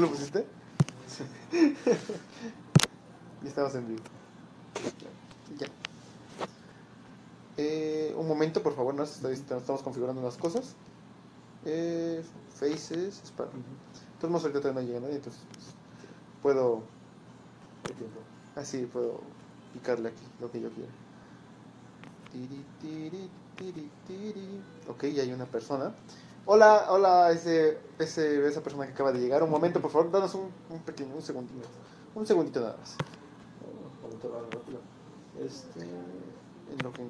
¿Tú lo pusiste? ya estamos en vivo. Ya. Eh, un momento, por favor, nos estamos configurando unas cosas. Eh, faces, es para... Entonces, más ahorita todavía no llega nadie, entonces pues, puedo... Así puedo picarle aquí lo que yo quiera. Tiri, tiri, tiri, tiri. Ok, ya hay una persona. Hola, hola, ese, ese, esa persona que acaba de llegar. Un momento, por favor, danos un, un pequeño, un segundito. Un segundito nada más. Este, en lo que.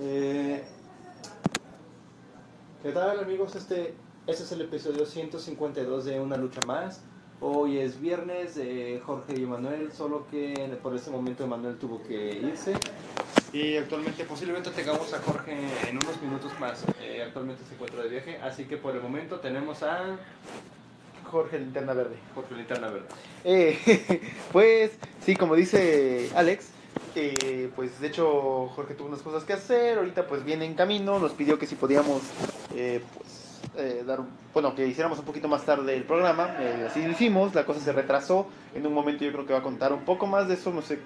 Eh, ¿Qué tal amigos? Este, este es el episodio 152 de Una Lucha Más. Hoy es viernes de Jorge y Emanuel, solo que por este momento Emanuel tuvo que irse. Y actualmente posiblemente tengamos a Jorge en unos minutos más. Eh, actualmente se encuentra de viaje, así que por el momento tenemos a Jorge Linterna Verde. Jorge Linterna Verde. Eh, pues sí, como dice Alex, eh, pues de hecho Jorge tuvo unas cosas que hacer, ahorita pues viene en camino, nos pidió que si podíamos eh, pues, eh, dar, bueno, que hiciéramos un poquito más tarde el programa, eh, así lo hicimos, la cosa se retrasó, en un momento yo creo que va a contar un poco más de eso, no sé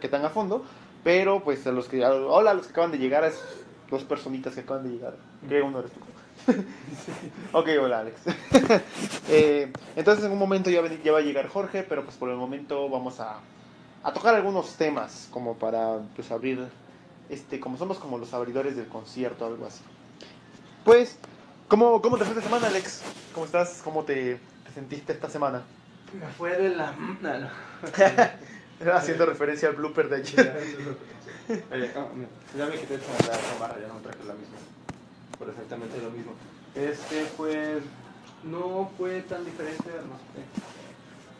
qué tan a fondo, pero pues a los que, a- hola a los que acaban de llegar, a esas dos personitas que acaban de llegar, que uno eres tú. ok, hola Alex. Eh, entonces en un momento ya, va a llegar Jorge, pero pues por el momento vamos a, a tocar algunos temas como para pues abrir, este, como somos como los abridores del concierto, algo así. Pues, ¿cómo, cómo te fue esta semana Alex? ¿Cómo estás? ¿Cómo te, te sentiste esta semana? Me fue de la... No, no. Haciendo referencia al blooper de ayer. Eh, ah, ya me quité la chamarra, ya no traje la misma. Perfectamente lo mismo. Este, pues, no fue tan diferente, no sé.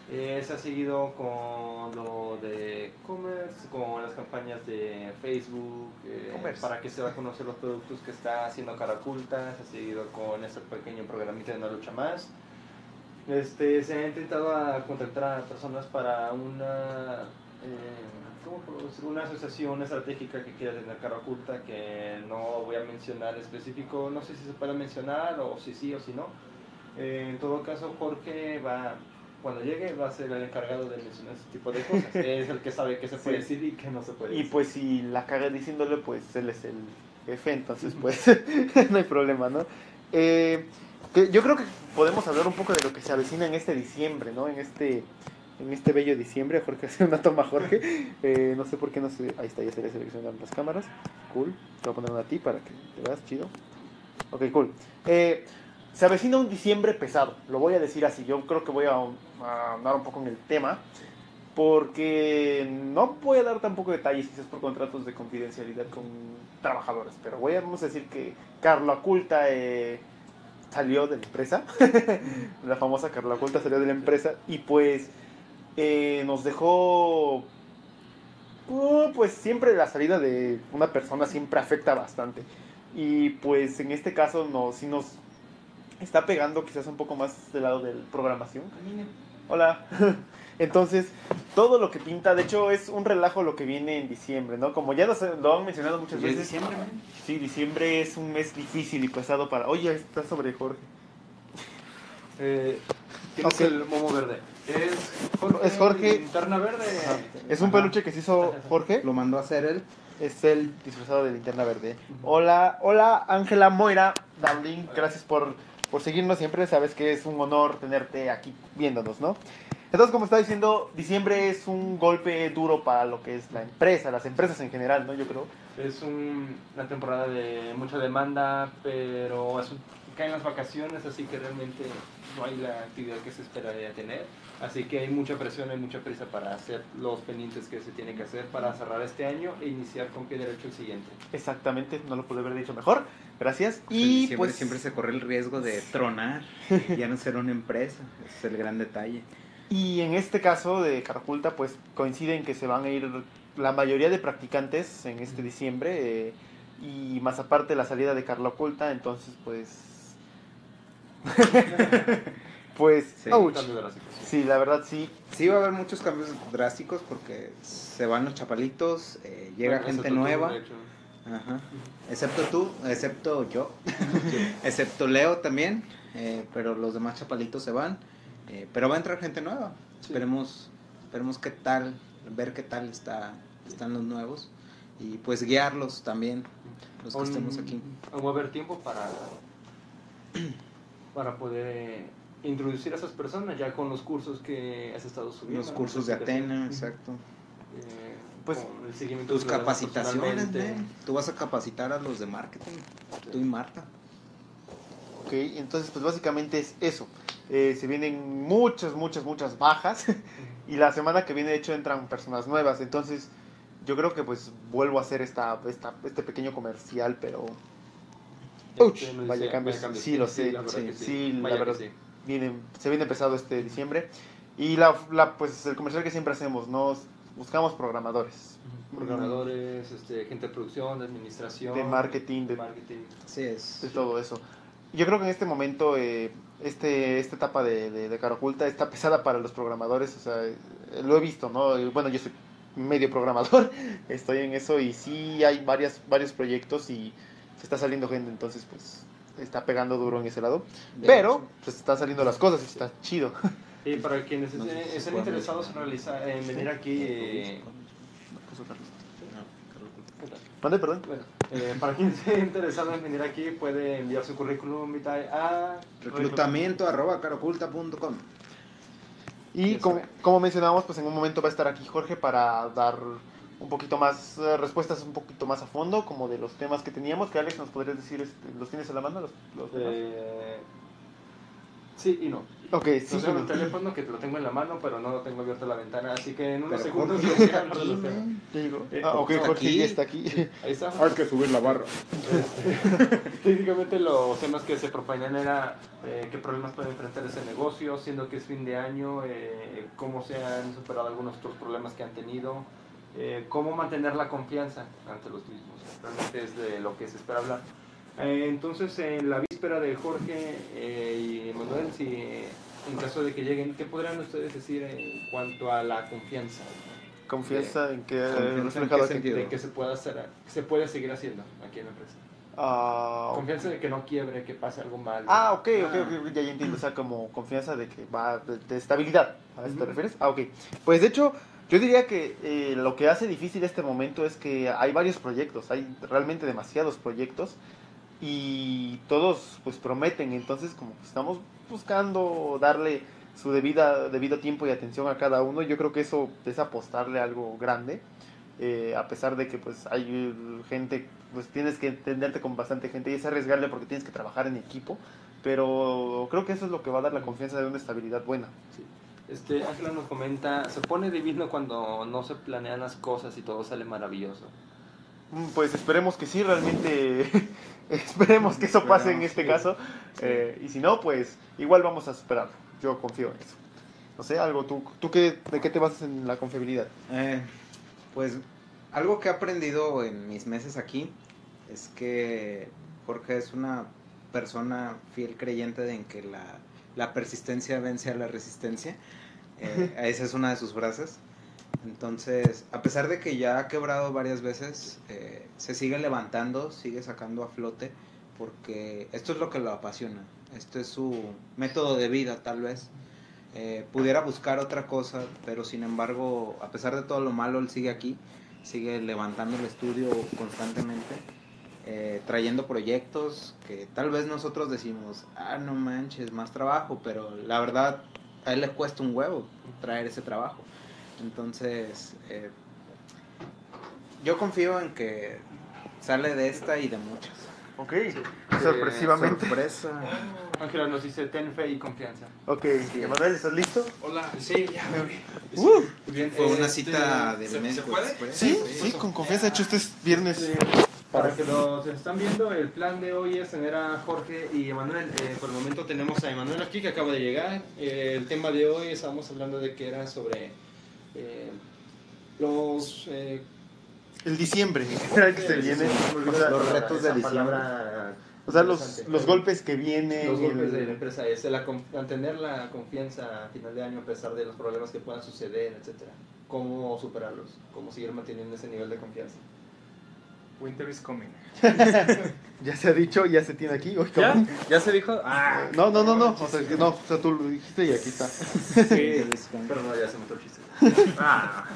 Eh, se ha seguido con lo de e-commerce, con las campañas de Facebook, eh, para que se va a conocer los productos que está haciendo Caraculta, se ha seguido con ese pequeño programita de una lucha más. Este, se ha intentado a contactar a personas para una, eh, una asociación estratégica que quiera tener cara oculta, que no voy a mencionar específico, no sé si se puede mencionar o si sí o si no. Eh, en todo caso, Jorge va, cuando llegue, va a ser el encargado de mencionar ese tipo de cosas. es el que sabe qué se puede Sí. decir y qué no se puede Y decir. pues si la cagué diciéndole, pues él es el jefe, entonces pues no hay problema, ¿no? Eh, que yo creo que podemos hablar un poco de lo que se avecina en este diciembre, ¿no? En este, en este bello diciembre, Jorge hace una toma Jorge. Eh, no sé por qué no se... Ahí está, ya se le seleccionaron las cámaras. Cool. Te voy a poner una a ti para que te veas chido. Ok, cool. Eh, se avecina un diciembre pesado, lo voy a decir así. Yo creo que voy a, andar un poco en el tema porque no voy a dar tampoco detalles quizás por contratos de confidencialidad con trabajadores, pero voy a, vamos a decir que Carlo Aculta eh, salió de la empresa, la famosa Carlo Aculta salió de la empresa y pues eh, nos dejó, uh, pues siempre la salida de una persona siempre afecta bastante y pues en este caso no, sí nos está pegando quizás un poco más del lado de la programación. Hola. Entonces, todo lo que pinta, de hecho, es un relajo lo que viene en diciembre, ¿no? Como ya lo han mencionado muchas ¿Ya es veces. diciembre, man? Sí, diciembre es un mes difícil y pesado para. Oye, está sobre Jorge. Eh, ¿Quién es el momo verde? Es Jorge. Es Jorge. Linterna verde. Es un Ajá. peluche que se hizo Jorge. Lo mandó a hacer él. Es el disfrazado de linterna verde. Hola, hola, Ángela Moira, Darling. Gracias por, por seguirnos siempre. Sabes que es un honor tenerte aquí viéndonos, ¿no? Entonces, como estaba diciendo, diciembre es un golpe duro para lo que es la empresa, las empresas en general, ¿no? Yo creo. Es un- una temporada de mucha demanda, pero es un- caen las vacaciones, así que realmente no hay la actividad que se esperaría tener. Así que hay mucha presión, hay mucha prisa para hacer los pendientes que se tienen que hacer para cerrar este año e iniciar con pie derecho el siguiente. Exactamente, no lo pude haber dicho mejor. Gracias. En Y diciembre pues siempre se corre el riesgo de tronar, ya no ser una empresa. Es el gran detalle. y en este caso de Caraculta, pues coinciden que se van a ir la mayoría de practicantes en este diciembre eh, y más aparte la salida de Carla Oculta, entonces pues pues Sí. ouch. Sí, la verdad sí. Sí va a haber muchos cambios drásticos porque se van los chapalitos, eh, llega Bueno, gente nueva. de hecho. Ajá. Excepto tú, excepto yo, excepto Leo también, eh, pero los demás chapalitos se van. Eh, pero va a entrar gente nueva. Sí. Esperemos, esperemos qué tal, ver qué tal está, están los nuevos y pues guiarlos también, los que Aún- estemos aquí. aún va a haber tiempo para, para poder introducir a esas personas ya con los cursos que has estado subiendo. Los cursos de Certificación. Atena, exacto. Eh, Pues, el seguimiento Tus capacitaciones. Tú vas a capacitar a los de marketing, tú y Marta. Ok, entonces pues básicamente es eso. Eh, se vienen muchas, muchas, muchas bajas y la semana que viene de hecho entran personas nuevas. Entonces yo creo que pues vuelvo a hacer esta, esta este pequeño comercial, pero Ouch, vaya cambios. cambios. Sí, lo sé, la verdad sí, sí, la verdad. sí. viene, se viene empezado este diciembre. Y la, la, pues el comercial que siempre hacemos, ¿no? Buscamos programadores Programadores, este, gente de producción, de administración, de marketing, de de, marketing. Así es. de todo eso. Yo creo que en este momento, eh, este, esta etapa de, de, de Cara Oculta está pesada para los programadores, o sea, eh, lo he visto, ¿no? Bueno, yo soy medio programador, estoy en eso y sí hay varias, varios proyectos y se está saliendo gente, entonces pues está pegando duro en ese lado. De Pero hecho, pues están saliendo las cosas y está chido. Y para quienes No estén, si interesados en, realizar, en venir aquí, eh, Mande, perdón. bueno, eh, para quien esté interesado en venir aquí, puede enviar su currículum vitae a Reclutamiento arroba caroculta.com. Y como, como mencionábamos, pues en un momento va a estar aquí Jorge para dar un poquito más, eh, respuestas un poquito más a fondo, como de los temas que teníamos, que Alex nos podrías decir, este, ¿los tienes a la mano? Los, los temas? Eh, sí y no. ok, sí. No tengo y el no. teléfono que lo tengo en la mano, pero no lo tengo abierto la ventana, así que en unos segundos. Ya llegó. Eh, Ah, ok, está Jorge ya está aquí. Ahí está. Hay que subir la barra. Técnicamente los temas que se proponían era eh, qué problemas puede enfrentar ese negocio, siendo que es fin de año, eh, cómo se han superado algunos otros problemas que han tenido, eh, cómo mantener la confianza ante los mismos. Realmente es de lo que se espera hablar. Eh, entonces, en la víspera de Jorge eh, y Manuel, si eh, en caso de que lleguen, ¿qué podrían ustedes decir en cuanto a la confianza? Confianza en que Confianza en qué sentido? De que se pueda hacer, que se puede seguir haciendo aquí en la empresa. Ah, Confianza de que no quiebre, que pase algo mal. Ah, ok, ok, ok, ya, ya entiendo, o sea, como confianza de que va, de, de estabilidad, ¿a eso te refieres? Ah, ok. Pues de hecho, yo diría que eh, lo que hace difícil este momento es que hay varios proyectos, hay realmente demasiados proyectos y todos pues prometen, entonces como que estamos buscando darle su debida, debido tiempo y atención a cada uno, yo creo que eso es apostarle a algo grande. eh, a pesar de que pues hay gente, pues tienes que entenderte con bastante gente y es arriesgarle porque tienes que trabajar en equipo, pero creo que eso es lo que va a dar la confianza de una estabilidad buena. Este, Ángela nos comenta, se pone divino cuando no se planean las cosas y todo sale maravilloso. Mm, Pues esperemos que sí, realmente esperemos que eso pase en este caso, eh, y si no, pues igual vamos a superarlo, yo confío en eso. No sé, algo, ¿tú, tú qué, de qué te basas en la confiabilidad? Eh, pues algo que he aprendido en mis meses aquí es que Jorge es una persona fiel creyente de en que la, la persistencia vence a la resistencia. Eh, esa es una de sus frases. Entonces, a pesar de que ya ha quebrado varias veces, eh, se sigue levantando, sigue sacando a flote, porque esto es lo que lo apasiona. Esto es su método de vida, tal vez. Eh, pudiera buscar otra cosa, pero sin embargo, a pesar de todo lo malo, él sigue aquí, sigue levantando el estudio constantemente, eh, trayendo proyectos que tal vez nosotros decimos, ah, no manches, más trabajo, pero la verdad a él le cuesta un huevo traer ese trabajo. Entonces, eh, yo confío en que sale de esta y de muchas. Ok, sorpresivamente. Sorpresa. Ángela nos dice, ten fe y confianza. Ok, Emanuel, ¿estás listo? Hola, sí, ya me abrí. Uh, Bien, Fue una Este, cita del ¿se- médico. ¿Se puede? express. sí, Sí, con confianza, de hecho este es viernes. Este, para que los están viendo, el plan de hoy es tener a Jorge y Emanuel. Eh, por el momento tenemos a Emanuel aquí que acaba de llegar. Eh, el tema de hoy estamos hablando de que era sobre eh, los... eh, El diciembre, que se viene. Los retos de diciembre. palabra o sea, los, los golpes que vienen. Los golpes el- de la empresa es la, con- mantener la confianza a final de año a pesar de los problemas que puedan suceder, etcétera. Cómo superarlos, cómo seguir manteniendo ese nivel de confianza. Winter is coming. Ya se ha dicho, ya se tiene aquí. Uy, ¿Ya? cabrón. ¿Ya se dijo? Ah, No, no, no, no. O sea, no, o sea, tú lo dijiste y aquí está. sí. Pero no, ya se me el chiste. Ah.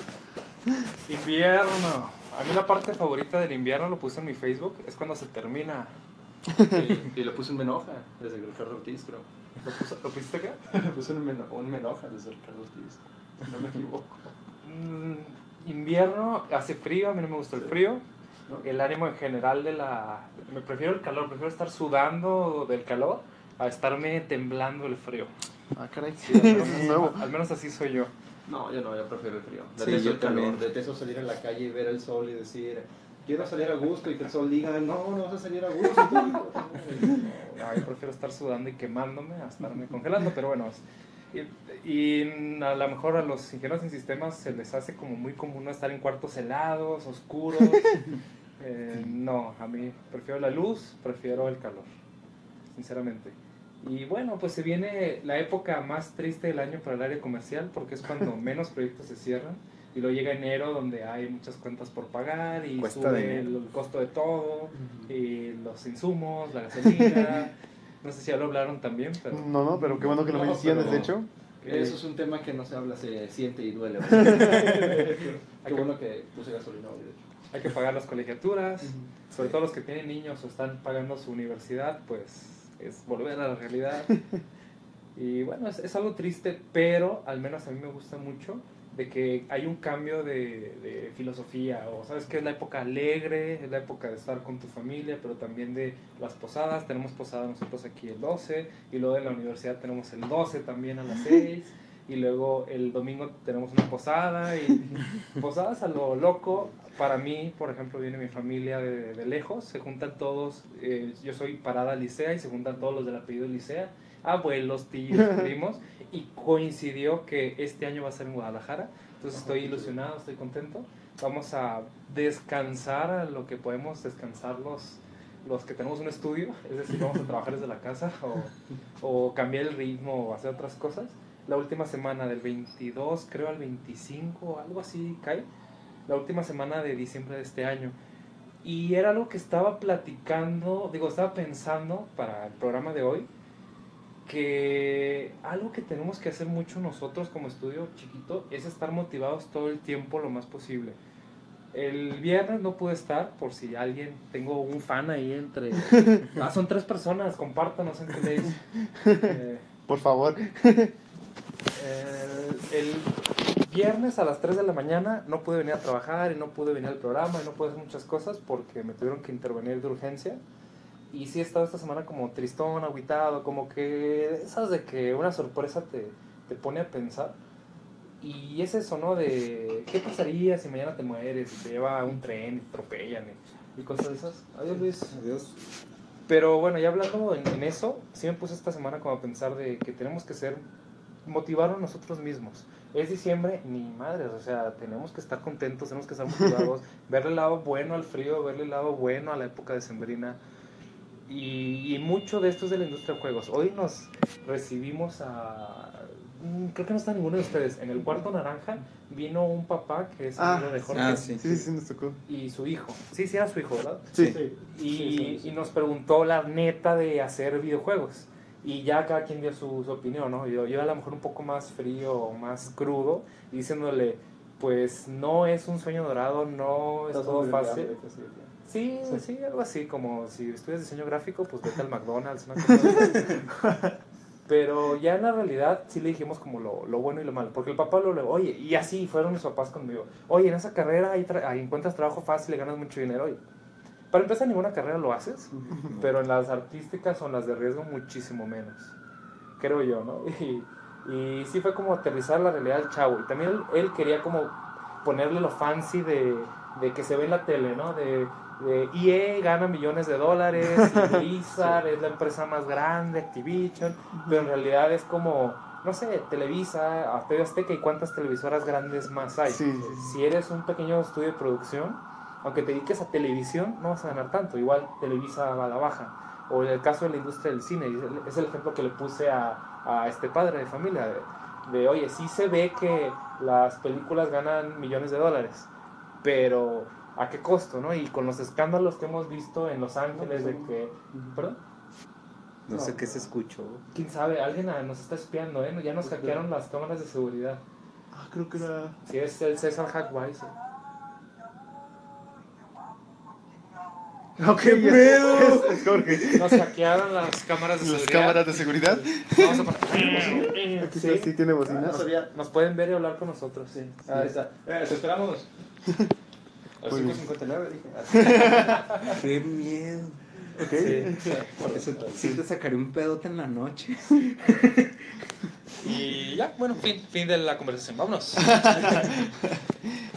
Invierno. A mí la parte favorita del invierno, lo puse en mi Facebook, es cuando se termina. Y, y lo puse en Menoja, desde Ricardo Ortiz, creo. ¿Lo, puse- ¿lo pusiste acá? Lo puse en Meno- un Menoja desde Ricardo Ortiz. si No me equivoco. Mm, invierno, hace frío, a mí no me gusta el frío. ¿No? El ánimo en general de la... Me prefiero el calor, prefiero estar sudando del calor a estarme temblando el frío. Ah, caray. Sí, al, menos, Es nuevo. al menos así soy yo. No, yo no, yo prefiero el frío. Sí, Detesto yo el calor, detesto salir en la calle y ver el sol y decir, quiero salir a gusto y que el sol diga, no, no vas a salir a gusto. hijo". No, yo prefiero estar sudando y quemándome a estarme congelando, pero bueno. es- Y, y a lo mejor a los ingenieros en sistemas se les hace como muy común ¿no? estar en cuartos helados, oscuros. Eh, no, a mí prefiero la luz, prefiero el calor, sinceramente. Y bueno, pues se viene la época más triste del año para el área comercial porque es cuando menos proyectos se cierran. Y luego llega enero donde hay muchas cuentas por pagar y Cuesta sube el, el costo de todo y los insumos, la gasolina. no sé si ya lo hablaron también, pero No, no, pero qué bueno que lo No, menciones, pero- de hecho. que- Eso es un tema que no se habla, se siente y duele. Qué bueno que puse gasolina hoy, de hecho. Hay que pagar las colegiaturas, sobre todo los que tienen niños o están pagando su universidad, pues es volver a la realidad. Y bueno, es, es algo triste, pero al menos a mí me gusta mucho de que hay un cambio de, de filosofía, o sabes que es la época alegre, es la época de estar con tu familia, pero también de las posadas, tenemos posada nosotros aquí el 12, y luego en la universidad tenemos el 12 también a las 6, y luego el domingo tenemos una posada, y posadas a lo loco, para mí, por ejemplo, viene mi familia de, de lejos, se juntan todos, eh, yo soy parada licea, y se juntan todos los del apellido licea, abuelos, tíos, primos, y coincidió que este año va a ser en Guadalajara, entonces estoy ilusionado, estoy contento. Vamos a descansar a lo que podemos descansar los, los que tenemos un estudio, es decir, vamos a trabajar desde la casa o, o cambiar el ritmo o hacer otras cosas. La última semana del 22, creo al 25, algo así cae, la última semana de diciembre de este año. Y era algo que estaba platicando, digo, estaba pensando para el programa de hoy, que algo que tenemos que hacer mucho nosotros como estudio chiquito es estar motivados todo el tiempo lo más posible. El viernes no pude estar por si alguien, tengo un fan ahí entre... Ah, son tres personas, compártanos en. Eh, Por favor. el, el viernes a las 3 de la mañana no pude venir a trabajar y no pude venir al programa y no pude hacer muchas cosas porque me tuvieron que intervenir de urgencia. Y sí he estado esta semana como tristón, aguitado, como que esas de que una sorpresa te, te pone a pensar. Y es eso, ¿no? De qué pasaría si mañana te mueres y te lleva un tren y te atropellan y, y cosas de esas. Adiós, Luis. Adiós. Pero bueno, ya hablando en, en eso, sí me puse esta semana como a pensar de que tenemos que ser, motivarnos nosotros mismos. Es diciembre, ni madres, o sea, tenemos que estar contentos, tenemos que estar motivados, verle el lado bueno al frío, verle el lado bueno a la época de sembrina. Y, y mucho de esto es de la industria de juegos. Hoy nos recibimos a... mm, Creo que no está ninguno de ustedes. En el cuarto naranja vino un papá que es Ah, amigo de Jorge ah, sí. Sí, sí, sí, nos tocó. y su hijo. Sí, sí era su hijo, ¿verdad? Sí. Y, Sí, sí, sí. y nos preguntó la neta de hacer videojuegos. Y ya cada quien dio su, su opinión, ¿no? Yo, yo a lo mejor un poco más frío, más crudo, diciéndole, pues no es un sueño dorado, no es todo fácil. sí, Sí, algo así, como si estudias diseño gráfico, pues vete al McDonald's. una cosa así. Pero ya en la realidad sí le dijimos como lo, lo bueno y lo malo. Porque el papá lo, lo- oye, y así fueron mis papás conmigo. Oye, en esa carrera ahí, tra- ahí encuentras trabajo fácil y ganas mucho dinero. Oye, para empezar, ninguna carrera lo haces, pero en las artísticas o en las de riesgo muchísimo menos. Creo yo, ¿no? Y, y sí fue como aterrizar la realidad del chavo. Y también él, él quería como ponerle lo fancy de, de que se ve en la tele, ¿no? De, de EA gana millones de dólares, y Blizzard es la empresa más grande, Activision, pero en realidad es como, no sé, Televisa, Azteca y cuántas televisoras grandes más hay. Sí, sí, sí. Si eres un pequeño estudio de producción, aunque te dediques a televisión, no vas a ganar tanto, igual Televisa va a la baja. O en el caso de la industria del cine, es el- ejemplo que le puse a, a este padre de familia, de, de, oye, sí se ve que las películas ganan millones de dólares, pero ¿A qué costo, no? Y con los escándalos que hemos visto en Los Ángeles de que... ¿Perdón? No, sé qué se escuchó. ¿Quién sabe? Alguien ah, nos está espiando, ¿eh? Ya nos hackearon las cámaras de seguridad. Ah, creo que era. Sí, es el César Hackweiser. Ok, ¿Qué pedo? Es, es Jorge. Nos hackearon las cámaras de Las seguridad. cámaras de seguridad. Vamos a. Aquí Sí. sí tiene bocina. No sabía. Nos pueden ver y hablar con nosotros, sí. Ahí está. Eh, te esperamos. A las Muy bien. 5.59 dije. Qué miedo. Ok. Sí. Por eso sí te sacaré un pedote en la noche. Y ya, bueno, fin, fin de la conversación. Vámonos.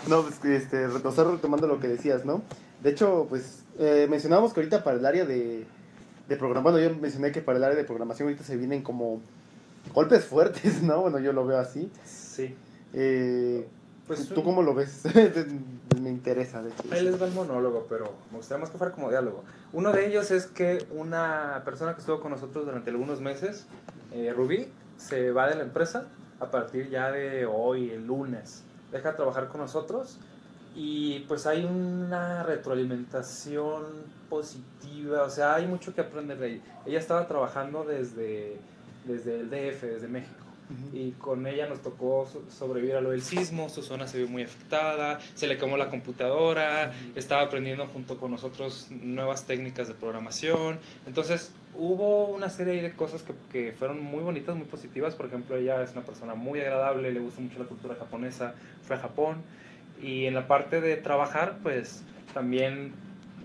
No, pues este, retomando lo que decías, ¿no? De hecho, pues eh, mencionábamos que ahorita para el área de, de programación, bueno, yo mencioné que para el área de programación ahorita se vienen como golpes fuertes, ¿no? Bueno, yo lo veo así. Sí. Eh, Pues ¿Tú cómo lo ves? Me interesa, de hecho. Ahí les va el monólogo, pero me gustaría más que fuera como diálogo. Uno de ellos es que una persona que estuvo con nosotros durante algunos meses, eh, Rubí, se va de la empresa a partir ya de hoy, el lunes. Deja de trabajar con nosotros y pues hay una retroalimentación positiva, o sea, hay mucho que aprender de ella. Ella estaba trabajando desde, desde el DF, desde México Ujú. y con ella nos tocó so- sobrevivir a lo del sismo, su zona se vio muy afectada, se le quemó la computadora, estaba aprendiendo junto con nosotros nuevas técnicas de programación, entonces hubo una serie de cosas que, que fueron muy bonitas, muy positivas, por ejemplo ella es una persona muy agradable, le gusta mucho la cultura japonesa, fue a Japón y en la parte de trabajar pues también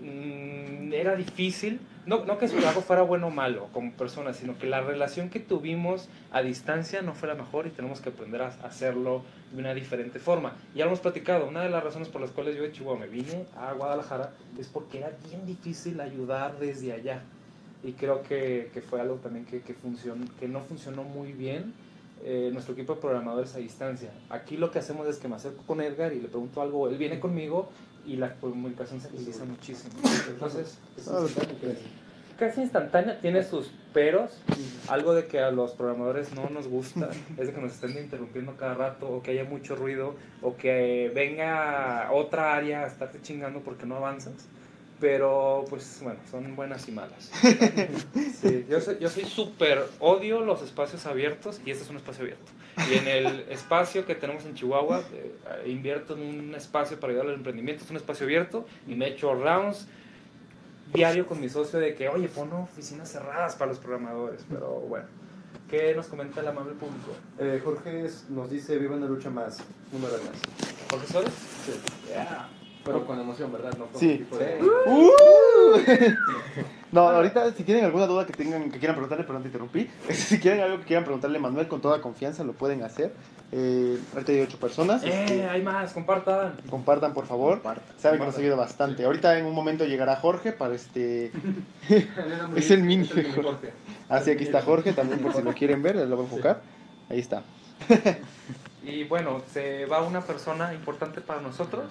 mm, era difícil, no, no que su trabajo fuera bueno o malo como persona, sino que la relación que tuvimos a distancia no fue la mejor y tenemos que aprender a hacerlo de una diferente forma. Ya lo hemos platicado, una de las razones por las cuales yo de Chihuahua me vine a Guadalajara es porque era bien difícil ayudar desde allá. Y creo que, que fue algo también que, que, funcionó, que no funcionó muy bien eh, nuestro equipo de programadores a distancia. Aquí lo que hacemos es que me acerco con Edgar y le pregunto algo, él viene conmigo y la comunicación se agiliza muchísimo. Entonces, casi instantánea, tiene sus peros. Algo de que a los programadores no nos gusta es de que nos estén interrumpiendo cada rato o que haya mucho ruido o que venga otra área a estarte chingando porque no avanzas. Pero, pues, bueno, son buenas y malas. Sí, yo soy yo soy súper odio los espacios abiertos y este es un espacio abierto. Y en el espacio que tenemos en Chihuahua, eh, invierto en un espacio para ayudar al emprendimiento, es un espacio abierto y me echo rounds diario con mi socio de que, oye, pon oficinas cerradas para los programadores. Pero bueno, ¿qué nos comenta el amable público? Eh, Jorge nos dice: Viva una lucha más. Número más. ¿Profesores? Sí. Pero con emoción, ¿verdad? No con Sí. tipo de- ¡Uh! No, ahorita si tienen alguna duda que tengan que quieran preguntarle, perdón te interrumpí. Si quieren algo que quieran preguntarle a Manuel con toda confianza lo pueden hacer. Eh, ahorita hay ocho personas. ¡Eh! este, Hay más, compartan. compartan por favor. Compartan. Saben que nos ayuda bastante. Ahorita en un momento llegará Jorge para este. Es el mini es el de Jorge. Jorge. Ah, sí, aquí está Jorge también por si lo quieren ver, lo voy a enfocar. Ahí está. Y bueno, se va una persona importante para nosotros.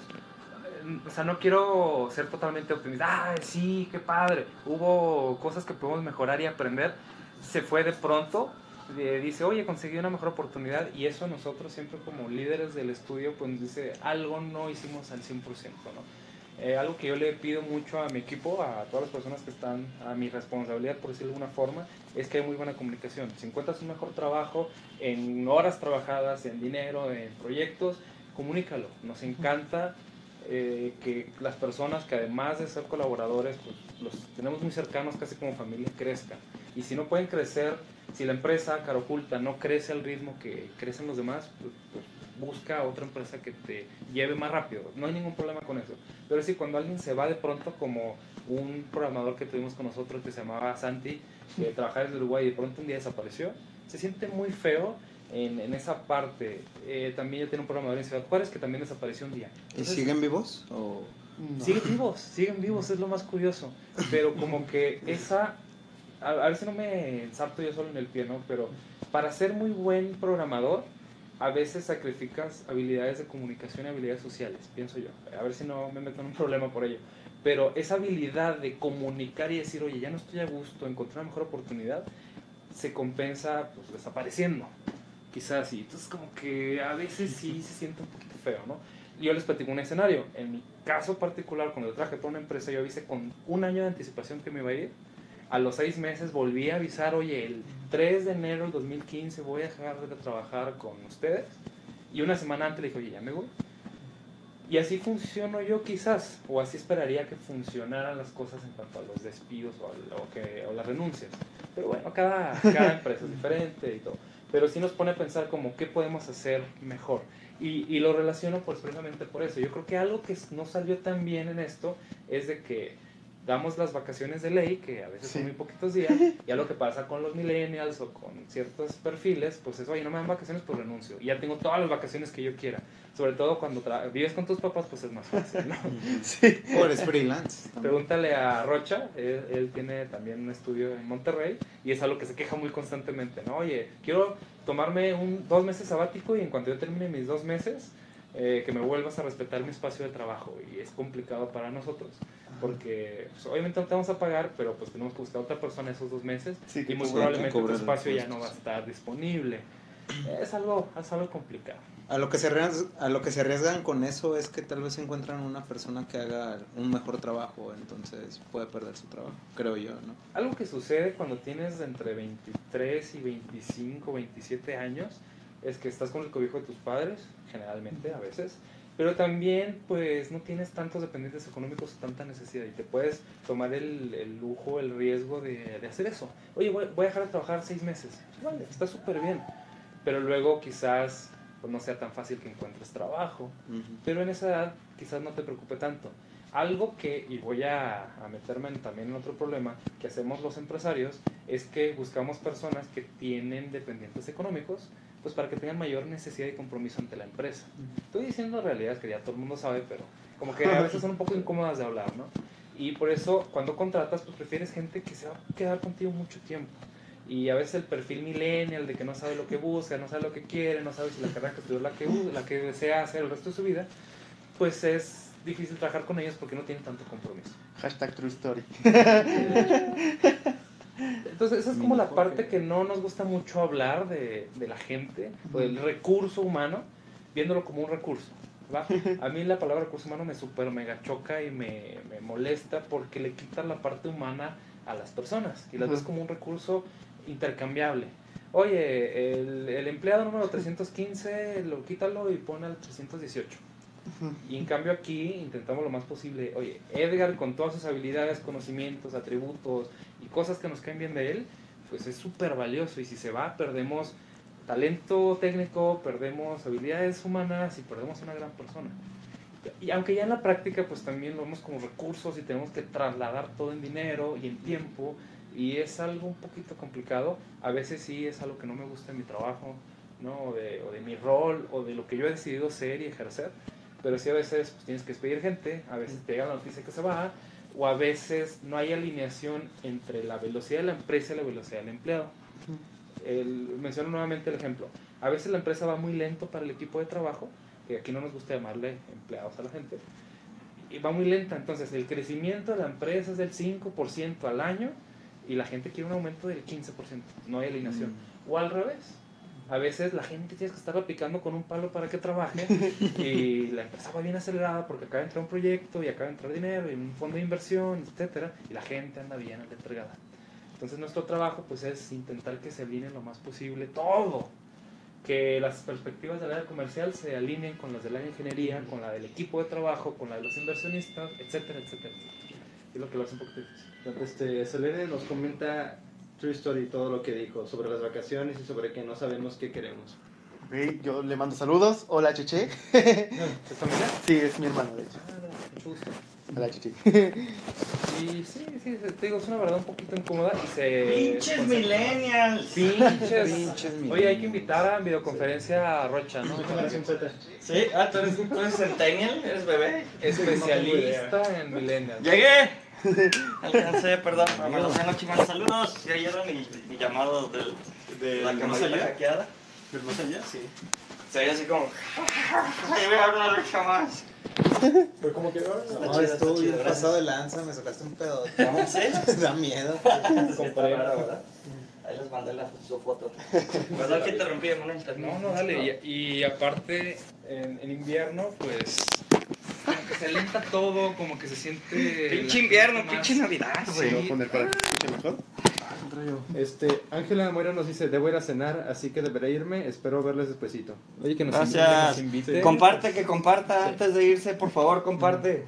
O sea, no quiero ser totalmente optimista. Ah, sí, qué padre. Hubo cosas que podemos mejorar y aprender. Se fue de pronto. eh, dice, oye, conseguí una mejor oportunidad. Y eso nosotros siempre como líderes del estudio, pues nos dice, algo no hicimos al 100%, ¿no? Eh, algo que yo le pido mucho a mi equipo, a todas las personas que están a mi responsabilidad, por decirlo de alguna forma, es que hay muy buena comunicación. Si encuentras un mejor trabajo en horas trabajadas, en dinero, en proyectos, comunícalo. Nos encanta eh, que las personas que además de ser colaboradores, pues los tenemos muy cercanos, casi como familia, crezcan. Y si no pueden crecer, si la empresa Caroculta no crece al ritmo que crecen los demás, pues, pues busca otra empresa que te lleve más rápido. No hay ningún problema con eso. Pero sí, cuando alguien se va de pronto, como un programador que tuvimos con nosotros que se llamaba Santi, que trabajaba desde Uruguay y de pronto un día desapareció, se siente muy feo en, en esa parte. Eh, también yo tengo un programador en Ciudad Juárez que también desapareció un día. ¿Y Entonces, siguen vivos? ¿O... No. Siguen vivos, siguen vivos, es lo más curioso. Pero como que esa, a, a ver si no me ensarto yo solo en el pie, ¿no? Pero para ser muy buen programador, a veces sacrificas habilidades de comunicación y habilidades sociales, pienso yo. A ver si no me meto en un problema por ello. Pero esa habilidad de comunicar y decir, oye, ya no estoy a gusto, encontré una mejor oportunidad, se compensa pues desapareciendo, quizás. Y entonces como que a veces sí se siente un poquito feo, ¿no? yo les platico un escenario. En mi caso particular, cuando yo trabajé por una empresa, yo avisé con un año de anticipación que me iba a ir. A los seis meses volví a avisar, oye, el 3 de enero del 2015 voy a dejar de trabajar con ustedes. Y una semana antes le dije, oye, ya me voy. Y así funciono yo quizás, o así esperaría que funcionaran las cosas en cuanto a los despidos o, al- o que, o las renuncias. Pero bueno, cada, cada empresa es diferente y todo. Pero sí nos pone a pensar como qué podemos hacer mejor. Y, y lo relaciono pues precisamente por eso. Yo creo que algo que no salió tan bien en esto es de que damos las vacaciones de ley, que a veces Sí. son muy poquitos días, y a lo que pasa con los millennials o con ciertos perfiles, pues es, oye, no me dan vacaciones, pues renuncio. Y ya tengo todas las vacaciones que yo quiera. Sobre todo cuando tra- vives con tus papás, pues es más fácil, ¿no? Sí. O eres freelance. también. Pregúntale a Rocha, él, él tiene también un estudio en Monterrey y es algo que se queja muy constantemente, ¿no? Oye, quiero tomarme un, dos meses sabático y en cuanto yo termine mis dos meses, eh, que me vuelvas a respetar mi espacio de trabajo y es complicado para nosotros porque pues, obviamente no te vamos a pagar, pero pues tenemos que buscar a otra persona esos dos meses Sí, y muy probablemente tu espacio ya no va a estar disponible. Es algo, es algo complicado. A lo, que se arriesgan, a lo que se arriesgan con eso es que tal vez encuentran una persona que haga un mejor trabajo, entonces puede perder su trabajo, creo yo, ¿no? Algo que sucede cuando tienes entre 23 y 25, 27 años es que estás con el cobijo de tus padres, generalmente, a veces, pero también pues no tienes tantos dependientes económicos, tanta necesidad y te puedes tomar el, el lujo, el riesgo de, de hacer eso. Oye, voy, voy a dejar de trabajar seis meses. Vale, está súper bien, pero luego quizás pues, no sea tan fácil que encuentres trabajo. Pero en esa edad quizás no te preocupe tanto. Algo que, y voy a, a meterme en- también en otro problema que hacemos los empresarios, es que buscamos personas que tienen dependientes económicos, pues para que tengan mayor necesidad y compromiso ante la empresa. Estoy diciendo realidades que ya todo el mundo sabe, pero como que a veces son un poco incómodas de hablar, ¿no? Y por eso cuando contratas, pues prefieres gente que se va a quedar contigo mucho tiempo. Y a veces el perfil millennial de que no sabe lo que busca, no sabe lo que quiere, no sabe si la carrera que estudió es la que, la que desea hacer el resto de su vida, pues es difícil trabajar con ellos porque no tienen tanto compromiso. Hashtag True Story. Entonces esa es como la parte que no nos gusta mucho hablar de, de la gente, o del recurso humano, viéndolo como un recurso. ¿va? A mí la palabra recurso humano me super mega choca y me, me molesta porque le quita la parte humana a las personas y las ves como un recurso intercambiable. Oye, el, el empleado número 315, lo quítalo y pon al 318. Y en cambio aquí intentamos lo más posible, oye, Edgar con todas sus habilidades, conocimientos, atributos y cosas que nos caen bien de él, pues es súper valioso y si se va perdemos talento técnico, perdemos habilidades humanas y perdemos una gran persona. Y aunque ya en la práctica pues también lo vemos como recursos y tenemos que trasladar todo en dinero y en tiempo y es algo un poquito complicado, a veces sí es algo que no me gusta en mi trabajo, ¿no? o, de, o de mi rol o de lo que yo he decidido ser y ejercer pero sí a veces pues, tienes que despedir gente, a veces te llega la noticia que se va, o a veces no hay alineación entre la velocidad de la empresa y la velocidad del empleado. El, menciono nuevamente el ejemplo. A veces la empresa va muy lento para el equipo de trabajo, que aquí no nos gusta llamarle empleados a la gente, y va muy lenta, entonces el crecimiento de la empresa es del 5% al año y la gente quiere un aumento del 15%, no hay alineación. O al revés, a veces la gente tiene que estarla picando con un palo para que trabaje y la empresa va bien acelerada porque acaba de entrar un proyecto y acaba de entrar dinero y un fondo de inversión, etcétera, y la gente anda bien entregada. Entonces nuestro trabajo pues es intentar que se alinee lo más posible todo, que las perspectivas del área comercial se alineen con las de ingeniería, con la del equipo de trabajo, con la de los inversionistas, etcétera, etcétera. etcétera. Es lo que lo hace un poquito difícil. Este, Selene nos comenta True Story todo lo que dijo sobre las vacaciones y sobre que no sabemos qué queremos. Ok, yo le mando saludos. Hola, Cheche. ¿Es familiar? Sí, es mi hermano, de hecho. Ah, no, mucho gusto. Hola, Cheche. Y sí, sí, te digo, es una verdad un poquito incómoda y se... Pinches pues, millennials. Pinches. Pinches Oye, hay que invitar a videoconferencia a Rocha, ¿no? Sí, ah, ¿tú eres, tú eres centennial, eres bebé. Especialista en millennials. Llegué. Alcancé, perdón, me los tengo chingando. Saludos. ¿Sí oyeron mi, mi llamado del, de la camarita hackeada? ¿Del más allá? Sí. Se veía así como... Ahí voy a hablar lucha más. Pero como que No, chido, estuvo bien pasado de lanza, me sacaste un pedo. ¿Sí? da miedo. Raro, ¿verdad? Ahí les mandé la, su foto. Perdón que interrumpí, Emanuel. No, no, dale. Y, y aparte, en, en invierno, pues. Se lenta todo, como que se siente. Pinche invierno, pinche Navidad, ¿Se güey. a poner para que escuche mejor? Este, Ángela Moira nos dice, debo ir a cenar, así que deberé irme, espero verles despuesito. Oye, que nos, Gracias. invite, que nos invite. Comparte, que comparta antes de irse, por favor, comparte.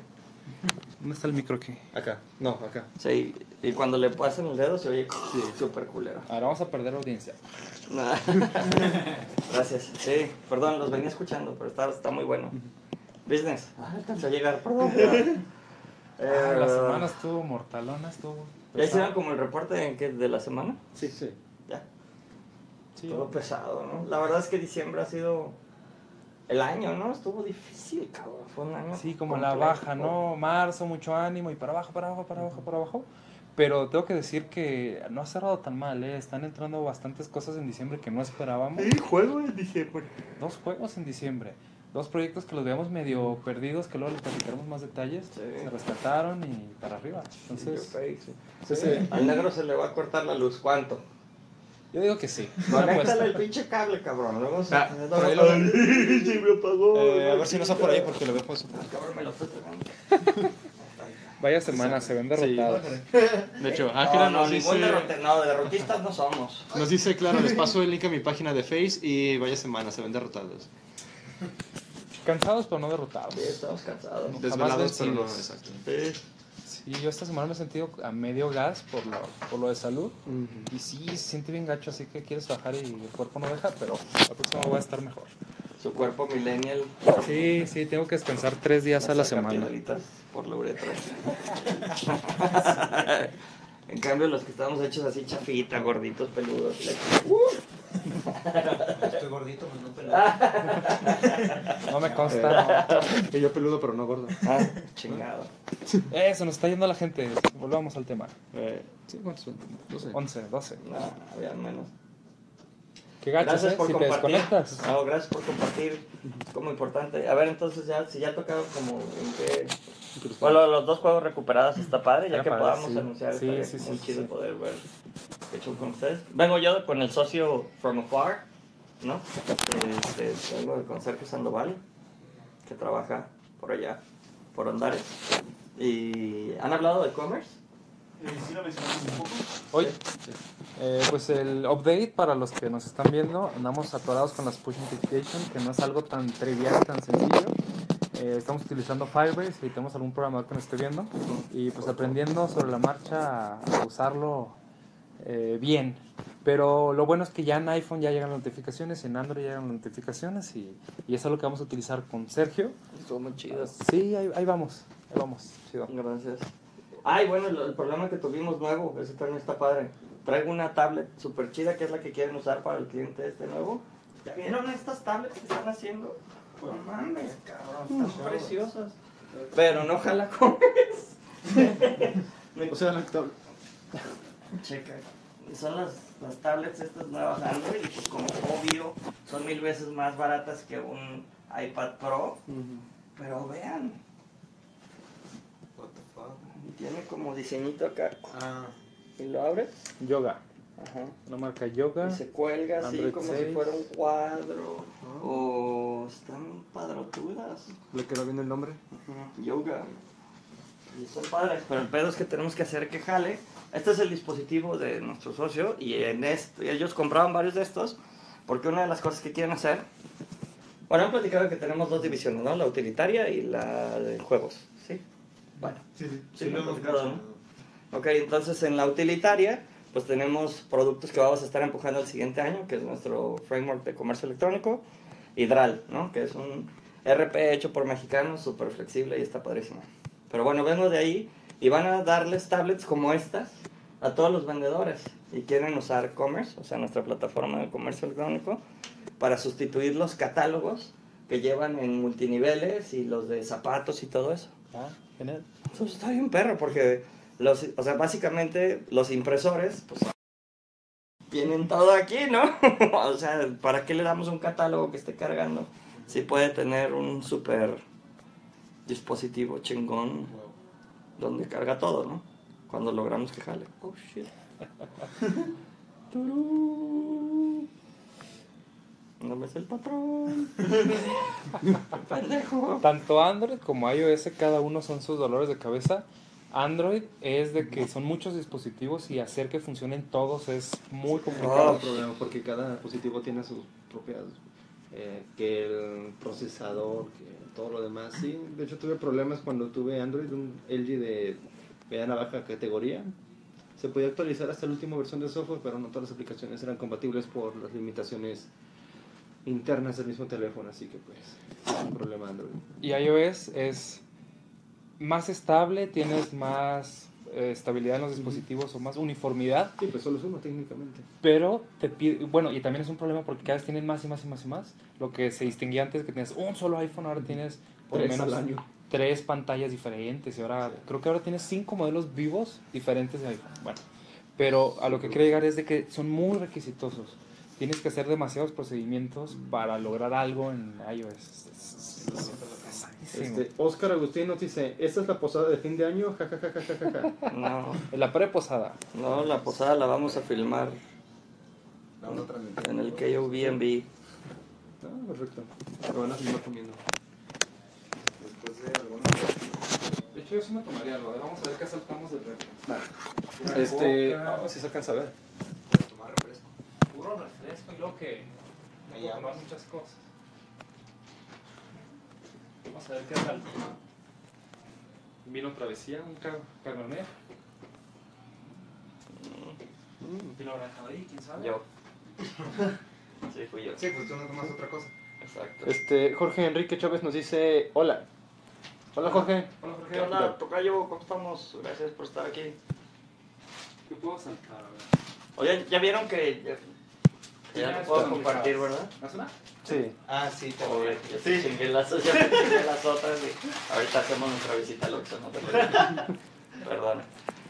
¿Dónde está el micro aquí? Acá, no, acá. Sí, y cuando le pasen el dedo se oye súper culero. Ahora vamos a perder audiencia. Gracias. Sí, perdón, los venía escuchando, pero está, está muy bueno. Business. Ah, alcanzó a llegar, perdón. Ah, Eh, la semana estuvo mortalona, estuvo. ¿Ya hicieron como el reporte en que de la semana? Sí, sí. Ya. Sí. Todo pesado, ¿no? La verdad es que diciembre ha sido el año, ¿no? Estuvo difícil, cabrón. Fue un año. Sí, como la complejo. baja, ¿no? Marzo, mucho ánimo y para abajo, para abajo, para abajo, para abajo. Pero tengo que decir que no ha cerrado tan mal, ¿eh? Están entrando bastantes cosas en diciembre que no esperábamos. juego en diciembre. Dos juegos en diciembre. Dos proyectos que los veíamos medio perdidos, que luego les platicaremos más detalles. Sí. Se rescataron y para arriba. Entonces, Sí, sí. Al negro se le va a cortar la luz. ¿Cuánto? yo digo que sí. Conéctale el pinche cable, cabrón. Luego se... Ah, no, por ahí no, lo- no, sí, me apagó. Eh, a ver si no está por ahí porque lo veo cabrón, me lo estoy pegando. Vaya semana, se ven derrotados. De hecho, Ángela No, no, nos dice, derrote, no, derrotistas no somos. nos dice, claro, les paso el link a mi página de Face y vaya semana, se ven derrotados. Cansados pero no derrotados. Sí, estamos cansados. Desvelados, pero no, exacto. Sí. Sí, yo esta semana me he sentido a medio gas por lo, por lo de salud. Y sí, se siente bien gacho, así que quieres bajar y el cuerpo no deja, pero la próxima voy a estar mejor. Su cuerpo millennial. Sí, sí, tengo que descansar tres días a la semana. por la uretra. en cambio, los que estábamos hechos así chafita, gorditos, peludos. le- Estoy gordito, pues no pelado. No me consta. Que yo peludo, pero no gordo. Ah, chingado. no. Eh, se nos está yendo la gente. Volvamos al tema. Eh, Sí, ¿cuántos son? No sé. 11, 12. no, había menos. Qué gachos, Gracias eh, por si te compartir. desconectas. No, gracias por compartir. Es como importante. A ver, entonces ya, si ya tocado como en qué... Bueno, los dos juegos recuperados está padre, ya Está que padre, podamos sí. anunciar. Sí, estaría sí, muy sí, chido sí. poder ver qué con ustedes. Vengo yo con el socio From Afar, ¿no? Este, vengo con Sergio Sandoval, que trabaja por allá, por Ondares. Y han hablado de e-commerce. ¿Sí lo mencionamos un poco? Hoy, eh, pues el update para los que nos están viendo, andamos atorados con las push notification, que no es algo tan trivial, tan sencillo. Eh, estamos utilizando Firebase, si tenemos algún programador que nos esté viendo, y pues aprendiendo sobre la marcha a usarlo eh, bien. Pero lo bueno es que ya en iPhone ya llegan las notificaciones, en Android ya llegan las notificaciones, y, y eso es lo que vamos a utilizar con Sergio. Estuvo muy chido. Sí, ahí, ahí vamos, ahí vamos, chido. Gracias. Ay, bueno, el, el problema que tuvimos nuevo, ese también está padre. Traigo una tablet super chida que es la que quieren usar para el cliente este nuevo. ¿Ya vieron estas tablets que están haciendo? No mames, cabrón, están preciosas. Pero no jala con O sea, la tabla. Checa. Son las, las tablets estas nuevas Android y pues como obvio son mil veces más baratas que un iPad Pro. Pero vean, What the fuck? tiene como diseñito acá. Ah, Y lo abres. Yoga, Ajá. una marca Yoga. Y se cuelga así Android como 6. si fuera un cuadro. O están padrotudas. ¿Le quedó bien el nombre? Yoga. Y son padres. Pero el pedo es que tenemos que hacer que jale. Este es el dispositivo de nuestro socio. Y en este, ellos compraban varios de estos. Porque una de las cosas que quieren hacer. Bueno, han platicado que tenemos dos divisiones, ¿no? La utilitaria y la de juegos. ¿Sí? Bueno. sí, sí. Sí, lo hemos platicado, ¿no? Ok, entonces en la utilitaria, pues tenemos productos que vamos a estar empujando el siguiente año, que es nuestro framework de comercio electrónico, Hidral, ¿no? Que es un RP hecho por mexicanos, súper flexible y está padrísimo. Pero bueno, vengo de ahí y van a darles tablets como estas a todos los vendedores y quieren usar Commerce, o sea, nuestra plataforma de comercio electrónico, para sustituir los catálogos que llevan en multiniveles y los de zapatos y todo eso. Ah, genial. Eso está bien perro porque los, o sea, básicamente los impresores pues tienen todo aquí, ¿no? o sea, ¿para qué le damos un catálogo que esté cargando? Si puede tener un super dispositivo chingón donde carga todo, ¿no? Cuando logramos que jale. Oh shit. Turú. No me es el patrón. Pendejo. Tanto Android como iOS, cada uno son sus dolores de cabeza. Android es de que son muchos dispositivos y hacer que funcionen todos es muy complicado. No, problema, porque cada dispositivo tiene sus propias, eh, que el procesador, que todo lo demás. Sí, de hecho tuve problemas cuando tuve Android, un LG de mediana baja categoría. Se podía actualizar hasta la última versión del software, pero no todas las aplicaciones eran compatibles por las limitaciones internas del mismo teléfono, así que pues es un problema Android. Y iOS es más estable, tienes más estabilidad en los dispositivos o más uniformidad, Sí, pues solo es uno técnicamente. pero te pide, bueno, y también es un problema porque cada vez tienen más y más y más y más. Lo que se distinguía antes que tenías un solo iPhone, ahora tienes por lo menos año. tres pantallas diferentes y ahora creo que ahora tienes cinco modelos vivos diferentes de iPhone. Bueno, pero a lo que quiero llegar es de que son muy requisitosos. Tienes que hacer demasiados procedimientos para lograr algo en iOS. Este, Oscar Agustín nos dice, ¿esta es la posada de fin de año? Ja, ja, ja, ja, ja, ja, ja. No, La preposada. no, la posada la vamos a filmar La vamos a transmitir. en el KOBNB. Ah, perfecto. Lo van a seguir comiendo. Después de algunos... De hecho, yo sí me tomaría algo. Vamos a ver qué saltamos del refri. Este, Coca. ah, si se alcanza a ver. Tomar refresco. Puro refresco y luego que aguas. tomar muchas cosas. Vamos a ver qué tal. Vino travesía, un ca- cabernet. Vino naranja ahí, quién sabe. Yo. Sí, fui yo. Sí, pues tú no tomas otra cosa. Exacto. Este, Jorge Enrique Chávez nos dice, hola. Hola Jorge. Hola, Jorge. ¿Qué onda, Tocayo? ¿Cómo estamos? Gracias por estar aquí. ¿Qué puedo saltar? A ver. Oye, ¿ya vieron que ya, no puedo compartir, verdad? ¿Más una? Sí. Ah, sí, te voy. te chingué las, ya chingué las otras y ahorita hacemos nuestra visita al Oxxo, no. Perdón.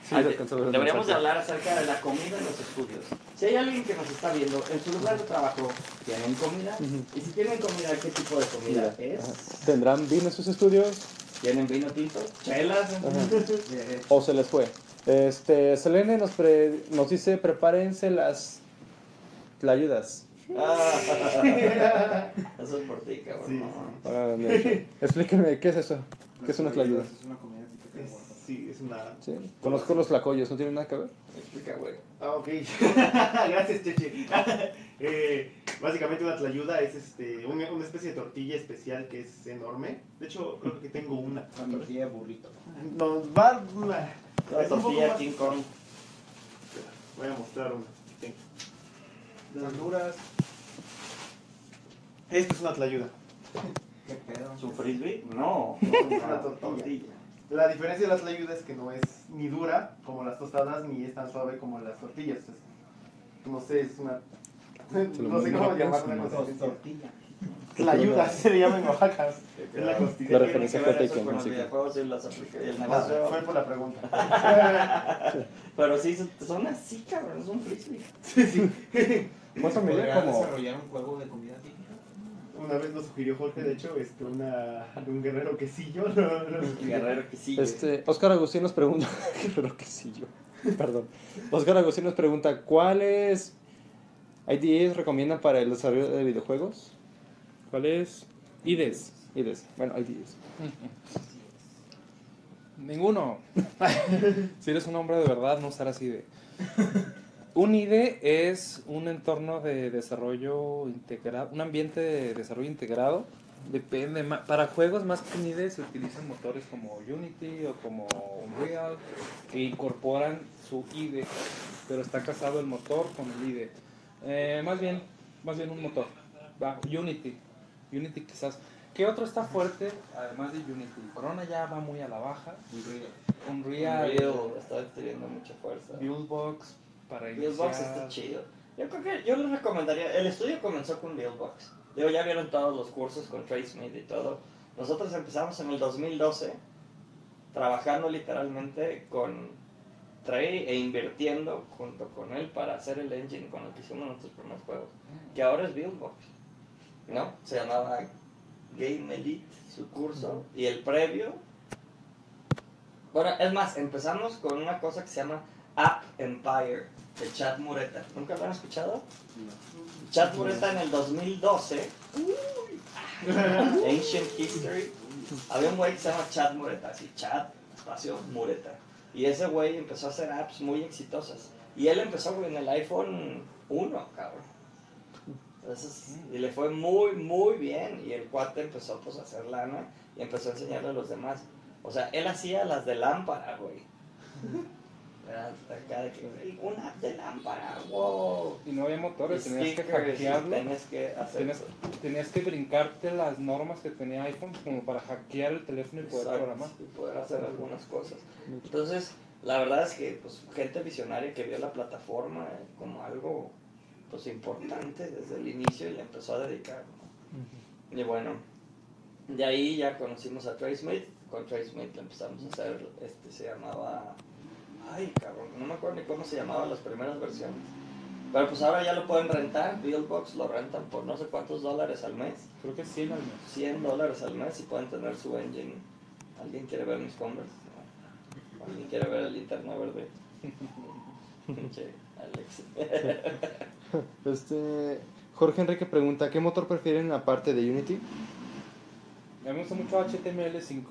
Sí, lo alcanzó a ver el Deberíamos de hablar acerca de la comida en los estudios. Si hay alguien que nos está viendo, en su lugar de trabajo, ¿tienen comida? Ujú. Y si tienen comida, ¿qué tipo de comida es? ¿Tendrán vino en sus estudios ¿Tienen vino tinto? ¿Chelas? O se les fue? Este, Selene nos, pre- nos dice, prepárense las tlayudas. ah, Eso es por ti, cabrón. Sí, no. Explíquenme, ¿qué es eso? ¿Qué es una tlayuda? Es una comida típica Es- sí, es una... Sí. Conozco los tlacoyos, ¿no tienen nada que ver? Explica, güey. Ah, ok. Gracias, Cheche. eh, básicamente una tlayuda es este, una, una especie de tortilla especial que es enorme. De hecho, creo que tengo una. Una tortilla de burrito. Nos va... La es un poco tortilla King Kong. Voy a mostrar una. Tengo. Honduras. Esta es una tlayuda. ¿Qué pedo? ¿Su frisbee? No. Una tortilla. La diferencia de la tlayuda es que no es ni dura como las tostadas ni es tan suave como las tortillas. Es- no sé, es una... No sé cómo llamarla. una cosa así. Tortilla. Tlayuda, así se le llama en Oaxaca. Es la. La referencia fue con los videojuegos y las Ah. Fue por la pregunta. Pero sí, son- así, cabrón, es un frisbee. ¿Cuánto Como... desarrollar un juego de comida típica? Una vez nos sugirió Jorge, de hecho, este, una, un guerrero quesillo. No, no. Guerrero que sigue. Este, Oscar Agustín nos pregunta, creo que sí yo, perdón. Oscar Agustín nos pregunta, ¿cuáles IDEs recomiendan para el desarrollo de videojuegos? ¿Cuál es? IDES. IDEs, bueno, IDEs. Ninguno. si eres un hombre de verdad, no usarás IDE. Un IDE es un entorno de desarrollo integrado, un ambiente de desarrollo integrado. Depende, para juegos más que un IDE se utilizan motores como Unity o como Unreal que incorporan su IDE, pero está casado el motor con el IDE. Eh, más bien, más bien un motor. Va, Unity. Unity quizás. ¿Qué otro está fuerte además de Unity? Corona ya va muy a la baja. Unreal, Unreal está teniendo mucha fuerza. Buildbox para Buildbox iniciar. está chido. Yo creo que yo les recomendaría. El estudio comenzó con Buildbox. Digo, ya vieron todos los cursos con TraceMate y todo. Nosotros empezamos en el 2012 trabajando literalmente con Trey e invirtiendo junto con él para hacer el engine con el que hicimos nuestros primeros juegos. Que ahora es Buildbox. ¿No? Se llamaba Game Elite, su curso. Y el previo. Bueno, es más, empezamos con una cosa que se llama App Empire de Chad Mureta. ¿Nunca lo han escuchado? Chad Mureta en el 2012, Ancient History, había un güey que se llama Chad Mureta, así Chad, espacio, Mureta. Y ese güey empezó a hacer apps muy exitosas. Y él empezó en el iPhone 1, cabrón. Entonces, y le fue muy, muy bien. Y el cuate empezó pues, a hacer lana y empezó a enseñarle a los demás. O sea, él hacía las de lámpara, güey. Acá que, una de lámpara, wow. Y no había motores, tenías que hackearlo. Tenías que hacer Tenías, tenías que brincarte las normas que tenía iPhone como para hackear el teléfono y poder Exacto, programar. y poder hacer algunas cosas. Entonces, la verdad es que pues, gente visionaria que vio la plataforma eh, como algo pues importante desde el inicio y le empezó a dedicar. ¿no? Y bueno, de ahí ya conocimos a TraceMate. Con TraceMate le empezamos a hacer, este se llamaba, ay cabrón, no me acuerdo ni cómo se llamaban las primeras versiones. Pero pues ahora ya lo pueden rentar, Buildbox lo rentan por no sé cuántos dólares al mes. Creo que 100 al mes. 100 dólares al mes y pueden tener su engine. ¿Alguien quiere ver mis Converse? No. ¿Alguien quiere ver el linterna verde? Pinche Alex. Este, Jorge Enrique pregunta, ¿qué motor prefieren aparte de Unity? Me gusta mucho HTML5.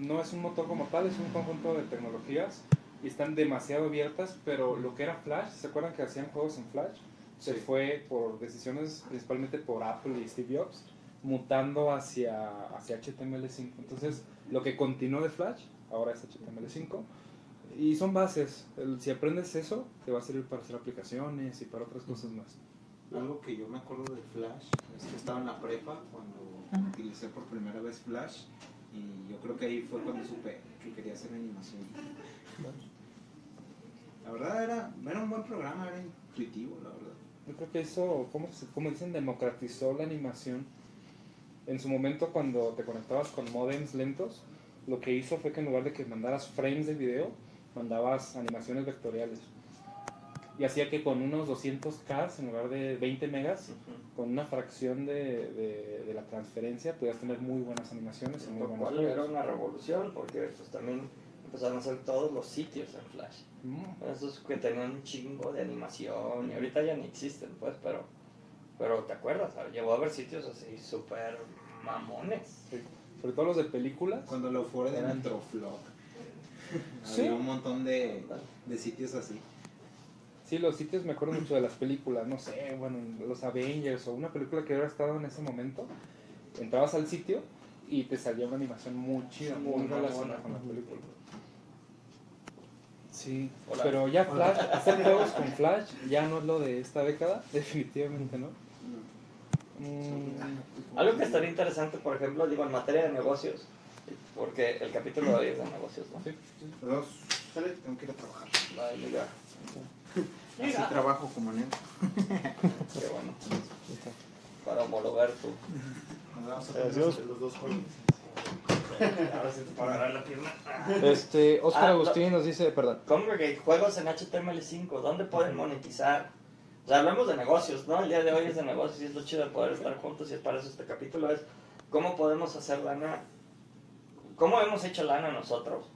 No es un motor como tal, es un conjunto de tecnologías y están demasiado abiertas, pero lo que era Flash, ¿se acuerdan que hacían juegos en Flash? Se Sí. fue por decisiones principalmente por Apple y Steve Jobs, mutando hacia, hacia HTML5. Entonces, lo que continuó de Flash, ahora es HTML5. Y son bases. El- si aprendes eso, te va a servir para hacer aplicaciones y para otras cosas más. Algo que yo me acuerdo de Flash es que estaba en la prepa cuando utilicé por primera vez Flash y yo creo que ahí fue cuando supe que quería hacer animación. La verdad era, era un buen programa, era intuitivo, la verdad. Yo creo que eso, como, como dicen, democratizó la animación. En su momento, cuando te conectabas con modems lentos, lo que hizo fue que en lugar de que mandaras frames de video, mandabas animaciones vectoriales. Y hacía que con unos 200K, en lugar de 20 megas, con una fracción de, de- de la transferencia, podías tener muy buenas animaciones y muy Lo cual era una revolución porque pues también empezaron a hacer todos los sitios en Flash. Mm. Esos que tenían un chingo de animación y ahorita ya ni existen, pues, pero, pero ¿te acuerdas? Llegó a haber sitios así súper mamones. Sí. Sobre todo los de películas. Cuando lo fuera de Eran- Metroflog. Sí. Había un montón de, de sitios así. Sí, los sitios me acuerdo mucho de las películas, no sé, bueno, los Avengers o una película que hubiera estado en ese momento. Entrabas al sitio y te salía una animación muy chida, muy Muy relacionada buena. con la película. Sí, Hola. pero ya Flash, hacer juegos con Flash ya no es lo de esta década, definitivamente no. Mm, Algo que estaría interesante, por ejemplo, digo, en materia de negocios, porque el capítulo de hoy es de negocios, ¿no? sí, Dos, sale, tengo que ir a trabajar. Va, liga. Así trabajo como neta. Qué bueno. Para homologar tu. Nos vamos a hacemos- los dos juegos. Ahora sí te la pierna. Este, Oscar Ah, Agustín nos dice, perdón, Congregate, juegos en HTML5, ¿dónde pueden monetizar? O sea, hablamos de negocios, ¿no? El día de hoy es de negocios y es lo chido de poder estar juntos y es para eso este capítulo es cómo podemos hacer lana, cómo hemos hecho lana nosotros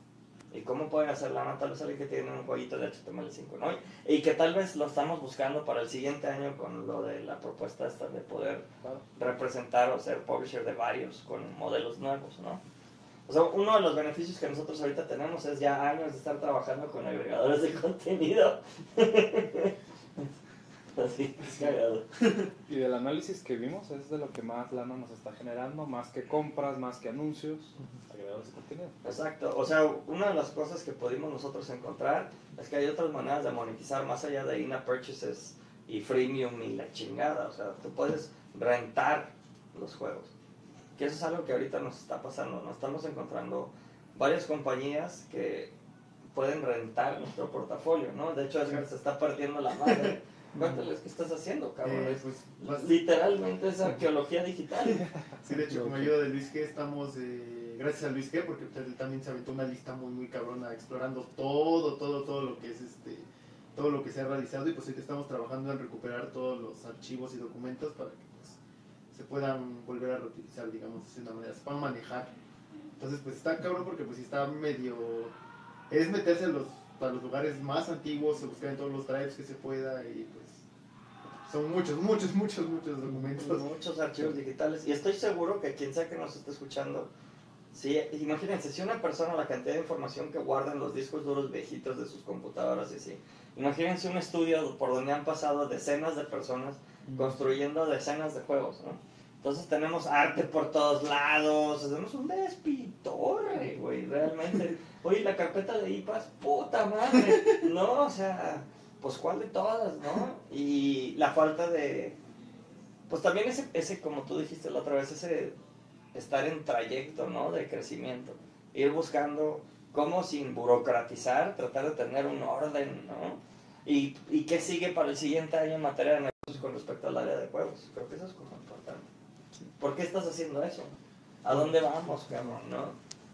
y cómo pueden hacer lana tal vez alguien que tiene un jueguito de HTML5, ¿no? Y que tal vez lo estamos buscando para el siguiente año con lo de la propuesta esta de poder representar o ser publisher de varios con modelos nuevos, ¿no? O sea, uno de los beneficios que nosotros ahorita tenemos es ya años de estar trabajando con agregadores de contenido. Así, es cagado. Y del análisis que vimos es de lo que más lana nos está generando, más que compras, más que anuncios, contenido. Exacto. O sea, una de las cosas que pudimos nosotros encontrar es que hay otras maneras de monetizar más allá de in-app purchases y freemium y la chingada. O sea, tú puedes rentar los juegos. Que eso es algo que ahorita nos está pasando. Nos estamos encontrando varias compañías que pueden rentar nuestro portafolio, ¿no? De hecho, Edgar se está partiendo la madre. Cuéntales qué estás haciendo, cabrón. Eh, Es- pues, Literalmente es arqueología digital. Sí, de hecho, con ayuda de Luis G estamos, eh, gracias a Luis G, porque pues, él también se aventó una lista muy, muy cabrona, explorando todo, todo, todo lo que es este, todo lo que se ha realizado y pues ahorita estamos trabajando en recuperar todos los archivos y documentos para que pues, se puedan volver a reutilizar, digamos, de una manera, se puedan manejar. Entonces, pues está cabrón porque pues está medio es meterse a los, a los lugares más antiguos, buscar en todos los drives que se pueda y pues son muchos, muchos, muchos, muchos documentos. Muchos archivos digitales. Y estoy seguro que quien sea que nos esté escuchando, sí, imagínense, si una persona la cantidad de información que guarda en los discos duros viejitos de sus computadoras y así, imagínense un estudio por donde han pasado decenas de personas construyendo decenas de juegos, ¿no? Entonces tenemos arte por todos lados, hacemos un despitorre, güey, realmente. Oye, la carpeta de IPAs, puta madre, ¿no? O sea, pues cuál de todas, ¿no? Y la falta de, pues también ese, ese, como tú dijiste la otra vez, ese estar en trayecto, ¿no? De crecimiento, ir buscando cómo sin burocratizar, tratar de tener un orden, ¿no? Y, y qué sigue para el siguiente año en materia de negocios con respecto al área de juegos. Creo que eso es como importante. ¿Por qué estás haciendo eso? ¿A dónde vamos, cabrón, no?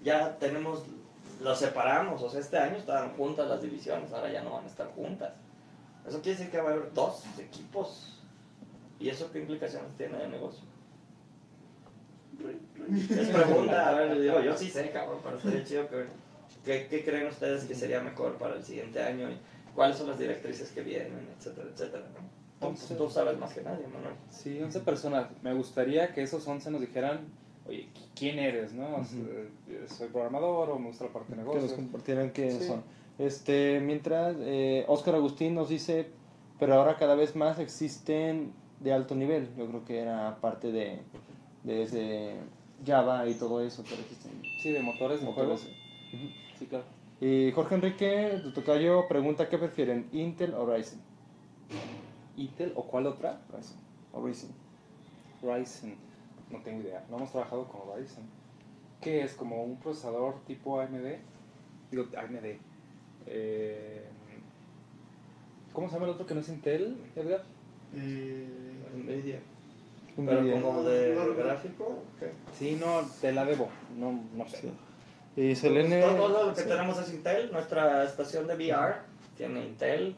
Ya tenemos, lo separamos, o sea, este año estaban juntas las divisiones, ahora ya no van a estar juntas. Eso quiere decir que va a haber dos equipos. ¿Y eso qué implicaciones tiene de negocio? Es pregunta, a ver, digo, yo sí sé, cabrón, pero estaría chido que... ¿Qué, ¿Qué creen ustedes que sería mejor para el siguiente año? y ¿Cuáles son las directrices que vienen, etcétera, etcétera? ¿no? Tú, tú sabes más que nadie, Manuel. Sí, 11 personas. Me gustaría que esos 11 nos dijeran, oye, ¿quién eres? ¿no? O sea, ¿Soy programador o me gusta la parte de Que negocios? nos compartieran qué Sí. son. Este, mientras, eh, Oscar Agustín nos dice, pero ahora cada vez más existen de alto nivel. Yo creo que era parte de, de ese Java y todo eso, pero existen Sí, de motores motores. Sí, claro. Y Jorge Enrique, tu tocayo, pregunta qué prefieren, Intel o Ryzen. ¿Intel o cuál otra? Ryzen. O Ryzen. Ryzen. No tengo idea. No hemos trabajado con Ryzen. ¿Qué es? ¿Como un procesador tipo AMD? Digo, AMD. Eh, ¿Cómo se llama el otro que no es Intel, Edgar? Eh, Nvidia. Nvidia. Pero como de gráfico, ¿qué? Sí, no, de la Devo. No, no sé. Sí. Y Selene... Todo, todo lo que sí. tenemos es Intel. Nuestra estación de VR tiene Intel.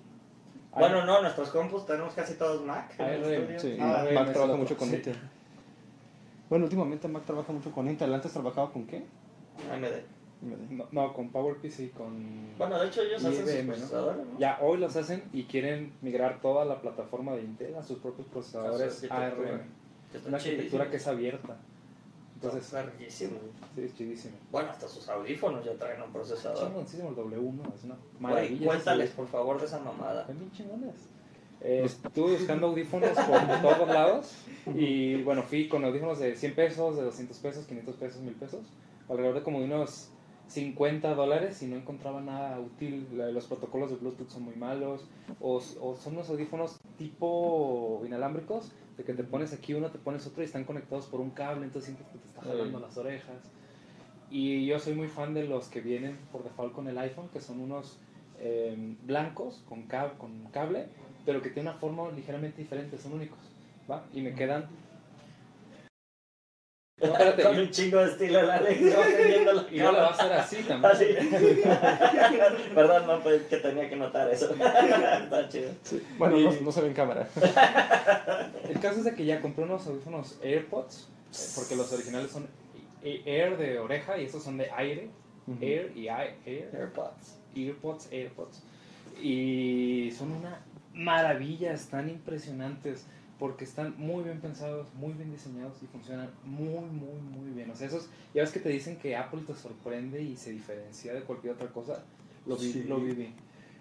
Ah, Bueno, no, nuestros compus tenemos casi todos Mac. ARM. Sí, Ah, Mac es trabaja mucho con sí. Intel. Bueno, últimamente Mac trabaja mucho con Intel. ¿Antes trabajaba con qué? AMD. No, no, con PowerPC, con... Bueno, de hecho ellos Y hacen sus IBM, procesadores, ¿no? Ya hoy los hacen y quieren migrar toda la plataforma de Intel a sus propios procesadores. ARM. Una arquitectura que es abierta. Entonces, Está larguísimo. sí, es chidísimo. Bueno, hasta sus audífonos ya traen un procesador. Chingoncísimo el W1, es una Güey, maravilla. cuéntales, por favor, de esa mamada. Bien chingones. Eh, estuve buscando audífonos por todos lados y bueno, fui con audífonos de 100 pesos, de 200 pesos, 500 pesos, 1000 pesos, alrededor de como de unos 50 dólares y no encontraba nada útil. Los protocolos de Bluetooth son muy malos o, o son unos audífonos tipo inalámbricos, de que te pones aquí uno, te pones otro y están conectados por un cable, entonces sientes que te está jalando las orejas. Y yo soy muy fan de los que vienen por default con el iPhone, que son unos eh, blancos con, cab- con cable, pero que tienen una forma ligeramente diferente, son únicos. ¿va? Y me quedan. No, espérate, Con y, un chingo de estilo el Alex. ¿no? Viendo la y no lo va a hacer así también. Así. Perdón, no, pues que tenía que notar eso. Está chido. Bueno, Y- no, no se ve en cámara. El caso es de que ya compré unos audífonos AirPods, eh, porque los originales son Air de oreja y estos son de aire. Air y ai- Air. AirPods. AirPods, AirPods. Y son una maravilla, están impresionantes porque están muy bien pensados, muy bien diseñados y funcionan muy, muy, muy bien. O sea, esos, ya ves que te dicen que Apple te sorprende y se diferencia de cualquier otra cosa. Lo, vi- Sí. lo viví.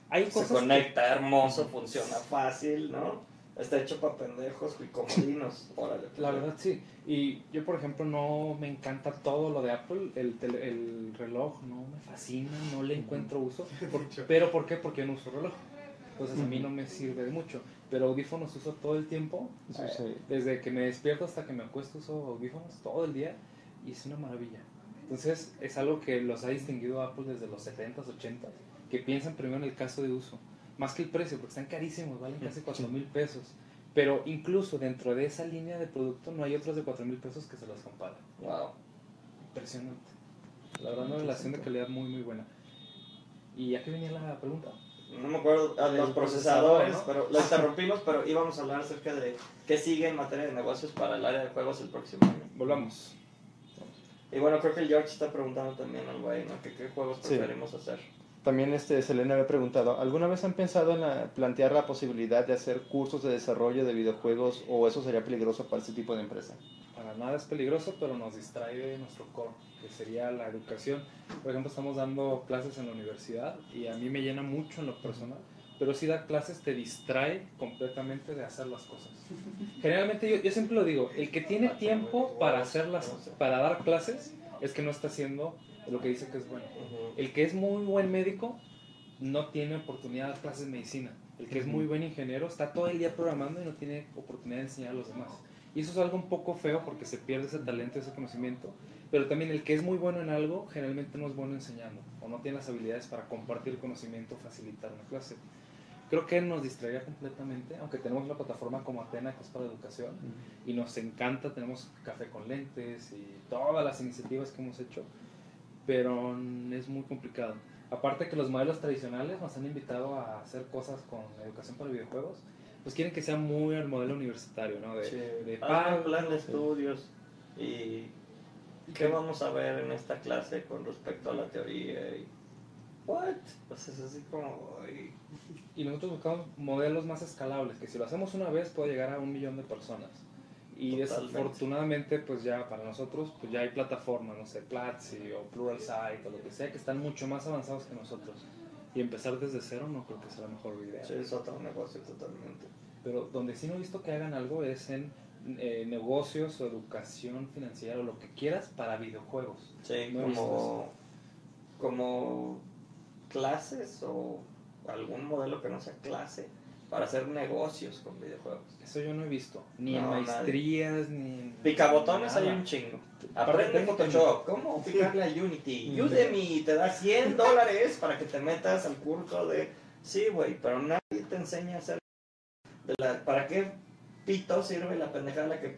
Hay Se cosas que- conecta hermoso, funciona fácil, ¿no? Está hecho para pendejos y comodinos. Órale. pues, La verdad sí. Y yo, por ejemplo, no me encanta todo lo de Apple. El, tele- el reloj no me fascina, no le encuentro uso. Por- ¿Pero por qué? Porque yo no uso reloj. Entonces a mí no me sirve de mucho. Pero audífonos uso todo el tiempo. Eso Eh, sí. Desde que me despierto hasta que me acuesto uso audífonos todo el día. Y es una maravilla. Entonces es algo que los ha distinguido Apple desde los 70s, 80s. Que piensan primero en el caso de uso. Más que el precio, porque están carísimos, valen casi 4 mil pesos. Pero incluso dentro de esa línea de producto no hay otros de 4 mil pesos que se los comparan. Wow. Impresionante. La verdad, una relación de calidad muy, muy buena. ¿Y a qué venía la pregunta? No me acuerdo a los procesador, procesadores, ¿no? pero lo interrumpimos, pero íbamos a hablar acerca de qué sigue en materia de negocios para el área de juegos el próximo año. Volvamos. Y bueno, creo que el George está preguntando también al güey, ¿no? ¿Qué, qué juegos Sí. preferimos hacer? También este, Selena había preguntado, ¿alguna vez han pensado en la- plantear la posibilidad de hacer cursos de desarrollo de videojuegos o eso sería peligroso para este tipo de empresa? Para nada es peligroso, pero nos distrae de nuestro core, que sería la educación. Por ejemplo, estamos dando clases en la universidad y a mí me llena mucho en lo personal, pero si dar clases te distrae completamente de hacer las cosas. Generalmente yo, yo siempre lo digo, el que tiene tiempo para, hacer las, para dar clases es que no está haciendo lo que dice que es bueno. El que es muy buen médico no tiene oportunidad de dar clases de medicina. El que es muy buen ingeniero está todo el día programando y no tiene oportunidad de enseñar a los demás. Y eso es algo un poco feo porque se pierde ese talento, ese conocimiento. Pero también el que es muy bueno en algo generalmente no es bueno enseñando o no tiene las habilidades para compartir conocimiento o facilitar una clase. Creo que nos distraería completamente, aunque tenemos una plataforma como Atena que es para educación y nos encanta, tenemos café con lentes y todas las iniciativas que hemos hecho, pero es muy complicado. Aparte que los modelos tradicionales nos han invitado a hacer cosas con educación para videojuegos, pues quieren que sea muy el modelo universitario, ¿no? De, de Hazme pago, plan de sí. estudios y qué vamos a ver en esta clase con respecto a la teoría y what pues es así como ay, Y nosotros buscamos modelos más escalables, que si lo hacemos una vez puede llegar a un millón de personas. Y Totalmente. desafortunadamente, pues ya para nosotros, pues ya hay plataformas, no sé, Platzi o Pluralsight o lo que sea, que están mucho más avanzados que nosotros. Y empezar desde cero no creo que sea la mejor idea. sí, es otro negocio totalmente Pero donde sí no he visto que hagan algo es en eh, negocios o educación financiera o lo que quieras para videojuegos. sí No como como clases o algún modelo que no sea clase para hacer negocios con videojuegos Eso yo no he visto. Ni en nadie. maestrías, ni en... Picabotones hay un chingo. Aprende Photoshop. ¿Cómo picarle a Unity? Udemy te da 100 dólares para que te metas al curso de... Sí, güey, pero nadie te enseña a hacer... de la- ¿Para qué pito sirve la pendejada que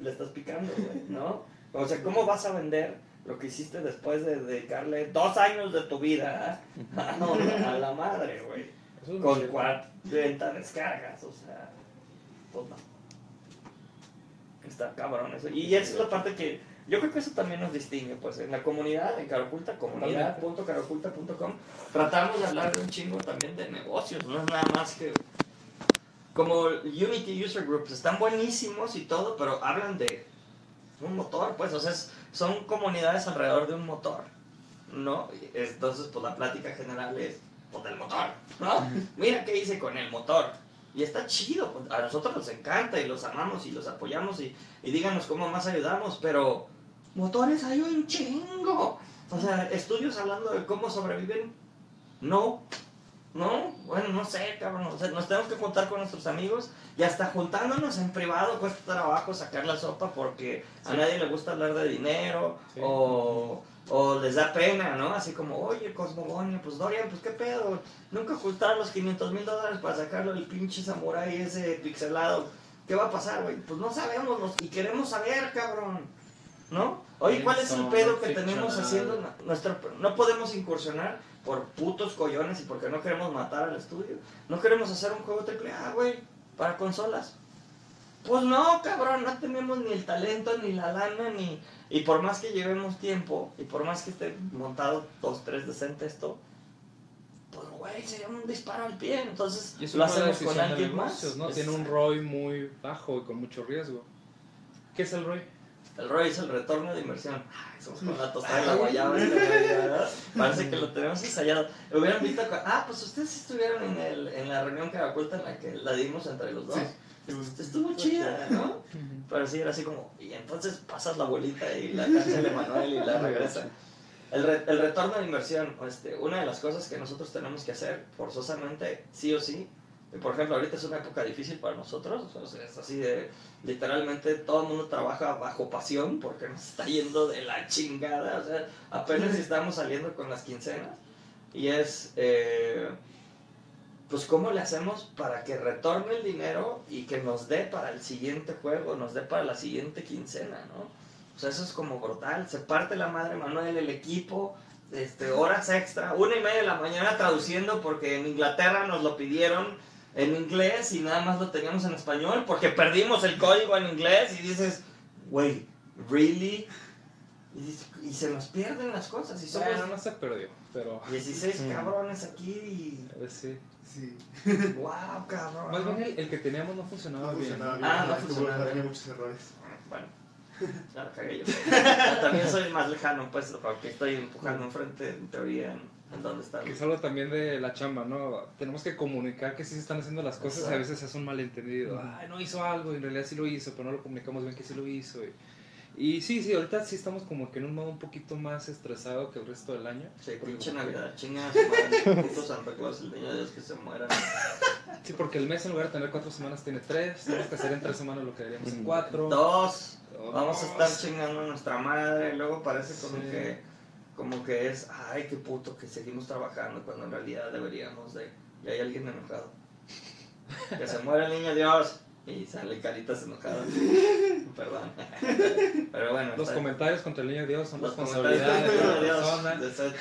le estás picando, güey? ¿No? O sea, ¿cómo vas a vender lo que hiciste después de dedicarle dos años de tu vida a, a la madre, güey? Con cierto. 40 descargas, o sea, pues no. Está cabrón eso. Y esa es la parte que yo creo que eso también nos distingue, pues en la comunidad, en Caroculta, comunidad.caroculta.com, tratamos de hablar de un chingo también de negocios, no es nada más que... Como Unity User Groups están buenísimos y todo, pero hablan de un motor, pues, o sea, es- son comunidades alrededor de un motor, ¿no? Entonces, pues la plática general es, pues, del motor, ¿no? Mira qué hice con el motor. Y está chido, pues, a nosotros nos encanta y los amamos y los apoyamos y, y díganos cómo más ayudamos, pero motores hay un chingo. O sea, estudios hablando de cómo sobreviven, no. No, bueno, no sé, cabrón. O sea, nos tenemos que juntar con nuestros amigos y hasta juntándonos en privado cuesta trabajo sacar la sopa porque a nadie le gusta hablar de dinero Sí. o, o les da pena, ¿no? Así como, oye, Cosmogonia, pues Dorian, pues qué pedo. Nunca ocultaron los 500 mil dólares para sacarlo del pinche samurái ese pixelado. ¿Qué va a pasar, güey? Pues no sabemos y queremos saber, cabrón. ¿No? Oye, ¿cuál es el pedo que tenemos haciendo nu- nuestra... No podemos incursionar por putos collones y porque no queremos matar al estudio. No queremos hacer un juego triple A, güey, para consolas. Pues no, cabrón, no tenemos ni el talento, ni la lana, ni... Y por más que llevemos tiempo, y por más que esté montado dos, tres decente esto, pues, güey, sería un disparo al pie. Entonces, Y lo hacemos con alguien negocios, más. ¿no? Es- Tiene un ROI muy bajo y con mucho riesgo. ¿Qué es el ROI? El ROI es el retorno de inversión. Ay, somos con la tostada de la guayaba. Parece que lo tenemos ensayado. Hubieran visto. Ah, pues ustedes estuvieron en, el, en la reunión que oculta en la que la dimos entre los dos. Est- Estuvo chida, ¿no? Pero sí, era así como. Y entonces pasas la bolita y la cancha de Manuel y la regresa. El, re- el retorno de inversión, este, una de las cosas que nosotros tenemos que hacer forzosamente, sí o sí, por ejemplo, ahorita es una época difícil para nosotros, o sea, es así de, literalmente todo el mundo trabaja bajo pasión porque nos está yendo de la chingada, o sea, apenas estamos saliendo con las quincenas, y es, eh, pues, ¿cómo le hacemos para que retorne el dinero y que nos dé para el siguiente juego, nos dé para la siguiente quincena, ¿no? O sea, eso es como brutal. Se parte la madre Manuel, el equipo, este, horas extra, una y media de la mañana traduciendo porque en Inglaterra nos lo pidieron en inglés y nada más lo teníamos en español porque perdimos el código en inglés y dices, güey, ¿really? Y, y se nos pierden las cosas. Y somos Bueno, no se perdió, pero... 16 Mm. cabrones aquí y. eh, sí. Sí. ¡Wow, cabrón! Más bien el, el que teníamos no funcionaba No bien. funcionaba bien. Ah, no tuvo- funcionaba tenía bien. muchos errores. Bueno, ya la cagué yo. También soy más lejano, pues, porque estoy empujando enfrente, en teoría, en, en dónde está. Que es algo también de la chamba, ¿no? Tenemos que comunicar que sí se están haciendo las cosas y a veces es un malentendido. Ay, no hizo algo, y en realidad sí lo hizo, pero no lo comunicamos bien que sí lo hizo. Y, y sí, sí, ahorita sí estamos como que en un modo un poquito más estresado que el resto del año. Sí, pinche Navidad, chinga a su madre, puto Santa Claus, el niño de Dios que se muera. Sí, porque el mes en lugar de tener cuatro semanas tiene tres, tenemos que hacer en tres semanas lo que deberíamos en cuatro. Dos, Dos. vamos a estar chingando a nuestra madre, luego parece como Sí. que como que es, ay, qué puto que seguimos trabajando cuando en realidad deberíamos de, y hay alguien enojado. Que se muere el niño Dios y sale caritas enojadas. Perdón. Pero bueno. Los comentarios contra el niño Dios son los responsabilidad de Dios, persona. de ser-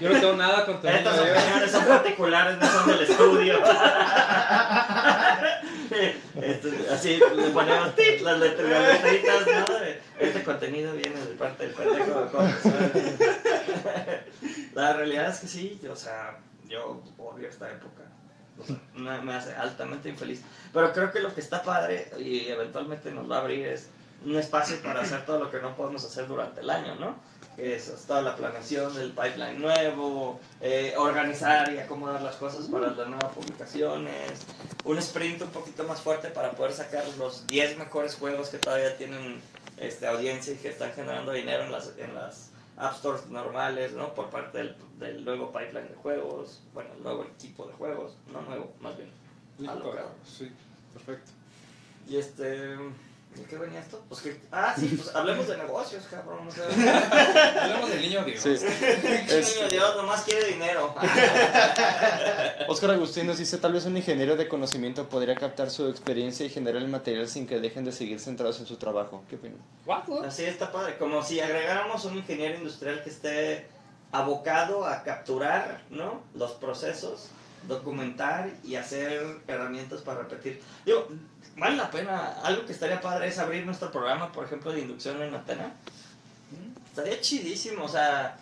Yo no tengo nada contra el niño Estas Dios. opiniones son particulares, no son del estudio. Así le ponemos tit, las, letras, las letritas, ¿no? Este contenido viene de parte del pendejo de. La realidad es que sí, o sea, yo odio esta época. O sea, me, me hace altamente infeliz. Pero creo que lo que está padre y eventualmente nos va a abrir es un espacio para hacer todo lo que no podemos hacer durante el año, ¿no? Que es toda la planeación del pipeline nuevo, eh, organizar y acomodar las cosas para las nuevas publicaciones, un sprint un poquito más fuerte para poder sacar los 10 mejores juegos que todavía tienen este, audiencia y que están generando dinero en las, en las App Stores normales, ¿no? Por parte del, del nuevo pipeline de juegos, bueno, el nuevo equipo de juegos, no nuevo, más bien. alocado. Sí, perfecto. Y este. ¿De qué venía esto? Pues que. Ah, sí, pues hablemos de negocios, cabrón. O sea, Hablamos del niño Dios. Sí. pinche niño Dios nomás quiere dinero. Oscar Agustín nos dice, tal vez un ingeniero de conocimiento podría captar su experiencia y generar el material sin que dejen de seguir centrados en su trabajo. ¿Qué opinan? What? Así está padre. Como si agregáramos un ingeniero industrial que esté abocado a capturar ¿no? los procesos, documentar y hacer herramientas para repetir. Digo, vale la pena. Algo que estaría padre es abrir nuestro programa, por ejemplo, de inducción en Atena. Estaría chidísimo, o sea,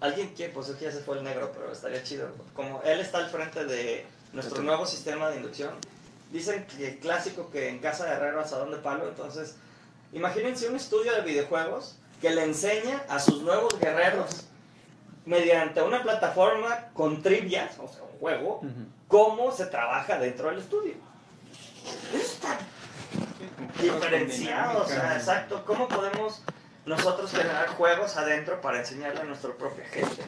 alguien que, pues aquí ya se fue el negro, pero estaría chido. Como él está al frente de nuestro nuevo sistema de inducción, dicen que clásico que en casa de herrero asadón de palo, entonces, imagínense un estudio de videojuegos que le enseña a sus nuevos guerreros mediante una plataforma con trivias, o sea, un juego, cómo se trabaja dentro del estudio. Diferenciado, exacto. ¿Cómo podemos nosotros generar juegos adentro para enseñarle a nuestra propia gente?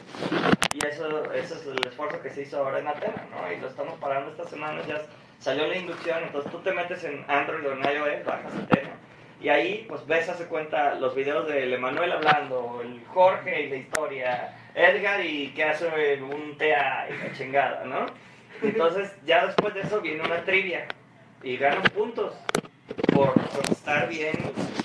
Y eso, eso es el esfuerzo que se hizo ahora en Atena, ¿no? Y lo estamos parando esta semana, ya salió la inducción, entonces tú te metes en Android o en iOS, bajas Atena, y ahí pues ves, hace cuenta, los videos del Emanuel hablando, el Jorge y la historia, Edgar y que hace un tea y la chingada, ¿no? Entonces ya después de eso viene una trivia y ganan puntos por, por estar bien,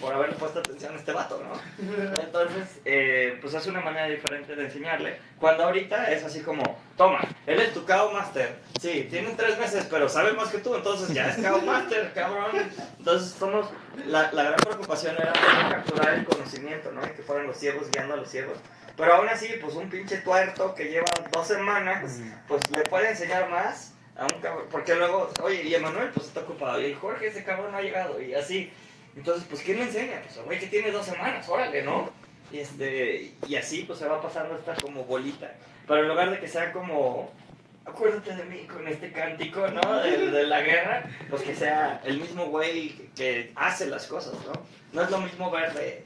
por haberle puesto atención a este vato, ¿no? Entonces, eh, pues es una manera diferente de enseñarle. Cuando ahorita es así como, toma, él es tu KO Master. Sí, tiene tres meses, pero sabe más que tú, entonces ya es KO Master, cabrón. Entonces, somos, la, la gran preocupación era capturar el conocimiento, ¿no? Y que fueran los ciegos guiando a los ciegos. Pero aún así, pues un pinche tuerto que lleva dos semanas, pues le puede enseñar más a un cabrón. Porque luego, oye, y Emanuel, pues está ocupado. Y el Jorge, ese cabrón no ha llegado. Y así. Entonces, pues, ¿quién le enseña? Pues, güey que tiene dos semanas, órale, ¿no? Y, este, y así, pues, se va pasando esta como bolita. Pero en lugar de que sea como, acuérdate de mí con este cántico, ¿no? De, de la guerra, pues que sea el mismo güey que, que hace las cosas, ¿no? No es lo mismo ver de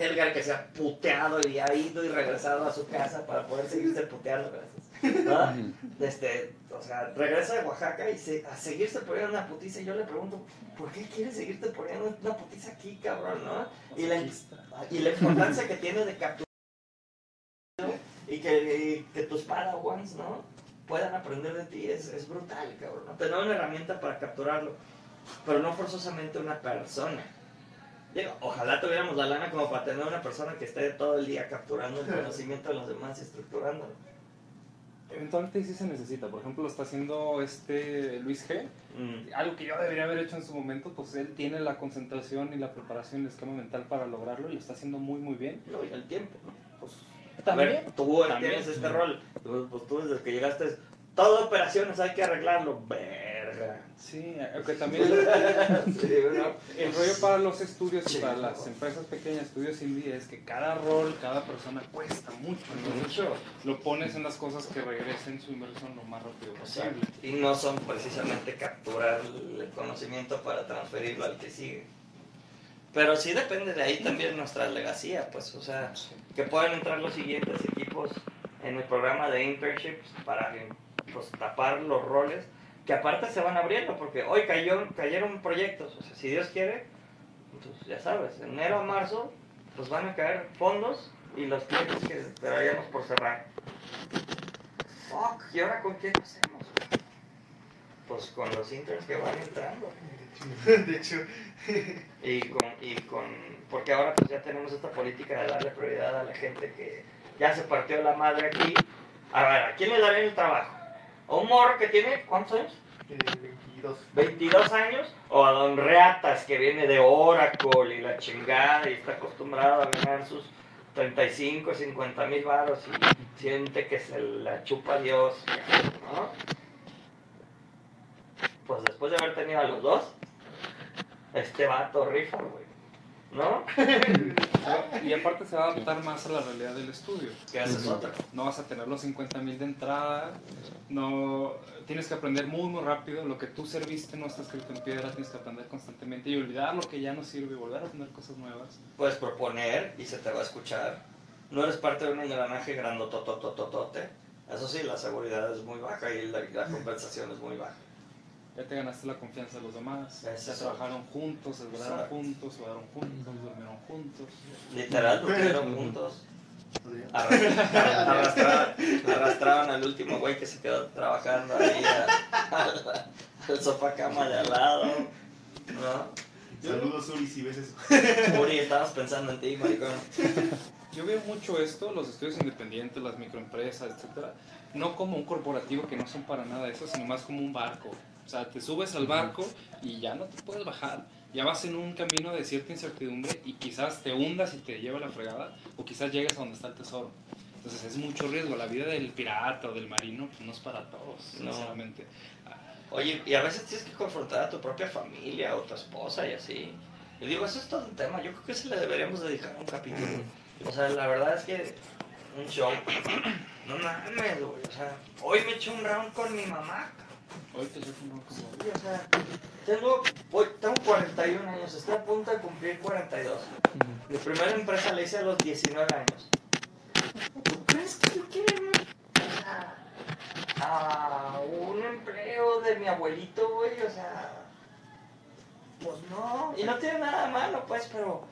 Edgar que se ha puteado y ha ido y regresado a su casa para poder seguirse puteando, gracias. ¿no? Este, o sea, regresa de Oaxaca y se, a seguirse poniendo una putiza. Y yo le pregunto, ¿por qué quieres seguirte poniendo una putiza aquí, cabrón, no? Y la, y la importancia que tiene de capturar y que, y que tus padawans, ¿no? Puedan aprender de ti es, es brutal, cabrón. ¿no? Tener una herramienta para capturarlo, pero no forzosamente una persona. Digo, ojalá tuviéramos la lana como para tener una persona que esté todo el día capturando el conocimiento de los demás y estructurándolo. Eventualmente sí se necesita. Por ejemplo, lo está haciendo este Luis G. Mm. Algo que yo debería haber hecho en su momento, pues él tiene la concentración y la preparación, el esquema mental para lograrlo y lo está haciendo muy, muy bien. No, y el tiempo. Pues, A ver, tú también. tienes este rol. Tú, pues tú desde que llegaste, todo operaciones hay que arreglarlo. Verga. Sí, aunque también el rollo para los estudios y para las empresas pequeñas, estudios indie, es que cada rol, cada persona cuesta mucho. Entonces, Mucho. lo pones en las cosas que regresen su inversión lo más rápido posible. Y no son precisamente capturar el conocimiento para transferirlo al que sigue. Pero sí depende de ahí también nuestra legacía, pues, o sea, que puedan entrar los siguientes equipos en el programa de internships para pues, tapar los roles, que aparte se van abriendo, porque hoy cayó, cayeron proyectos, o sea, si Dios quiere, pues ya sabes, enero a marzo, pues van a caer fondos y los clientes que esperaríamos por cerrar. Fuck, ¿y ahora con quién hacemos? Pues con los interns que van entrando. De hecho, Y con, y con, porque ahora pues ya tenemos esta política de darle prioridad a la gente que ya se partió la madre aquí. A ver, ¿a quién le darían el trabajo? ¿A un morro que tiene, cuántos años? eh, 22. 22 años, o a Don Reatas que viene de Oracle y la chingada y está acostumbrado a ganar sus 35, 50 mil baros y siente que se la chupa Dios, ¿no? Pues después de haber tenido a los dos, este vato rifa, güey, ¿no? Y aparte se va a adaptar más a la realidad del estudio. Que haces otra. No vas a tener los 50 mil de entrada, no tienes que aprender muy muy rápido, lo que tú serviste no está escrito en piedra, tienes que aprender constantemente y olvidar lo que ya no sirve y volver a tener cosas nuevas. Puedes proponer y se te va a escuchar. No eres parte de un engranaje grandototototote. Eso sí, la seguridad es muy baja y la, la compensación es muy baja. Ya te ganaste la confianza de los demás, ya Eso. trabajaron juntos, se duraron Exacto. juntos, jugaron juntos, durmieron juntos. Literal, durmieron juntos. Arrastraron al último güey que se quedó trabajando ahí a- al, al sofá cama de al lado. ¿No? Saludos, Uri, si ves eso. Uri, estábamos pensando en ti, maricón. Yo veo mucho esto, los estudios independientes, las microempresas, etcétera, no como un corporativo que no son para nada eso, sino más como un barco. O sea, te subes al barco y ya no te puedes bajar. Ya vas en un camino de cierta incertidumbre y quizás te hundas y te lleva la fregada, o quizás llegues a donde está el tesoro. Entonces es mucho riesgo. La vida del pirata o del marino pues, no es para todos, No. sinceramente. Oye, y a veces tienes que confrontar a tu propia familia o tu esposa y así. Y digo, eso es todo un tema. Yo creo que se le deberíamos dedicar un capítulo. O sea, la verdad es que un show. No mames, güey. O sea, hoy me eché un round con mi mamá. Hoy te llevo un como... Sí, o sea, tengo, voy- tengo 41 años, estoy a punto de cumplir 42. Mi primera empresa la hice a los 19 años. ¿Tú crees que yo quiero irme a, a un empleo de mi abuelito, güey? O sea, pues no. Y no tiene nada malo, pues, pero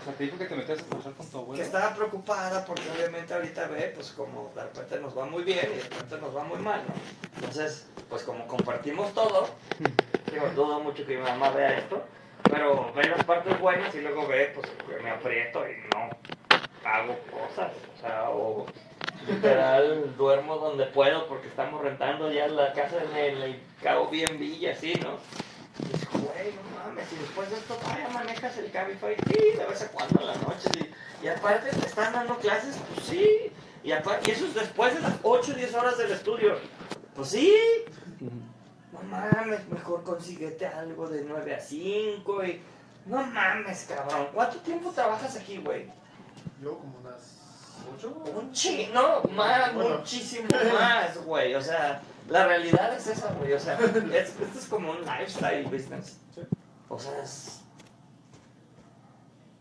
O sea, te dijo que te metías a trabajar con tu abuelo. que estaba preocupada porque obviamente ahorita ve, pues como de repente nos va muy bien y de repente nos va muy mal, ¿no? Entonces, pues como compartimos todo, digo, dudo mucho que mi mamá vea esto, pero ve las partes buenas y luego ve, pues que me aprieto y no hago cosas, o sea, o literal duermo donde puedo porque estamos rentando ya la casa en el Airbnb y así, ¿no? Y güey, no mames, y después de esto todavía manejas el Cabify, sí, de vez en cuando en la noche, sí. Y aparte te están dando clases, pues sí. Y, aparte, y eso es después de las 8 o 10 horas del estudio. Pues sí. No mames, mejor consíguete algo de 9 a 5 y... No mames, cabrón. ¿Cuánto tiempo trabajas aquí, güey? Yo como unas 8. Un chino, más, Bueno. muchísimo más, güey. O sea, la realidad es esa, güey. O sea, es- esto es como un lifestyle business. O sea, es.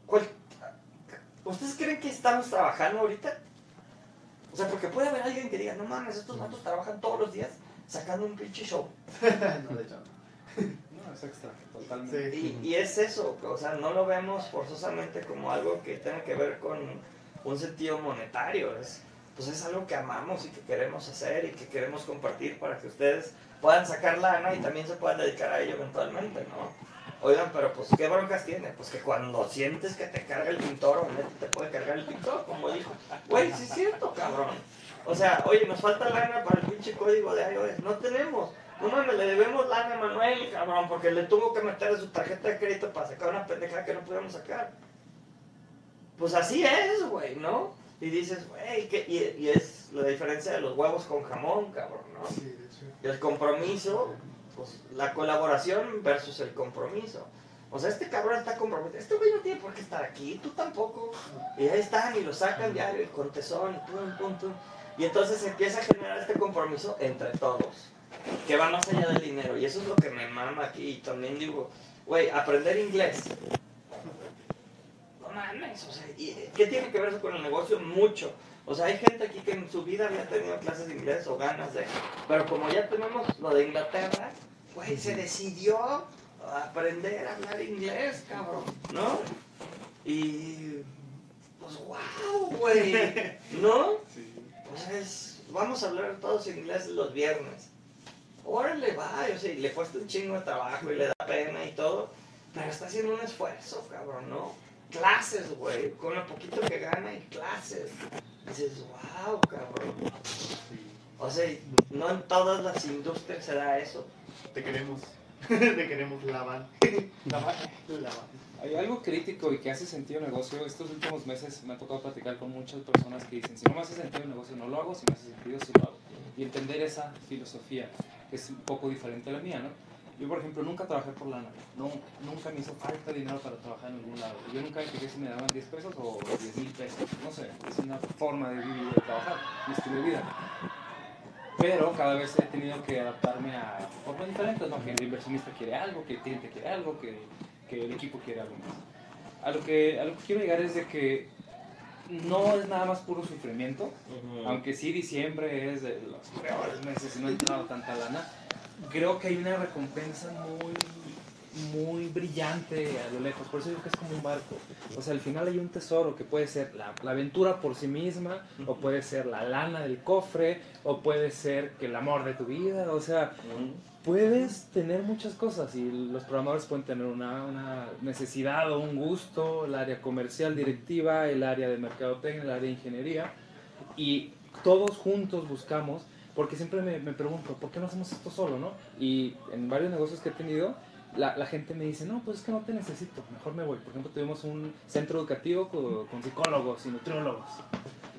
¿Cuál- ¿Ustedes creen que estamos trabajando ahorita? O sea, porque puede haber alguien que diga, no mames, estos vatos trabajan todos los días sacando un pinche show. no, de hecho. No, es extra, totalmente. Sí. Y, y es eso, o sea, no lo vemos forzosamente como algo que tenga que ver con un sentido monetario. Es, pues es algo que amamos y que queremos hacer y que queremos compartir para que ustedes puedan sacar lana y también se puedan dedicar a ello eventualmente, ¿no? Oigan, pero pues, ¿qué broncas tiene? Pues que cuando sientes que te carga el pintor, o te puede cargar el pintor, como dijo. Güey, sí es cierto, cabrón. O sea, oye, nos falta lana para el pinche código de iOS. No tenemos. No mames, le debemos lana a Manuel, cabrón, porque le tuvo que meter su tarjeta de crédito para sacar una pendejada que no podíamos sacar. Pues así es, güey, ¿no? Y dices, güey, y, y es la diferencia de los huevos con jamón, cabrón, ¿no? Sí, de hecho. Y el compromiso, pues la colaboración versus el compromiso. O sea, este cabrón está comprometido. Este güey no tiene por qué estar aquí, tú tampoco. Y ahí están y lo sacan diario y con tesón y pum, pum, pum. Y entonces se empieza a generar este compromiso entre todos, que va más allá del dinero. Y eso es lo que me mama aquí. Y también digo, güey, aprender inglés. Mames, o sea, ¿y ¿qué tiene que ver eso con el negocio? Mucho. O sea, hay gente aquí que en su vida había tenido clases de inglés o ganas de... Pero como ya tenemos lo de Inglaterra, güey, se decidió a aprender a hablar inglés, cabrón, ¿no? Y... Pues wow, güey, ¿no? Sí. Pues es... Vamos a hablar todos inglés los viernes. Órale, va, yo sé, le cuesta un chingo de trabajo y le da pena y todo, pero está haciendo un esfuerzo, cabrón, ¿no? Clases, güey, con lo poquito que gana y clases. Dices, wow, cabrón. O sea, no en todas las industrias se da eso. Te queremos. Te queremos lavar. Lavar. Lavar. Hay algo crítico y que hace sentido el negocio. Estos últimos meses me ha tocado platicar con muchas personas que dicen, si no me hace sentido el negocio, no lo hago, si me hace sentido, sí lo hago. Y entender esa filosofía, que es un poco diferente a la mía, ¿no? Yo, por ejemplo, nunca trabajé por lana. No, nunca me hizo falta dinero para trabajar en algún lado. Yo nunca me fijé si me daban 10 pesos o 10 mil pesos. No sé, es una forma de vivir, de trabajar, mi estilo de vida. Pero cada vez he tenido que adaptarme a formas diferentes, ¿no? Que el inversionista quiere algo, que el cliente quiere algo, que, que el equipo quiere algo más. A lo, que, a lo que quiero llegar es de que no es nada más puro sufrimiento, aunque sí diciembre es de los peores meses y no ha entrado tanta lana, creo que hay una recompensa muy muy brillante a lo lejos, por eso digo que es como un barco. O sea, al final hay un tesoro que puede ser la, la aventura por sí misma, o puede ser la lana del cofre, o puede ser que el amor de tu vida, o sea, puedes tener muchas cosas y los programadores pueden tener una, una necesidad o un gusto, el área comercial directiva, el área de mercadotecnia, el área de ingeniería, y todos juntos buscamos, porque siempre me, me pregunto, ¿por qué no hacemos esto solo, no? Y en varios negocios que he tenido, la, la gente me dice, no, pues es que no te necesito, mejor me voy. Por ejemplo, tuvimos un centro educativo con, con psicólogos y nutriólogos.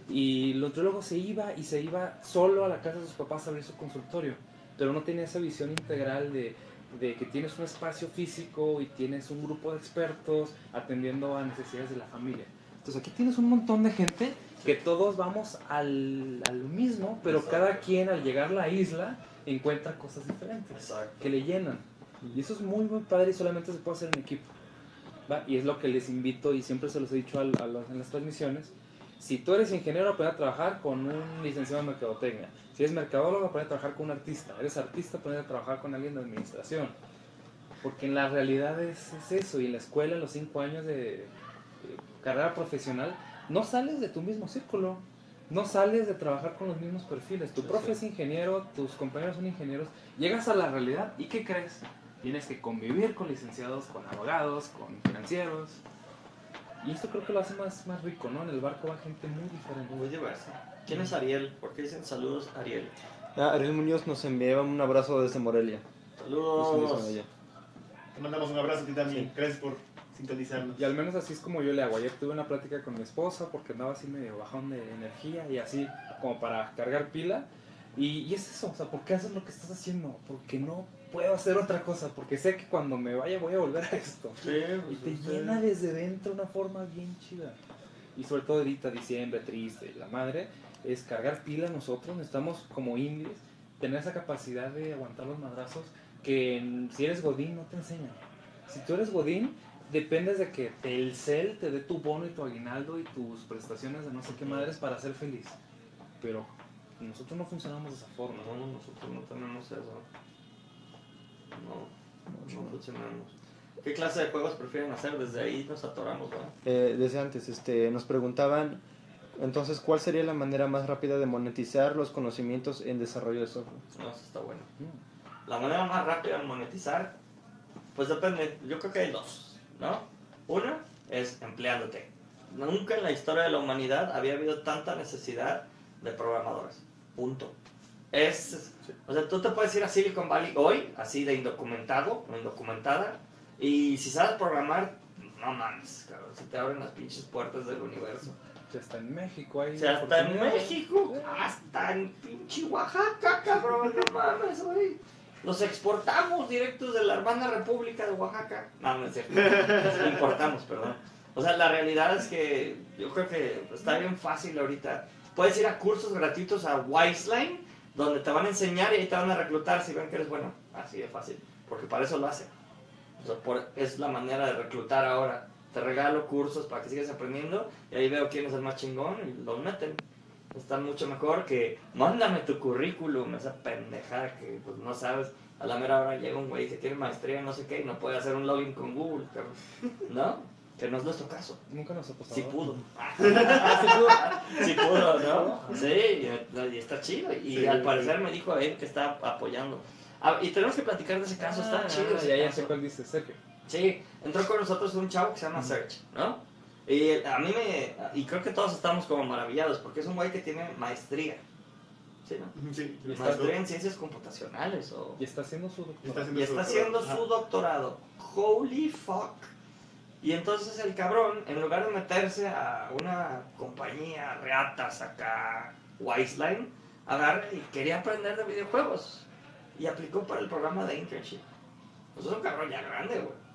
Y el nutriólogo se iba y se iba solo a la casa de sus papás a abrir su consultorio, pero no tenía esa visión integral de, de que tienes un espacio físico y tienes un grupo de expertos atendiendo a necesidades de la familia. Entonces aquí tienes un montón de gente que todos vamos al, al mismo, pero Exacto. cada quien al llegar a la isla encuentra cosas diferentes Exacto. que le llenan. Y eso es muy, muy padre y solamente se puede hacer en equipo. ¿va? Y es lo que les invito y siempre se los he dicho al- a los- en las transmisiones. Si tú eres ingeniero, aprende a trabajar con un licenciado en mercadotecnia. Si eres mercadólogo, aprende a trabajar con un artista. Eres artista, aprende a trabajar con alguien de administración. Porque en la realidad es, es eso. Y en la escuela, en los cinco años de, de carrera profesional, no sales de tu mismo círculo. No sales de trabajar con los mismos perfiles. Tu profe es ingeniero, tus compañeros son ingenieros. Llegas a la realidad y ¿qué crees? Tienes que convivir con licenciados, con abogados, con financieros. Y esto creo que lo hace más, más rico, ¿no? En el barco va gente muy diferente. Muy diversa. ¿Quién es Ariel? ¿Por qué dicen saludos, Ariel? Ah, Ariel Muñoz nos enviaba un abrazo desde Morelia. Saludos. Te mandamos un abrazo a ti también. Gracias por sintonizarnos. Y al menos así es como yo le hago. Ayer tuve una plática con mi esposa porque andaba así medio bajón de energía y así como para cargar pila. Y, y es eso, o sea, ¿por qué haces lo que estás haciendo? Porque no puedo hacer otra cosa, porque sé que cuando me vaya voy a volver a esto. Sí, Y pues, te sí. llena desde dentro una forma bien chida. Y sobre todo ahorita, diciembre, triste, la madre, es cargar pila nosotros, necesitamos como indies tener esa capacidad de aguantar los madrazos que si eres Godín no te enseñan. Si tú eres Godín, dependes de que el CEL te dé tu bono y tu aguinaldo y tus prestaciones de no sé qué madres para ser feliz. Pero nosotros no funcionamos de esa forma. No, nosotros no tenemos eso. No, no funcionamos. ¿Qué clase de juegos prefieren hacer? Desde ahí nos atoramos, ¿verdad? Eh, desde antes, este, nos preguntaban, entonces, ¿cuál sería la manera más rápida de monetizar los conocimientos en desarrollo de software? No, eso está bueno. La manera más rápida de monetizar, pues depende. Yo creo que hay dos, ¿no? Una es empleándote. Nunca en la historia de la humanidad había habido tanta necesidad de programadores. Punto. Es, o sea, tú te puedes ir a Silicon Valley hoy, así de indocumentado o indocumentada, y si sabes programar, no mames, cabrón, se te abren las pinches puertas del universo. Ya está en México ahí. Sea, hasta en. México, hasta en pinche Oaxaca, cabrón, no mames, güey. Los exportamos directos de la hermana República de Oaxaca. No, no es cierto. Los importamos, perdón. O sea, la realidad es que yo creo que está bien fácil ahorita. Puedes ir a cursos gratuitos a Wiseline, donde te van a enseñar y ahí te van a reclutar si ven que eres bueno. Así de fácil. Porque para eso lo hacen. O sea, por- es la manera de reclutar ahora. Te regalo cursos para que sigas aprendiendo y ahí veo quién es el más chingón y lo meten. Están mucho mejor que mándame tu currículum, esa pendejada que pues no sabes. A la mera hora llega un güey que tiene maestría en no sé qué y no puede hacer un login con Google, cabrón. ¿no? Que no es nuestro caso. Nunca nos ha pasado. Sí pudo. Ah, Sí pudo, ¿no? Sí, y, está chido. Y Sí, al parecer me dijo él que está apoyando. Ah, y tenemos que platicar de ese caso, está Ah, chido. Ya, ya sé cuál dice, Sergio. Sí, entró con nosotros un chavo que se llama Serge, ¿no? Y a mí me. Y creo que todos estamos como maravillados, porque es un güey que tiene maestría. ¿Sí, no? Sí, Maestría en ciencias computacionales o. Y está haciendo su Está doctorado. Y está haciendo su doctorado. Holy fuck. Y entonces el cabrón, en lugar de meterse a una compañía reatas acá, Wiseline, agarra y quería aprender de videojuegos. Y aplicó para el programa de internship. Pues es un cabrón ya grande, güey.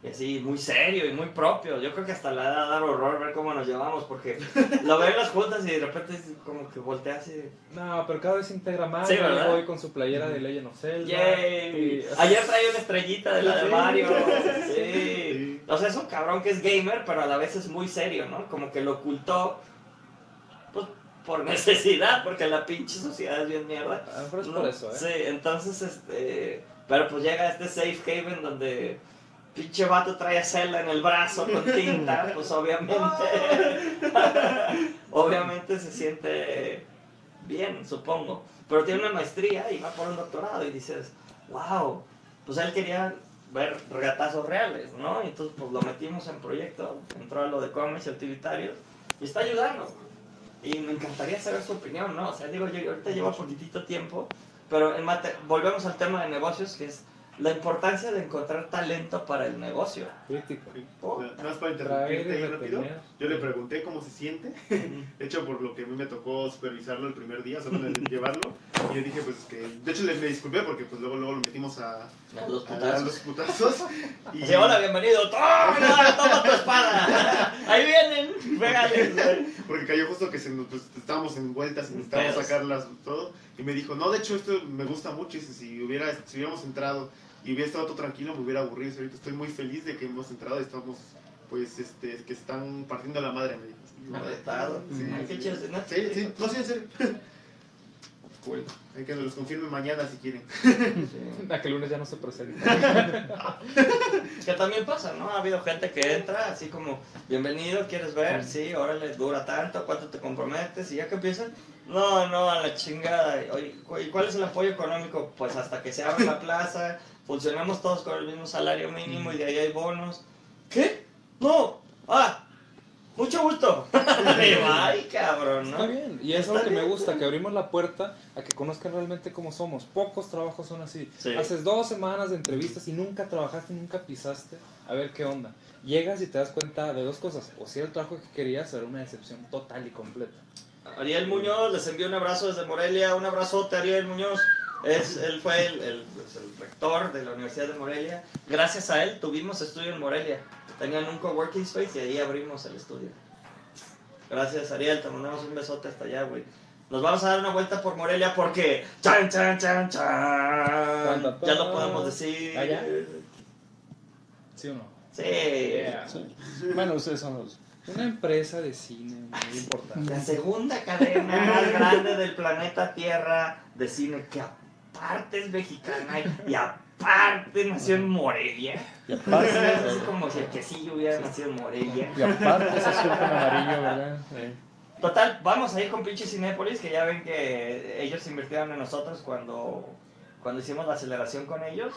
Y así, muy serio y muy propio. Yo creo que hasta le da dar horror ver cómo nos llevamos, porque lo veo en las juntas y de repente es como que voltea así. No, pero cada vez se integra más. Sí, ¿verdad? voy con su playera de Legend of Zelda. Yay. Y- Ayer traía una estrellita de la de. Mario. Sí. Sí. O sea, es un cabrón que es gamer, pero a la vez es muy serio, ¿no? Como que lo ocultó pues, por necesidad, porque la pinche sociedad es bien mierda. A lo mejor es ¿no? por eso, ¿eh? Sí, entonces, este. Pero pues llega este safe haven donde pinche vato trae a Zelda en el brazo con tinta, pues obviamente. obviamente se siente bien, supongo. Pero tiene una maestría y va por un doctorado y dices, wow, pues él quería ver regatazos reales, ¿no? Y entonces pues lo metimos en proyecto, entró a lo de cómics y utilitarios y está ayudando. Y me encantaría saber su opinión, ¿no? O sea, digo, yo ahorita llevo poquitito tiempo, pero en mate- volvemos al tema de negocios, que es la importancia de encontrar talento para el negocio. Crítico. Oh, Nada más para interrumpirte rápido. Yo le pregunté cómo se siente. De hecho, por lo que a mí me tocó supervisarlo el primer día, solo de llevarlo. Y yo dije, pues que. De hecho, le me disculpé porque pues luego, luego lo metimos a, a los a dar los putazos. putazos. Y, Así, hola, bienvenido. ¡Toma, mira, toma tu espada! Ahí vienen, pégale. Porque cayó justo que se nos, pues, estábamos en vueltas y necesitábamos sacarlas todo. Y me dijo, no, de hecho, esto me gusta mucho. Y si, hubiera, si hubiéramos entrado y hubiera estado todo tranquilo, me hubiera aburrido. Ahorita estoy muy feliz de que hemos entrado y estamos, pues, este, que están partiendo la madre, me dijo. Arretado. Sí, sí. Sí, sí, no, sí, en serio. Cool. Hay que nos los confirme mañana si quieren. Sí. A que el lunes ya no se presenta. Que también pasa, ¿no? Ha habido gente que entra así como, bienvenido, ¿quieres ver? Sí, órale, dura tanto, ¿cuánto te comprometes? Y ya que empiezan, no, no, a la chingada. Oye, ¿cu- ¿y cuál es el apoyo económico? Pues hasta que se abra la plaza, funcionamos todos con el mismo salario mínimo y de ahí hay bonos. ¿Qué? No, ah, mucho gusto. Ay, cabrón, Está ¿no? bien, y es Está algo que me bien, gusta, sí. que abrimos la puerta a que conozcan realmente cómo somos. Pocos trabajos son así. Sí. Haces dos semanas de entrevistas y nunca trabajaste, nunca pisaste, a ver qué onda. Llegas y te das cuenta de dos cosas, o si era el trabajo que querías, era una decepción total y completa. Ariel Muñoz, les envío un abrazo desde Morelia, un abrazote Ariel Muñoz. Es, él fue el, el- pues, el rector de la Universidad de Morelia. Gracias a él tuvimos estudio en Morelia. Tenían un coworking space y ahí abrimos el estudio. Gracias Ariel, te mandamos un besote hasta allá, güey. Nos vamos a dar una vuelta por Morelia porque... ¡Chan, chan, chan, chan! Ya lo podemos decir. ¿Ah, ya? ¿Sí o no? Sí. Sí. Bueno, ustedes son los. Una empresa de cine muy importante. La segunda cadena más grande del planeta Tierra de cine que aparte es mexicana y aparte nació en Morelia. Y aparte, Es como si el quesillo hubiera nacido en Morelia. y aparte es azul con amarillo, ¿verdad? Sí. Total, vamos a ir con pinche Cinépolis, que ya ven que ellos invirtieron en nosotros cuando, cuando hicimos la aceleración con ellos.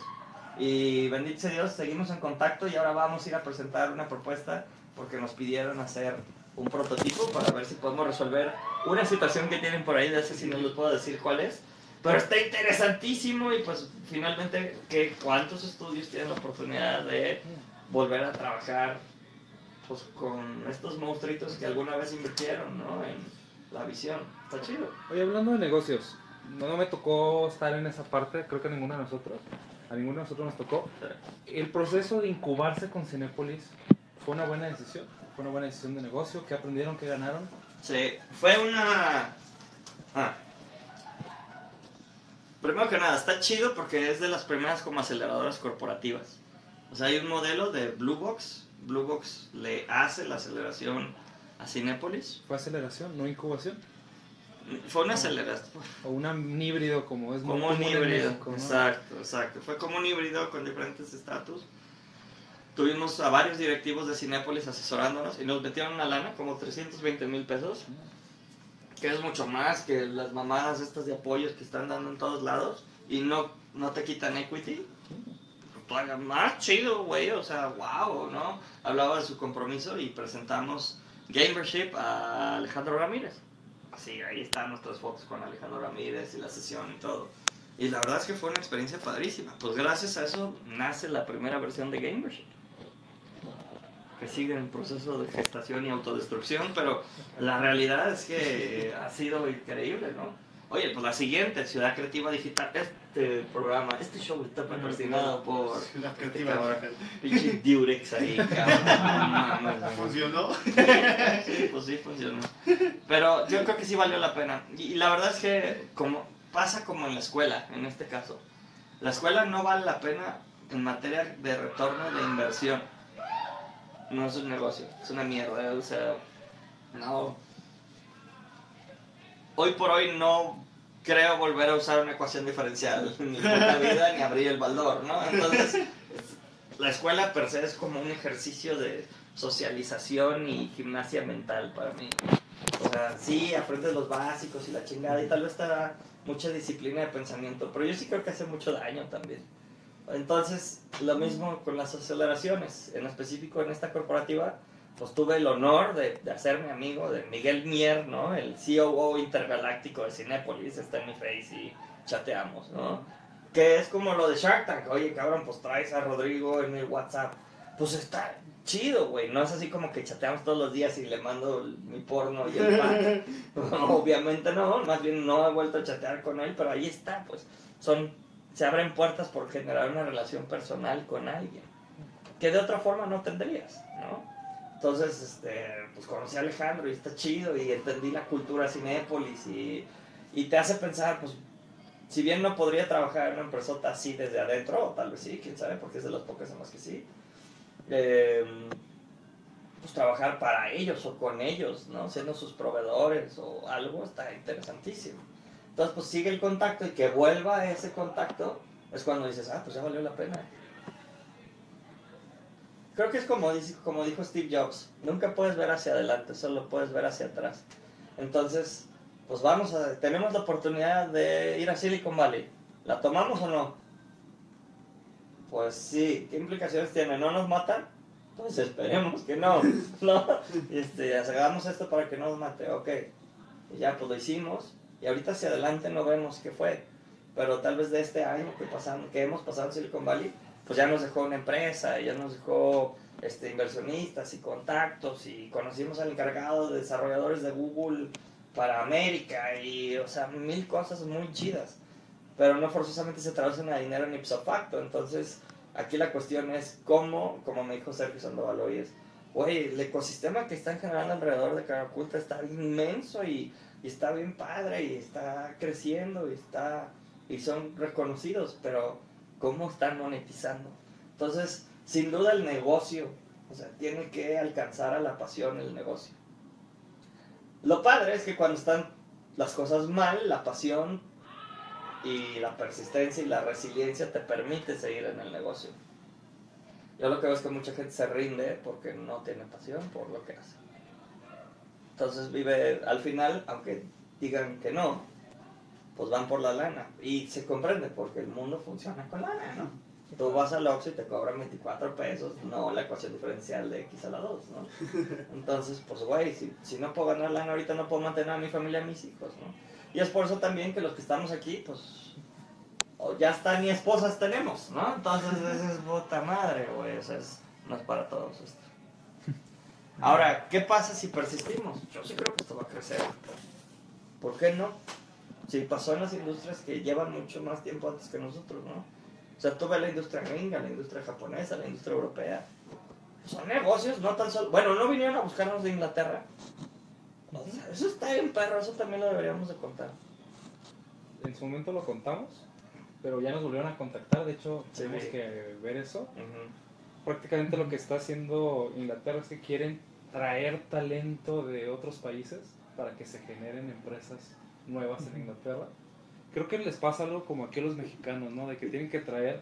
Y bendito sea Dios, seguimos en contacto y ahora vamos a ir a presentar una propuesta porque nos pidieron hacer un prototipo para ver si podemos resolver una situación que tienen por ahí, de ese si no les puedo decir cuál es. Pero está interesantísimo y pues finalmente, ¿qué, ¿cuántos estudios tienen la oportunidad de volver a trabajar pues, con estos monstruitos que alguna vez invirtieron ¿no? en la visión? Está chido. Oye, hablando de negocios, no, no me tocó estar en esa parte, creo que a ninguno de nosotros. A ninguno de nosotros nos tocó. El proceso de incubarse con Cinépolis fue una buena decisión. Fue una buena decisión de negocio. ¿Qué aprendieron? ¿Qué ganaron? Sí, fue una... Ah. Primero que nada, está chido porque es de las primeras como aceleradoras corporativas. O sea, hay un modelo de Blue Box. Blue Box le hace la aceleración a Cinépolis. Fue aceleración, no incubación. Fue una aceleración. O una- un híbrido como es Como un híbrido. México, ¿no? Exacto, exacto. Fue como un híbrido con diferentes estatus. Tuvimos a varios directivos de Cinépolis asesorándonos y nos metieron una lana, como 320 mil pesos. Que es mucho más que las mamadas estas de apoyos que están dando en todos lados. Y no, no te quitan equity. Todavía más chido, güey. O sea, wow, ¿no? Hablaba de su compromiso y presentamos Gamership a Alejandro Ramírez. Sí, ahí están nuestras fotos con Alejandro Ramírez y la sesión y todo. Y la verdad es que fue una experiencia padrísima. Pues gracias a eso nace la primera versión de Gamership. Que sigue en proceso de gestación y autodestrucción, pero la realidad es que ha sido increíble, ¿no? Oye, pues la siguiente, Ciudad Creativa Digital, este programa, este show está patrocinado por La creativa digital. pinche Durex ahí, cabrón. ¿Funcionó? Sí, pues sí funcionó. Pero yo creo que sí valió la pena. Y la verdad es que como pasa como en la escuela, en este caso. La escuela no vale la pena en materia de retorno de inversión. No es un negocio, es una mierda. O sea, no. Hoy por hoy no creo volver a usar una ecuación diferencial ni en la vida ni abrir el baldor, ¿no? Entonces, la escuela per se es como un ejercicio de socialización y gimnasia mental para mí. O sea, sí, aprendes los básicos y la chingada y tal vez te da mucha disciplina de pensamiento, pero yo sí creo que hace mucho daño también. Entonces, lo mismo con las aceleraciones, en específico en esta corporativa, pues tuve el honor de, de hacerme amigo de Miguel Mier, ¿no? El COO intergaláctico de Cinépolis, está en mi face y chateamos, ¿no? Que es como lo de Shark Tank, oye cabrón, pues traes a Rodrigo en el WhatsApp, pues está chido, güey, no es así como que chateamos todos los días y le mando el- mi porno y el pack, obviamente no, más bien no he vuelto a chatear con él, pero ahí está, pues, son, se abren puertas por generar una relación personal con alguien, que de otra forma no tendrías, ¿no? Entonces, este, pues conocí a Alejandro y está chido y entendí la cultura Cinépolis y, y te hace pensar, pues, si bien no podría trabajar en una empresota así desde adentro, o tal vez sí, quién sabe, porque es de las pocas en que sí, eh, pues trabajar para ellos o con ellos, ¿no? Siendo sus proveedores o algo, está interesantísimo. Entonces, pues sigue el contacto y que vuelva ese contacto, es cuando dices, ah, pues ya valió la pena. Creo que es como, como dijo Steve Jobs, nunca puedes ver hacia adelante, solo puedes ver hacia atrás. Entonces, pues vamos a, tenemos la oportunidad de ir a Silicon Valley. ¿La tomamos o no? Pues sí, ¿qué implicaciones tiene? ¿No nos matan? Pues esperemos que no, ¿no? Este, hagamos esto para que no nos mate, ok. Y ya, pues lo hicimos, y ahorita hacia adelante no vemos qué fue. Pero tal vez de este año que, pasamos, que hemos pasado en Silicon Valley, pues ya nos dejó una empresa, ya nos dejó este, inversionistas y contactos, y conocimos al encargado de desarrolladores de Google para América, y, o sea, mil cosas muy chidas. Pero no forzosamente se traducen a dinero ni ipso facto. Entonces, aquí la cuestión es cómo, como me dijo Sergio Sandoval hoy, es, güey, el ecosistema que están generando alrededor de Caraculta está inmenso y, y está bien padre y está creciendo y está y son reconocidos, pero ¿cómo están monetizando? Entonces, sin duda el negocio, o sea, tiene que alcanzar a la pasión el negocio. Lo padre es que cuando están las cosas mal, la pasión y la persistencia y la resiliencia te permite seguir en el negocio. Yo lo que veo es que mucha gente se rinde porque no tiene pasión por lo que hace. Entonces vive al final, aunque digan que no, pues van por la lana. Y se comprende porque el mundo funciona con lana, ¿no? Tú vas al Oxxo y te cobran 24 pesos, no la ecuación diferencial de X a la 2, ¿no? Entonces, pues, güey, si, si no puedo ganar lana ahorita, no puedo mantener a mi familia, a mis hijos, ¿no? Y es por eso también que los que estamos aquí, pues, ya hasta ni esposas tenemos, ¿no? Entonces, esa es puta madre, güey, o sea, es- no es para todos esto. Ahora, ¿qué pasa si persistimos? Yo sí creo que esto va a crecer. ¿Por qué no? Si pasó en las industrias que llevan mucho más tiempo antes que nosotros, ¿no? O sea, tú ves la industria gringa, la industria japonesa, la industria europea. Son negocios, no tan solo... Bueno, no vinieron a buscarnos de Inglaterra. O sea, eso está bien perro, eso también lo deberíamos de contar. En su momento lo contamos, pero ya nos volvieron a contactar. De hecho, Sí. tenemos que ver eso. Ujú. Prácticamente lo que está haciendo Inglaterra es que quieren traer talento de otros países para que se generen empresas nuevas en Inglaterra. Creo que les pasa algo como aquí a los mexicanos, ¿no? De que tienen que traer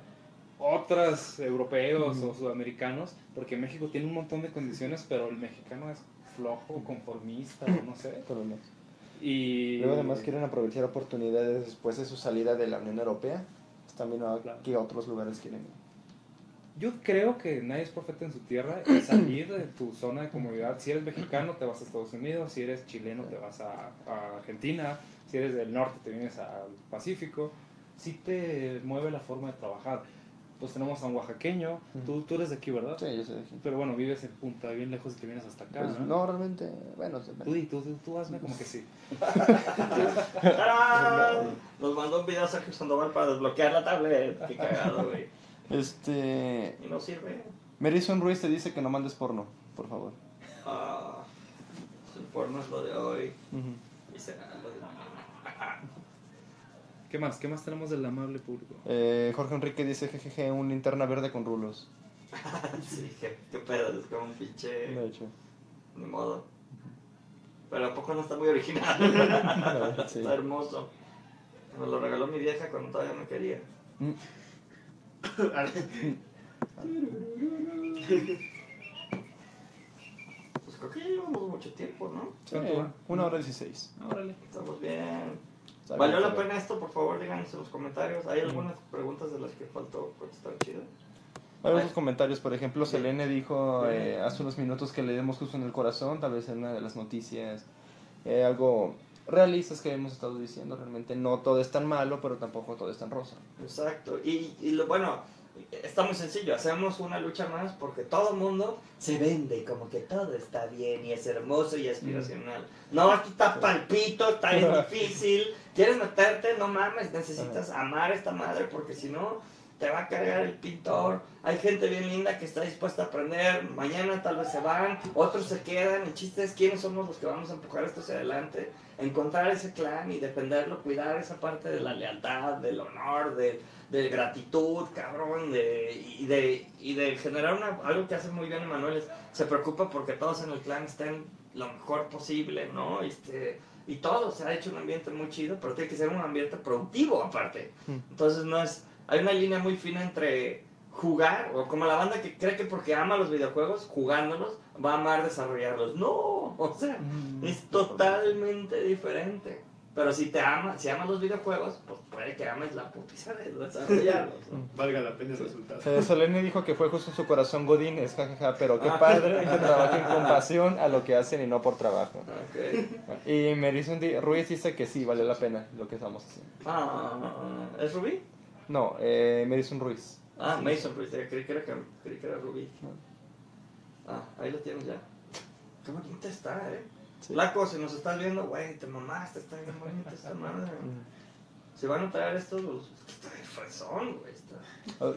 otras europeos o sudamericanos, porque México tiene un montón de condiciones, pero el mexicano es flojo, conformista, o no sé. Y Luego además quieren aprovechar oportunidades después de su salida de la Unión Europea. También a- Claro. que a otros lugares quieren. Yo creo que nadie es profeta en su tierra y salir de tu zona de comodidad. Si eres mexicano, te vas a Estados Unidos. Si eres chileno, te vas a, a Argentina. Si eres del norte, te vienes al Pacífico. Sí te mueve la forma de trabajar. Pues tenemos a un oaxaqueño. Tú, tú eres de aquí, ¿verdad? Sí, yo sé de aquí. Pero bueno, vives en Punta, bien lejos y te vienes hasta acá. Pues, ¿no? no, realmente, bueno, se- Tú, tú, tú, tú hazme como que sí. ¡Tarán! Nos mandó un video Sergio Sandoval para desbloquear la tablet. Qué cagado, güey. Este. Y no sirve. Merison Ruiz te dice que no mandes porno, por favor. Ah, el porno es lo de hoy. Ujú. Y será lo de mañana. ¿Qué más? ¿Qué más tenemos del amable público? Eh, Jorge Enrique dice, jejeje, un linterna verde con rulos. Sí, qué, qué pedo, es como un pinche. De hecho. Ni modo. Pero a poco no está muy original. Sí. Está hermoso. Me lo regaló mi vieja cuando todavía me quería. Mm. Pues creo que ya llevamos mucho tiempo, ¿no? Sí, una hora dieciséis. Órale. Estamos bien. ¿Valió la pena esto? Por favor, díganos en los comentarios. ¿Hay algunas preguntas de las que faltó contestar chido? Hay otros comentarios, por ejemplo, Selene dijo eh, hace unos minutos que le demos justo en el corazón, tal vez en una de las noticias, eh, algo realistas que hemos estado diciendo, realmente no todo es tan malo, pero tampoco todo es tan rosa. Exacto. Y, y lo bueno, está muy sencillo. Hacemos una lucha más porque todo el mundo se vende como que todo está bien y es hermoso y aspiracional. No, esto está palpito, está bien difícil. ¿Quieres meterte? No mames, necesitas amar a esta madre porque si no te va a cargar el pintor. Hay gente bien linda que está dispuesta a aprender. Mañana tal vez se van, otros se quedan. El chiste es quiénes somos los que vamos a empujar esto hacia adelante. Encontrar ese clan y defenderlo, cuidar esa parte de la lealtad, del honor, de, de gratitud, cabrón, de, y, de, y de generar una, algo que hace muy bien Emanuel. es, Se preocupa porque todos en el clan estén lo mejor posible, ¿no? Este, y todo, se ha hecho un ambiente muy chido, pero tiene que ser un ambiente productivo aparte. Entonces no es, hay una línea muy fina entre jugar, o como la banda que cree que porque ama los videojuegos, jugándolos, va a amar desarrollarlos. No, o sea, es totalmente diferente. Pero si te amas, si amas los videojuegos, pues puede que ames la putiza de desarrollarlos. ¿no? Valga la pena el resultado. Eh, Selene dijo que fue justo en su corazón Godín, es jajaja, pero qué Ah. padre que trabajen con pasión a lo que hacen y no por trabajo. Ok. Y Merison Di- Ruiz dice que sí, vale la pena lo que estamos haciendo. Ah, ¿Es Rubí? No, eh, Merison Ruiz. Ah, Mason Ruiz, eh, creí que era, creí que era Rubí. Ah, ahí lo tienes ya. Qué bonita está, eh. Sí. Flaco, si nos estás viendo, güey, te mamaste, está bien bonita esta madre. Si van a traer estos, pues, está bien fresón, güey. Está, Ah,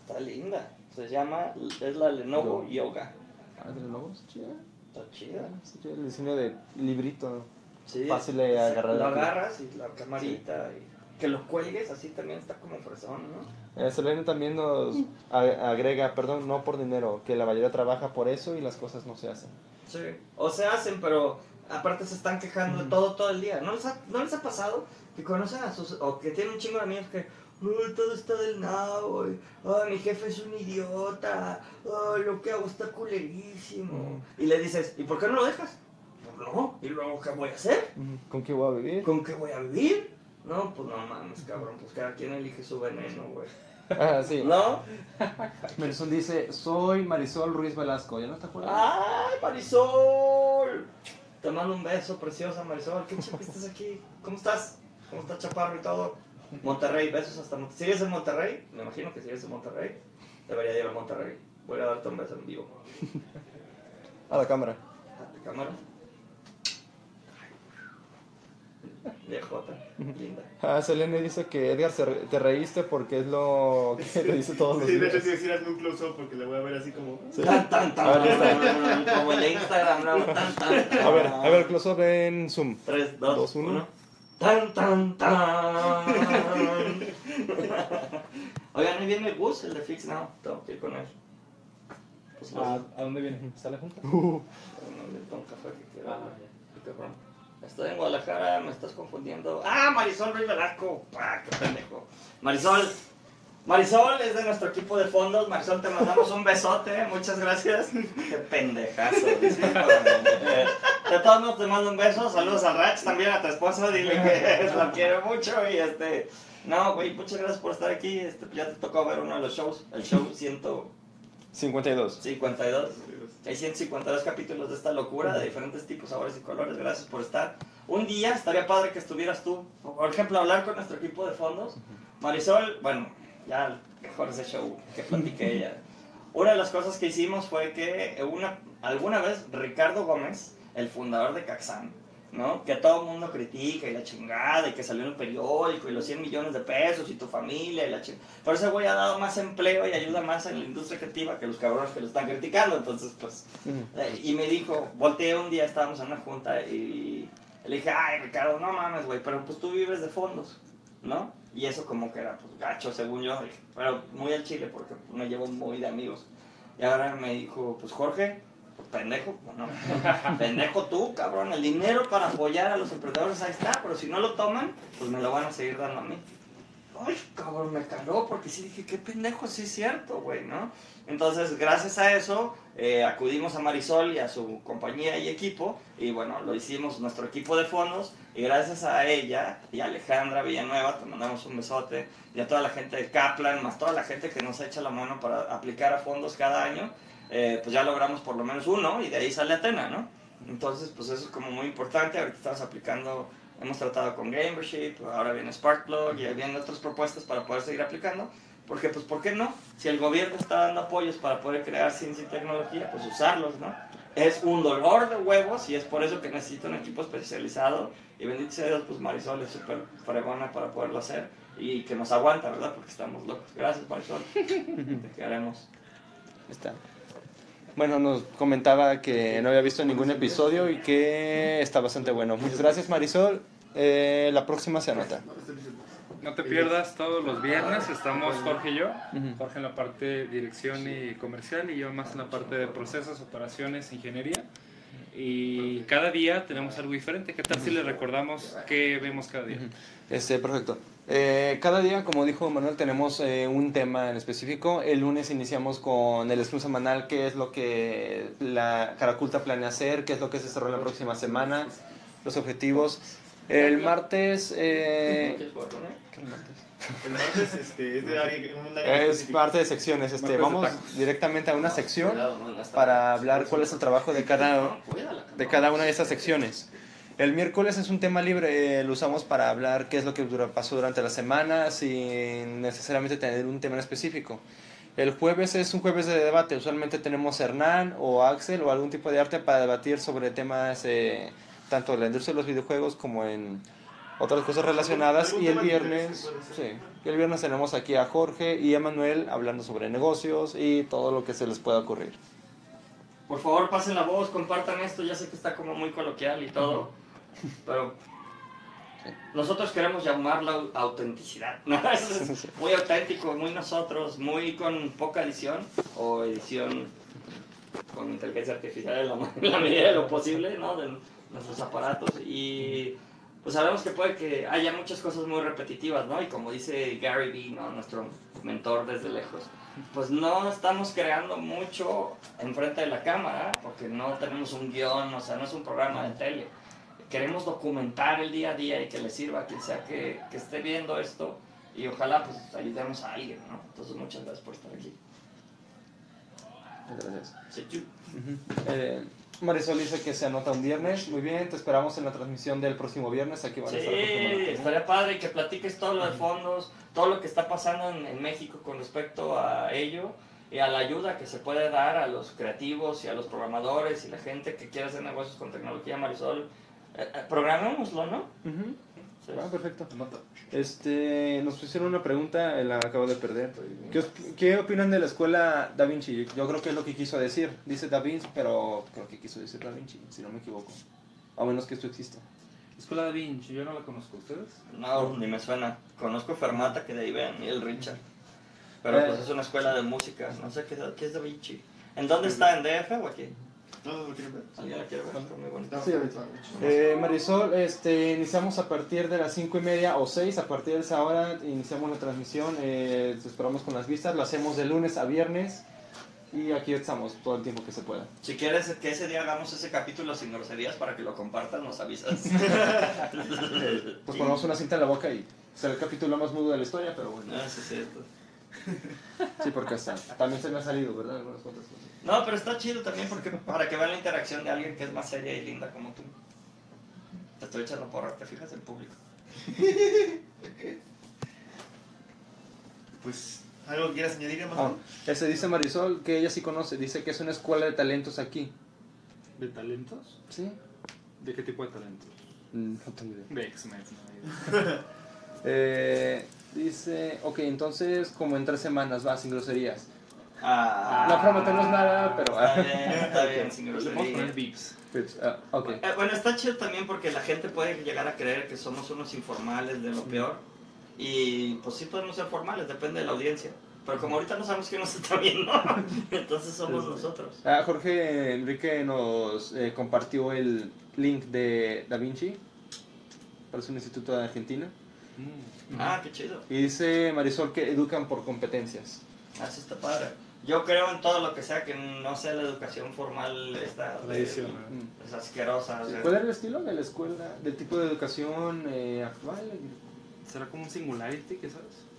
está linda. Se llama, es la Lenovo No. Yoga. Ah, ¿de nuevo? Sí, chida. Está chida. Sí, chida, El diseño de librito. Sí, Fácil de agarrar Lo agarras y la camarita. Y que lo cuelgues así también está como fresón, ¿no? Eh, Selene también nos agrega, perdón, no por dinero, que la mayoría trabaja por eso y las cosas no se hacen. Sí. O se hacen, pero aparte se están quejando de todo todo el día. ¿No les ha, ¿no les ha pasado que conocen a sus... o que tienen un chingo de amigos que... "Ay, todo está del nabo, ay, mi jefe es un idiota, ay, lo que hago está culerísimo. Y le dices, ¿y por qué no lo dejas? Pues no, ¿y luego qué voy a hacer? ¿Con qué voy a vivir? ¿Con qué voy a vivir? No, pues no mames, cabrón, pues cada quien elige su veneno, güey. Ah, sí. ¿No? Marisol dice, soy Marisol Ruiz Velasco. ¿Ya no te acuerdas? ¡Ay, Marisol! Te mando un beso, preciosa Marisol. Qué chido que estás aquí. ¿Cómo estás? ¿Cómo estás, Chaparro y todo? Monterrey, besos hasta Monterrey. ¿Sigues en Monterrey? Me imagino que sigues en Monterrey. Debería ir a Monterrey. Voy a darte un beso en vivo. A la cámara. ¿A tu cámara? Viejota, linda. Ah, Selene dice que Edgar, se re- te reíste porque es lo que te dice todos los Sí, de hecho, días. sí, decir hazme un close-up porque le voy a ver así como. Tan, tan, tan. A ver, lista. Como el de Instagram, ¿no? Tan, tan, tan. A ver, a ver, close-up en Zoom. 3, 2, Dos, uno. 1. Tan, tan, tan. Oigan, ahí viene el bus, el de Fix Now. Tengo que ir con él. Pues ¿A, ¿A dónde viene? ¿Sale junta? Uh, No, le tomo café que quiero. Ah, Qué cabrón. Estoy en Guadalajara, me estás confundiendo. ¡Ah, Marisol Ruiz Velasco! ¡Ah, qué pendejo! Marisol, Marisol es de nuestro equipo de fondos. Marisol, te mandamos un besote, muchas gracias. ¡Qué pendejazo! De todos modos, te mando un beso. Saludos a Rach, también a tu esposo. Dile que la quiero mucho y este. No, güey, muchas gracias por estar aquí. Este, ya te tocó ver uno de los shows, el show 152. 52. Hay 152 capítulos de esta locura de diferentes tipos, sabores y colores. Gracias por estar. Un día estaría padre que estuvieras tú, por ejemplo, hablar con nuestro equipo de fondos. Marisol, bueno, ya mejor ese show que platiqué ella. Una de las cosas que hicimos fue que una, alguna vez Ricardo Gómez, el fundador de Caxan, ¿no? Que todo el mundo critica y la chingada y que salió en el periódico y los 100 millones de pesos y tu familia y la chingada. Pero ese güey ha dado más empleo y ayuda más en la industria creativa que los cabrones que lo están criticando. Entonces, pues, eh, y me dijo, volteé un día, estábamos en una junta y le dije, ay Ricardo, no mames, güey, pero pues tú vives de fondos, ¿no? Y eso como que era pues gacho, según yo, pero muy al chile porque me llevo muy de amigos. Y ahora me dijo, pues Jorge, pendejo, pues, pendejo tú, cabrón, el dinero para apoyar a los emprendedores ahí está, pero si no lo toman, pues me lo van a seguir dando a mí. Ay, cabrón, me caló porque sí dije, qué pendejo, sí es cierto, güey, ¿no? Entonces, gracias a eso, eh, acudimos a Marisol y a su compañía y equipo, y bueno, lo hicimos nuestro equipo de fondos, y gracias a ella y a Alejandra Villanueva, te mandamos un besote, y a toda la gente de Kaplan, más toda la gente que nos echa la mano para aplicar a fondos cada año, eh, pues ya logramos por lo menos uno, y de ahí sale Atena, ¿no? Entonces, pues eso es como muy importante, ahorita estamos aplicando hemos tratado con Gamership, ahora viene Sparkplug y vienen otras propuestas para poder seguir aplicando. Porque, pues, ¿por qué no? Si el gobierno está dando apoyos para poder crear ciencia y tecnología, pues usarlos, ¿no? Es un dolor de huevos y es por eso que necesito un equipo especializado. Y bendito sea Dios, pues Marisol es súper fregona para poderlo hacer y que nos aguanta, ¿verdad? Porque estamos locos. Gracias, Marisol. Te queremos. Está. Bueno, nos comentaba que no había visto ningún episodio y que está bastante bueno. Muchas gracias, Marisol. Eh, la próxima se anota. No te pierdas todos los viernes, estamos Jorge y yo. Jorge en la parte de dirección y comercial y yo más en la parte de procesos, operaciones, ingeniería. Y cada día tenemos algo diferente. ¿Qué tal si le recordamos qué vemos cada día? Este, perfecto. Eh, cada día, como dijo Manuel, tenemos eh, un tema en específico. El lunes iniciamos con el excluso semanal, qué es lo que la Caraculta planea hacer, qué es lo que se cerró la próxima semana, los objetivos. El martes... eh, ¿Quieres jugar con él? ¿qué el martes? El martes este, es de área, un área Es parte de secciones. Este, vamos directamente a una sección para hablar cuál es el trabajo de cada, de cada una de estas secciones. El miércoles es un tema libre, eh, lo usamos para hablar qué es lo que pasó durante la semana sin necesariamente tener un tema en específico. El jueves es un jueves de debate, usualmente tenemos a Hernán o Axel o algún tipo de arte para debatir sobre temas eh, tanto de la industria de los videojuegos como en otras cosas relacionadas. Y el viernes, sí, y el viernes tenemos aquí a Jorge y a Manuel hablando sobre negocios y todo lo que se les pueda ocurrir. Por favor, pasen la voz, compartan esto. Ya sé que está como muy coloquial y todo, pero nosotros queremos llamarla au- autenticidad. ¿no? Es muy auténtico, muy nosotros, muy con poca edición o edición con inteligencia artificial en la, en la medida de lo posible, ¿no? De nuestros aparatos y pues sabemos que puede que haya muchas cosas muy repetitivas, ¿no? Y como dice Gary Vee, ¿no? Nuestro mentor desde lejos, pues no estamos creando mucho enfrente de la cámara porque no tenemos un guion, o sea, no es un programa de tele. Queremos documentar el día a día y que le sirva a quien sea que, que esté viendo esto y ojalá pues ayudemos a alguien, ¿no? Entonces muchas gracias por estar aquí. Gracias. Sí, tú. Eh, Marisol dice que se anota un viernes. Muy bien, te esperamos en la transmisión del próximo viernes. Aquí van Sí, a estar estaría padre que platiques todo lo de fondos, todo lo que está pasando en, en México con respecto a ello y a la ayuda que se puede dar a los creativos y a los programadores y la gente que quiere hacer negocios con tecnología, Marisol. Eh, eh, programémoslo, ¿no? Ujú. Sí. Ah, perfecto. Este, nos pusieron una pregunta, eh, la acabo de perder. ¿Qué, qué opinan de la escuela Da Vinci? Yo creo que es lo que quiso decir. Dice Da Vinci, pero creo que quiso decir Da Vinci, si no me equivoco. A menos que esto exista. Escuela da Vinci, yo no la conozco. ¿Ustedes? No, ni me suena. Conozco Fermata, que de ahí ven, y el Richard. Pero Eh. pues es una escuela de música, no sé qué, qué es Da Vinci. ¿En dónde está? ¿En DF o aquí? No, no lo quieren ver. ¿Alguien la quiere ver? Está muy bonita. No, Sí, ahorita. Eh, Marisol, este, iniciamos a partir de las 5 y media o 6, a partir de esa hora iniciamos la transmisión, eh, te esperamos con las vistas, lo hacemos de lunes a viernes y aquí estamos todo el tiempo que se pueda. Si quieres que ese día hagamos ese capítulo sin groserías para que lo compartan, nos avisas. Pues ponemos una cinta en la boca y será el capítulo más mudo de la historia, pero bueno. Ah, sí, es cierto. Sí, porque hasta, también se me ha salido, ¿verdad? Algunas cuantas cosas. No, pero está chido también porque para que vean la interacción de alguien que es más seria y linda como tú. Te estoy echando porra, te fijas en público. Pues, ¿algo que quieras añadir, Ah, hermano? este dice Marisol que ella sí conoce, dice que es una escuela de talentos aquí. ¿De talentos? ¿Sí? ¿De qué tipo de talentos? Mm, No tengo idea. De X-Men. ¿no? Eh, dice, ok, entonces como en tres semanas va sin groserías. Ah, No prometemos nada, pero... Está bien, está bien, sin Le vamos a grosería. poner Vips. Pues, ah, ok. Eh, bueno, está chido también porque la gente puede llegar a creer que somos unos informales de lo peor. Y pues sí podemos ser formales, depende de la audiencia. Pero como ahorita no sabemos quién nos está viendo, entonces somos nosotros. Ah, Jorge Enrique nos eh, compartió el link de Da Vinci, para un instituto de Argentina. Mm. Ah, qué chido. Y dice Marisol que educan por competencias. Así está padre. Yo creo en todo lo que sea que no sea la educación formal esta de-. Mm. es asquerosa. o sea. ¿Cuál era el estilo de la escuela, del tipo de educación eh, actual? ¿Será como un singularity, qué sabes?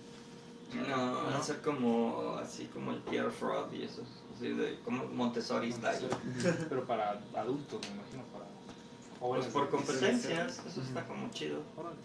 No, va a ser como así como el Pierre Fraud y eso, así de como Montessori style. Pero para adultos, me imagino, para Pues jóvenes. por competencias, eso está como chido. Órale.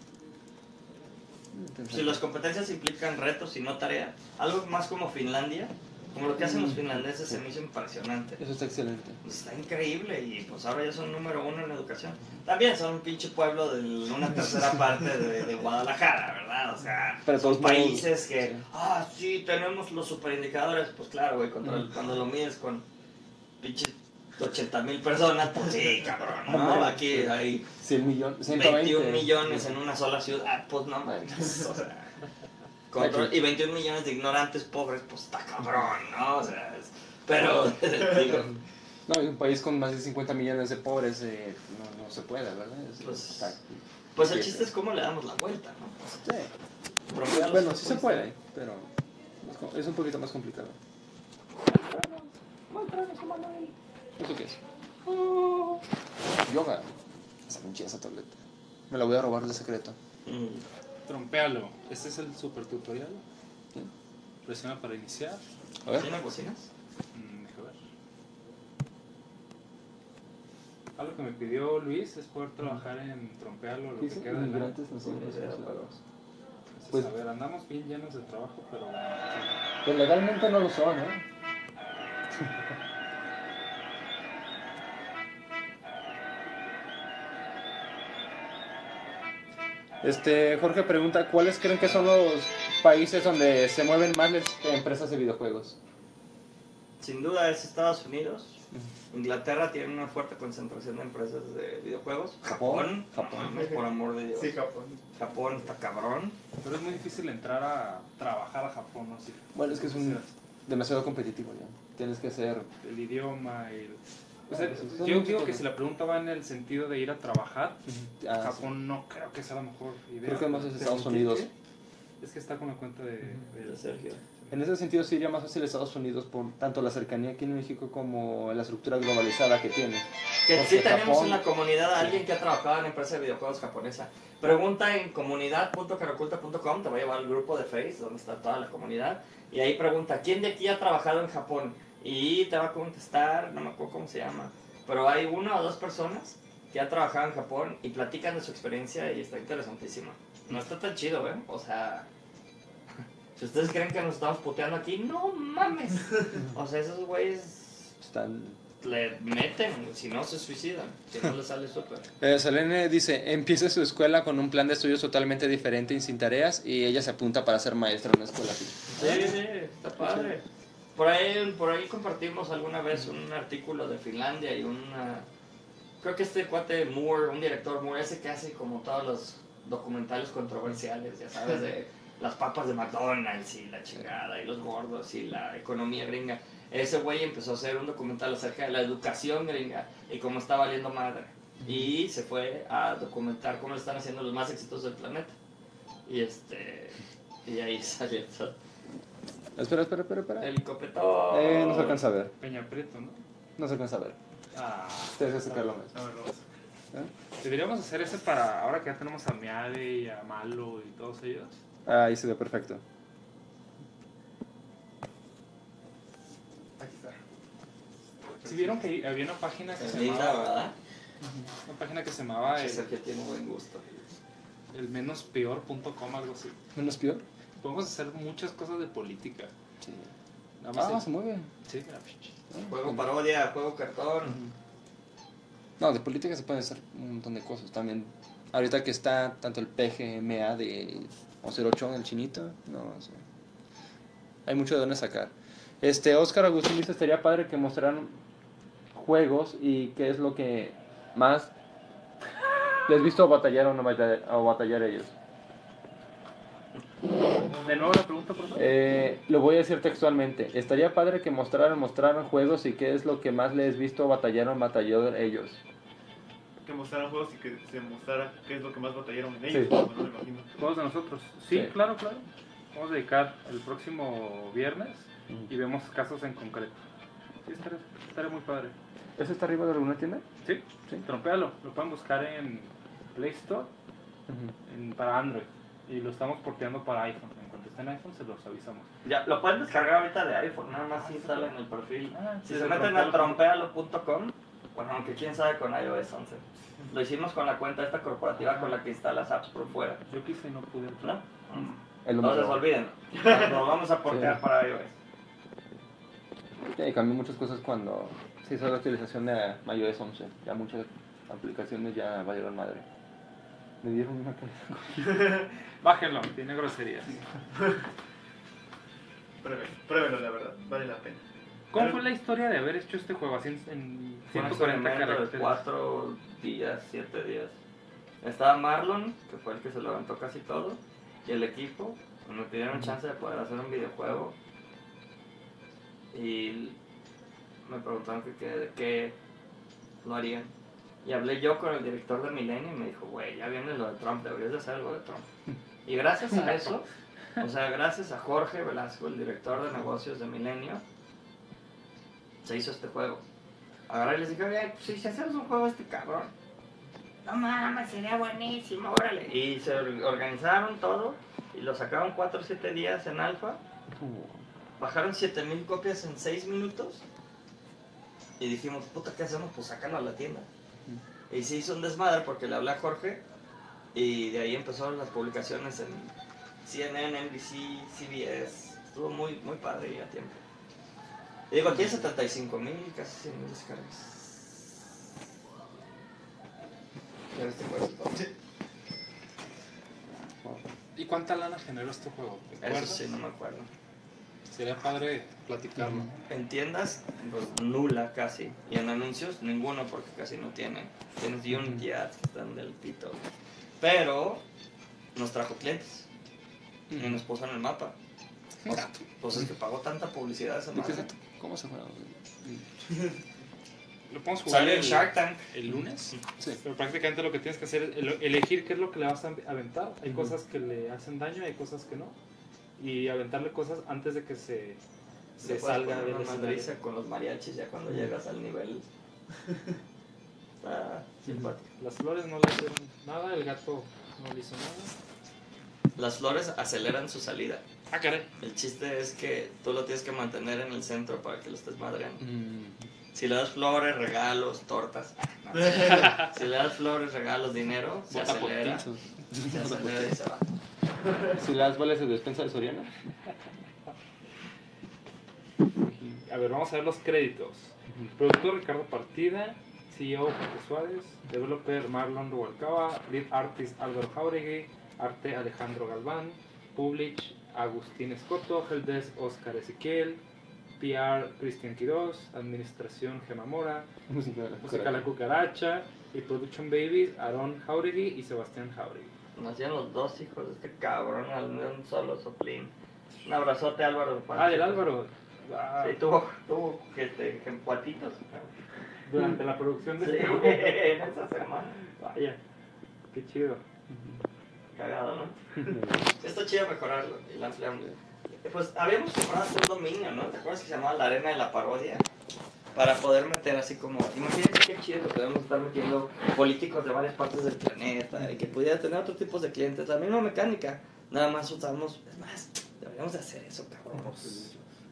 Si las competencias implican retos y no tareas, algo más como Finlandia, como lo que hacen los finlandeses se me hizo impresionante. Eso está excelente. Pues está increíble y pues ahora ya son número uno en educación. También son un pinche pueblo de una tercera parte de, de Guadalajara, ¿verdad? O sea, Pero son países que, ah, sí, tenemos los superindicadores. Pues claro, güey, cuando, Mm. cuando lo mides con pinches 80 mil personas, pues sí, cabrón, ¿no? Aquí hay 100 millones, 120. 21 millones en una sola ciudad, pues no manches, o sea, control- Aquí. y 21 millones de ignorantes pobres, pues está cabrón, ¿no? O sea, es- pero, digo, No, y un país con más de 50 millones de pobres eh, no, no se puede, ¿verdad? Es- Pues, está- pues el chiste es cómo le damos la vuelta, ¿no? sí. Bueno, sí se puede, pero es un poquito más complicado. ¿Eso qué es? Yoga. Esa pinche esa tableta. Me la voy a robar de secreto. Mm. Trompealo. Este es el super tutorial. Sí. Presiona para iniciar. A ver. ¿Tiene bocinas? Mm, deja ver. Algo que me pidió Luis es poder trabajar en trompealo lo que queda de la... no son Pues, considerados. Pues, Pues- a ver, andamos bien llenos de trabajo, pero... Pues legalmente no lo son, ¿eh? Este, Jorge pregunta, ¿cuáles creen que son los países donde se mueven más las empresas de videojuegos? Sin duda es Estados Unidos. Inglaterra tiene una fuerte concentración de empresas de videojuegos. Japón. Japón, por amor de Dios. Sí, Japón. Japón está cabrón. Pero es muy difícil entrar a trabajar a Japón, ¿no? Si- Bueno, es que es un demasiado competitivo ya. Tienes que ser... El idioma y... el- O sea, yo digo que si la pregunta va en el sentido de ir a trabajar, Ah, Japón no creo que sea la mejor sí. idea. Creo que más es ¿Pero Estados Unidos. qué? Es que está con la cuenta de... de- Sergio. En ese sentido sí iría más fácil Estados Unidos por tanto la cercanía aquí en México como la estructura globalizada que tiene. Que Porque sí tenemos Japón- en la comunidad a alguien que ha trabajado en la empresa de videojuegos japonesa. Pregunta en comunidad.caraculta.com, te va a llevar al grupo de Face donde está toda la comunidad. Y ahí pregunta, ¿quién de aquí ha trabajado en Japón? Y te va a contestar, no me acuerdo cómo se llama, pero hay una o dos personas que han trabajado en Japón y platican de su experiencia y está interesantísima. No está tan chido, ¿eh? O sea, si ustedes creen que nos estamos puteando aquí, no mames. O sea, esos güeyes Están... le meten, si no se suicidan, si no les sale súper. Eh, Selene dice, empieza su escuela con un plan de estudios totalmente diferente y sin tareas y ella se apunta para ser maestra en una escuela así. Sí, sí, está padre. Por ahí, por ahí compartimos alguna vez un artículo de Finlandia y una... Creo que este cuate Moore, un director Moore, ese que hace como todos los documentales controversiales, ya sabes, de las papas de McDonald's y la chingada y los gordos y la economía gringa. Ese güey empezó a hacer un documental acerca de la educación gringa y cómo está valiendo madre. Y se fue a documentar cómo lo están haciendo los más exitosos del planeta. Y este... Y ahí salió todo. Espera, espera, espera, espera. El copetón. Eh, no se alcanza a ver, Peña Prieto, ¿no? no se alcanza a ver. Ah, Ustedes que sacarlo más. A ver, vamos. deberíamos hacer ese para ahora que ya tenemos a Meade y a Malo y todos ellos. Ah, ahí se ve perfecto. Aquí está. Si vieron que había una página que se linda, llamaba, ¿verdad? una página que se llamaba el, Sergio tiene buen gusto. el menospeor.com, algo así. ¿Menos peor? Podemos hacer muchas cosas de política. Sí. Nada más Ah, se mueve. sí, mira. Juego parodia, juego cartón. No, de política se pueden hacer un montón de cosas. También, ahorita que está tanto el PGMA de Ocerochón, el chinito, no, o sea, hay mucho de dónde sacar. Este, Oscar Agustín dice, estaría padre que mostraran juegos y qué es lo que más les visto batallar o no batallar, o batallar ellos. De nuevo la pregunta, por favor. Eh, lo voy a decir textualmente. Estaría padre que mostraran, mostraran juegos y qué es lo que más les visto batallaron, batalló ellos. Que mostraran juegos y que se mostrara qué es lo que más batallaron en Sí. ellos. No me imagino. Juegos de nosotros. Sí, Sí. claro, claro. Vamos a dedicar el próximo viernes y vemos casos en concreto. Sí, estaría, estaría muy padre. ¿Eso está arriba de alguna tienda? Sí, sí, trompealo. Lo pueden buscar en Play Store en- para Android. Y lo estamos porteando para iPhone. En iPhone, se los avisamos. Ya, lo pueden descargar ahorita de iPhone, nada más si instala en el perfil. Ah, Si sí, se meten a trompealo. trompealo.com, bueno, aunque quién sabe con iOS 11. Lo hicimos con la cuenta esta corporativa con la que instalas apps por fuera. Yo quise y no pude. ¿No? Lo Entonces olviden. Lo vamos a portear Sí. para iOS. Sí, cambió muchas cosas cuando se hizo la actualización de iOS 11. Ya muchas aplicaciones ya valieron madre. Me dieron una calidad. Bájenlo, tiene groserías. Pruébelo, pruébelo, la verdad. Vale la pena. ¿Cómo fue la historia de haber hecho este juego así en, en Fue un 140 experimento de caracteres? cuatro días, siete días. Estaba Marlon, que fue el que se levantó casi todo, y el equipo. Me pidieron chance de poder hacer un videojuego. Y me preguntaron que, que, que lo harían. Y hablé yo con el director de Milenio y me dijo, güey, ya viene lo de Trump, deberías de hacer algo de Trump. Y gracias a eso, o sea, gracias a Jorge Velasco, el director de negocios de Milenio, se hizo este juego. Y les dije, oye, pues, si hacemos un juego este cabrón. No mames, sería buenísimo, órale. Y se or- organizaron todo y lo sacaron 4 o 7 días en alfa. Bajaron 7000 copias en 6 minutos. Y dijimos, puta, ¿qué hacemos? Pues sacarlo a la tienda. Y se hizo un desmadre porque le hablé a Jorge. Y de ahí empezaron las publicaciones en CNN, NBC, CBS. Estuvo muy, muy padre y a tiempo. Y digo, aquí hay 75 mil, casi 100 mil descargas. Ya. ¿Y cuánta lana generó este juego? ¿Te Eso sí, no me acuerdo. Sería padre platicarlo. En tiendas, pues nula casi. Y en anuncios, ninguno porque casi no tienen. Tienes Unity ads que están del pito. Pero nos trajo clientes y nos puso en el mapa. O sea, pues es que pagó tanta publicidad esa ¿De qué madre. ¿Cómo se juega? ¿Lo podemos jugar Salió en el, Shark Tank. el lunes? Sí. Pero prácticamente lo que tienes que hacer es el- elegir qué es lo que le vas a aventar. Hay cosas que le hacen daño, hay cosas que no. Y aventarle cosas antes de que se, se salga escenario. madriza con los mariachis ya cuando llegas al nivel. Está simpático. Las flores no le hicieron nada, el gato no le hizo nada. Las flores aceleran su salida. Ah, caray. El chiste es que tú lo tienes que mantener en el centro para que lo estés madreando. Mm. Si le das flores, regalos, tortas. no. si le das flores, regalos, dinero, se Bota acelera. Se acelera y se va. Si las vales de despensa de Soriana. A ver, vamos a ver los créditos. Productor Ricardo Partida, CEO Jorge Suárez, developer Marlon Rubalcaba, lead artist Álvaro Jauregui, arte Alejandro Galván, publish Agustín Escoto, helpdesk Oscar Ezequiel, PR Cristian Quiroz, administración Gema Mora, Música de la música La Cucaracha y production babies Aaron Jauregui y Sebastián Jauregui. Nacieron los dos hijos de este cabrón al un solo soplín. Un abrazote, Álvaro. Ah, del Álvaro. Ah, Sí, tuvo, tuvo que este, cuatitos. durante la producción de Sí, este en esa semana. Vaya, qué chido. Cagado, ¿no? Está chido mejorarlo y la ampliamos. Pues habíamos comprado un dominio, ¿no? ¿Te acuerdas que se llamaba La Arena de la Parodia? Para poder meter así como, imagínate qué chido que podemos estar metiendo políticos de varias partes del planeta y que pudiera tener otros tipos de clientes. La misma mecánica, nada más usamos, es más, deberíamos de hacer eso, cabrón.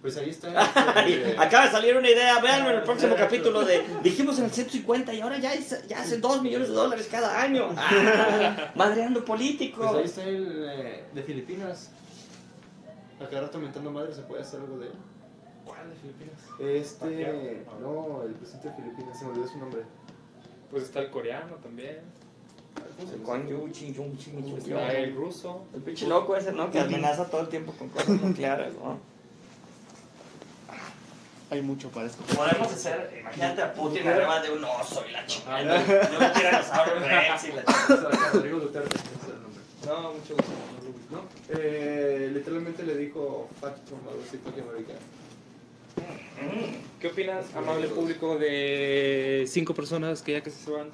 Pues ahí está. Ay, Acaba de salir una idea, véanlo en el próximo capítulo de dijimos en el 150 y ahora ya, es- ya hace 2 millones de dólares cada año. Ah, madreando políticos. Pues ahí está el eh, de Filipinas. Acá rato mentando madre, ¿se puede hacer algo de él? ¿Cuál de Filipinas? Este. No, el presidente de Filipinas, se me olvidó su nombre. Pues está el coreano también. Está el ruso. El pinche loco ese, ¿no? Que amenaza todo el tiempo con cosas nucleares, ¿no? Hay mucho para esto. Podemos hacer, imagínate a Putin arriba de un oso y la chingada. Yo un tiranosaurio rex y la chingada. El. No, mucho gusto. no. No, eh, literalmente le dijo Fat Trump algo así, fucking americano. ¿Qué opinas, amable público, de cinco personas que ya casi se van?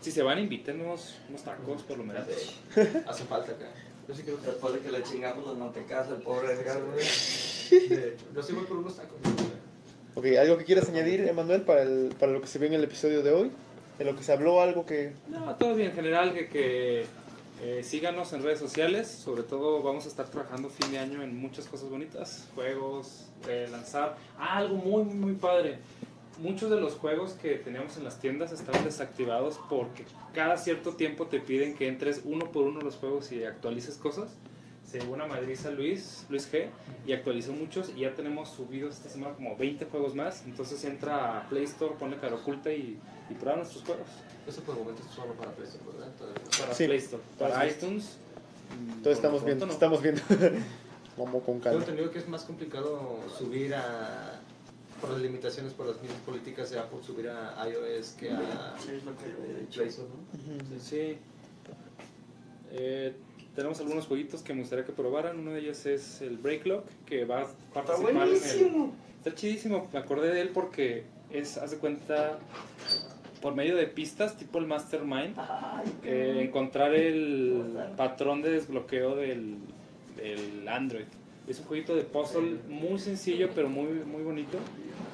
Si se van, invítenos unos tacos, por lo menos. Hace falta acá. Yo sí creo que. Después de que le chingamos los mantecas al pobre Edgar, Yo sí voy por unos tacos. Ok, ¿algo que quieras añadir, Emanuel, para, el, para lo que se vio en el episodio de hoy? De lo que se habló, algo que... No, todo bien. En general, que, que eh, síganos en redes sociales. Sobre todo, vamos a estar trabajando fin de año en muchas cosas bonitas. Juegos, eh, lanzar. Ah, algo muy, muy, muy padre. Muchos de los juegos que teníamos en las tiendas estaban desactivados porque cada cierto tiempo te piden que entres uno por uno los juegos y actualices cosas. Se llevó una madriza Luis, Luis G, y actualizó muchos y ya tenemos subidos esta semana como 20 juegos más. Entonces entra a Play Store, pone cara oculta y, y prueba nuestros juegos. Eso por el momento es solo para PlayStation, ¿verdad? Todavía. Para Sí. Play Store, para Para iTunes. Entonces estamos viendo, no. estamos viendo. Vamos con calma. entendido que es más complicado subir a. por las limitaciones por las mismas políticas de Apple, subir a iOS que a Sí, es lo que yo. Play Store, ¿no? Sí. Eh, tenemos algunos jueguitos que me gustaría que probaran. Uno de ellos es el Breaklock, que va a Está participar en el... buenísimo. Está chidísimo. Me acordé de él porque es, haz de cuenta, por medio de pistas, tipo el Mastermind, Ay, eh, encontrar el patrón de desbloqueo del, del Android. Es un jueguito de puzzle muy sencillo, pero muy, muy bonito.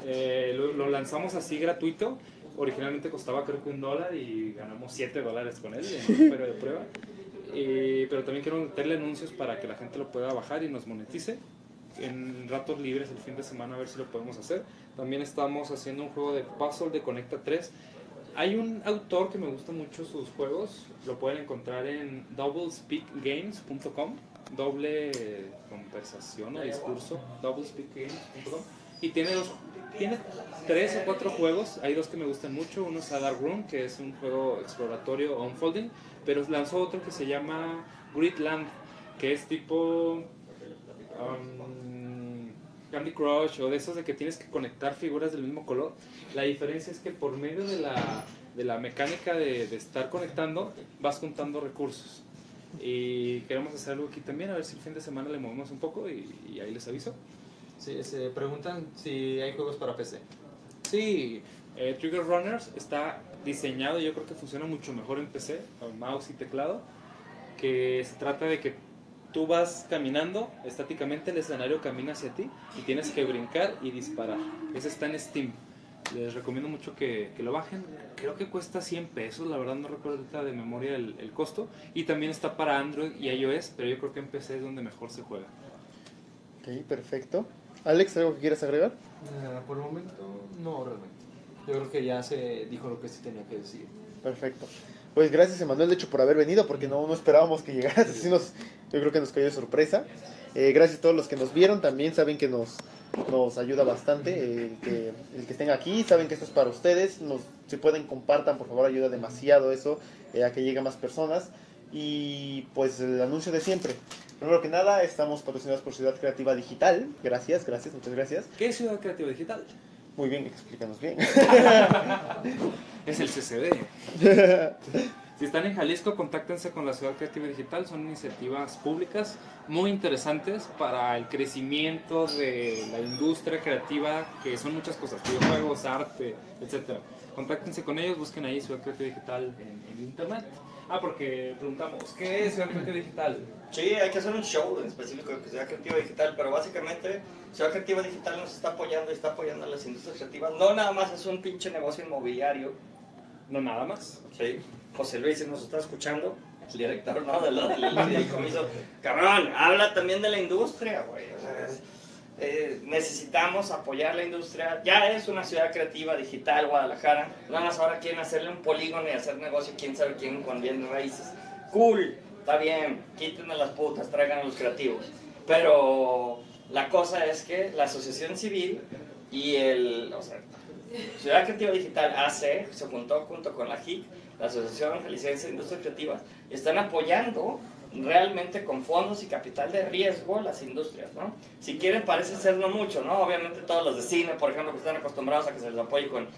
Eh, lo, lo lanzamos así gratuito. Originalmente costaba creo que un dólar y ganamos 7 dólares con él en un de prueba. Eh, pero también quiero meterle anuncios para que la gente lo pueda bajar y nos monetice. En ratos libres el fin de semana a ver si lo podemos hacer. También estamos haciendo un juego de puzzle de Conecta 3. Hay un autor que me gusta mucho sus juegos. Lo pueden encontrar en doublespeakgames.com. Doble conversación o discurso. doublespeakgames.com. Y tiene dos, tiene tres o cuatro juegos. Hay dos que me gustan mucho. Uno es A Dark Room, que es un juego exploratorio unfolding. Pero lanzó otro que se llama Gridland, que es tipo um, Candy Crush o de esos de que tienes que conectar figuras del mismo color. La diferencia es que por medio de la, de la mecánica de, de estar conectando, vas juntando recursos. Y queremos hacer algo aquí también, a ver si el fin de semana le movemos un poco y, y ahí les aviso. Sí, se preguntan si hay juegos para PC. Sí, eh, Trigger Runners está diseñado, yo creo que funciona mucho mejor en PC, con mouse y teclado, que se trata de que tú vas caminando, estáticamente el escenario camina hacia ti y tienes que brincar y disparar. Ese está en Steam. Les recomiendo mucho que, que lo bajen. Creo que cuesta 100 pesos, la verdad no recuerdo ahorita de memoria el, el costo. Y también está para Android y iOS, pero yo creo que en PC es donde mejor se juega. Ok, perfecto. Alex, ¿algo que quieras agregar? Eh, por el momento, no realmente. Yo creo que ya se dijo lo que se tenía que decir. Perfecto. Pues gracias, Emanuel, de hecho, por haber venido, porque no, no esperábamos que llegaras. Así nos, yo creo que nos cayó de sorpresa. Eh, gracias a todos los que nos vieron, también saben que nos, nos ayuda bastante eh, el, que, el que estén aquí, saben que esto es para ustedes. Nos, si pueden, compartan, por favor, ayuda demasiado eso, eh, a que lleguen más personas. Y pues el anuncio de siempre. Primero que nada, estamos patrocinados por Ciudad Creativa Digital. Gracias, gracias, muchas gracias. ¿Qué es Ciudad Creativa Digital? Muy bien, explícanos bien. Es el CCD. Si están en Jalisco, contáctense con la Ciudad Creativa Digital. Son iniciativas públicas muy interesantes para el crecimiento de la industria creativa, que son muchas cosas, videojuegos, arte, etc. Contáctense con ellos, busquen ahí Ciudad Creativa Digital en, en internet. Ah, porque preguntamos, ¿qué es Ciudad Creativa Digital? Sí, hay que hacer un show en específico de Ciudad Creativa Digital, pero básicamente Ciudad Creativa Digital nos está apoyando y está apoyando a las industrias creativas. No nada más es un pinche negocio inmobiliario. No nada más. Sí. José Luis, si nos está escuchando, el director, ¿no? Del, del fideicomiso. Cabrón, habla también de la industria, güey. O sea, es- eh, necesitamos apoyar la industria. Ya es una ciudad creativa digital, Guadalajara. Nada más ahora quieren hacerle un polígono y hacer negocio, quién sabe quién con bienes raíces. Cool, está bien, quítenme las putas, traigan a los creativos. Pero la cosa es que la asociación civil y el. O sea, Ciudad Creativa Digital AC se juntó junto con la HIC, la Asociación Jalisciense de Industrias Creativas, están apoyando realmente con fondos y capital de riesgo las industrias, ¿no? Si quieren parece ser no mucho, ¿no? Obviamente todos los de cine, por ejemplo, que están acostumbrados a que se les apoye con,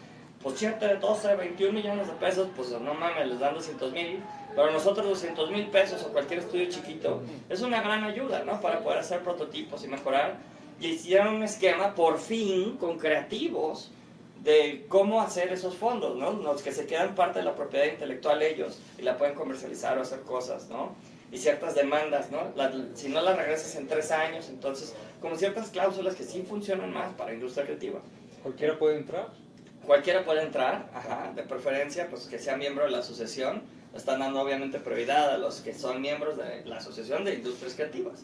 pues 7, 12, 21 millones de pesos, pues no mames, les dan 200 mil, pero nosotros 200 mil pesos o cualquier estudio chiquito es una gran ayuda, ¿no? Para poder hacer prototipos y mejorar. Y hicieron un esquema, por fin, con creativos, de cómo hacer esos fondos, ¿no? Los que se quedan parte de la propiedad intelectual ellos y la pueden comercializar o hacer cosas, ¿no? Y ciertas demandas, ¿no? La- si no las regresas en tres años, entonces, como ciertas cláusulas que sí funcionan más para industria creativa. ¿Cualquiera puede entrar? Cualquiera puede entrar, ajá, de preferencia, pues que sea miembro de la asociación. Están dando obviamente prioridad a los que son miembros de la Asociación de Industrias Creativas.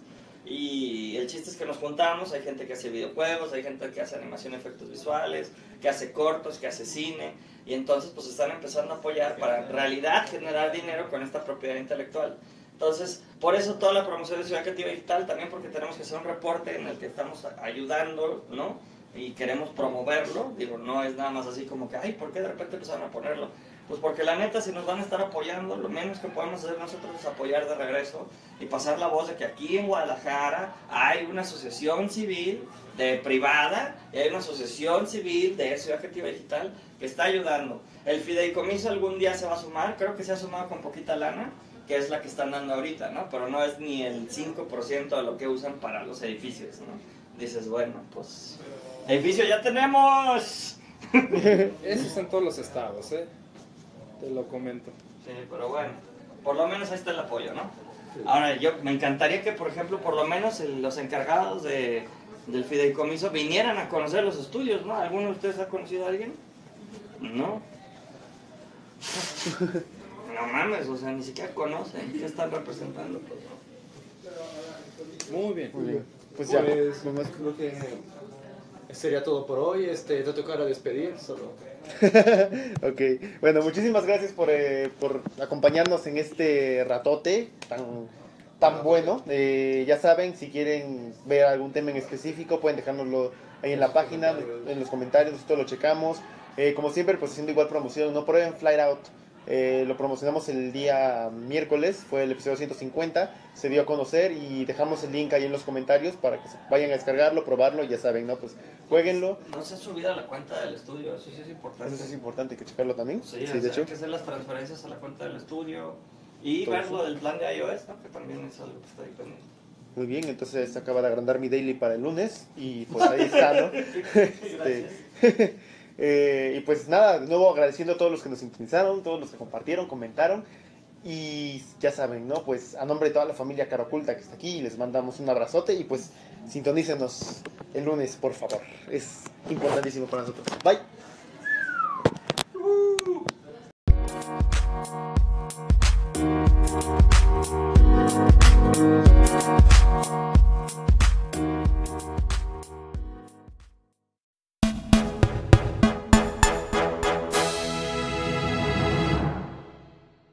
Y el chiste es que nos juntamos, hay gente que hace videojuegos, hay gente que hace animación, efectos visuales, que hace cortos, que hace cine, y entonces pues están empezando a apoyar para en realidad generar dinero con esta propiedad intelectual. Entonces, por eso toda la promoción de Ciudad Creativa Digital, también porque tenemos que hacer un reporte en el que estamos ayudando, ¿no? Y queremos promoverlo, digo, no es nada más así como que, ay, ¿por qué de repente empezaron a ponerlo? Pues porque la neta, si nos van a estar apoyando, lo menos que podemos hacer nosotros es apoyar de regreso y pasar la voz de que aquí en Guadalajara hay una asociación civil de privada y hay una asociación civil de Ciudad Creativa Digital que está ayudando. El fideicomiso algún día se va a sumar, creo que se ha sumado con poquita lana, que es la que están dando ahorita, ¿no? Pero no es ni el 5% de lo que usan para los edificios, ¿no? Dices, bueno, pues... Edificio ya tenemos. Eso está en todos los estados, ¿eh? Te lo comento. Sí, pero bueno, por lo menos ahí está el apoyo, ¿no? Ahora, yo me encantaría que, por ejemplo, por lo menos el- los encargados de, del fideicomiso vinieran a conocer los estudios, ¿no? ¿Alguno de ustedes ha conocido a alguien? No. No mames, o sea, ni siquiera conocen qué están representando. Pues, Muy bien. Muy bien. Pues ya, Pues, nomás- creo que sería todo por hoy. Este, te tocará despedir solo. ok, bueno, muchísimas gracias por, eh, por acompañarnos en este ratote tan, tan bueno. Eh, ya saben, si quieren ver algún tema en específico, pueden dejárnoslo ahí en la página, en los comentarios, nosotros lo checamos. Eh, como siempre, pues haciendo igual promoción, no prueben Flight Out. Eh, lo promocionamos el día miércoles, fue el episodio 150, se dio a conocer y dejamos el link ahí en los comentarios para que vayan a descargarlo, probarlo y ya saben, ¿no? Pues jueguenlo. no se ha subido a la cuenta del estudio, eso sí es importante. Eso sí es importante hay que checarlo también. Sí, de hecho. hay que hacer las transferencias a la cuenta del estudio y ver lo del plan de iOS, ¿no? que también es algo que está ahí pendiente. Muy bien, entonces acaba de agrandar mi daily para el lunes y pues ahí está, ¿no? Este, eh, y pues nada, de nuevo agradeciendo a todos los que nos sintonizaron, todos los que compartieron, comentaron Y ya saben, ¿no? Pues a nombre de toda la familia Cara Oculta que está aquí, les mandamos un abrazote y pues sintonícenos el lunes, por favor. Es importantísimo para nosotros. Bye.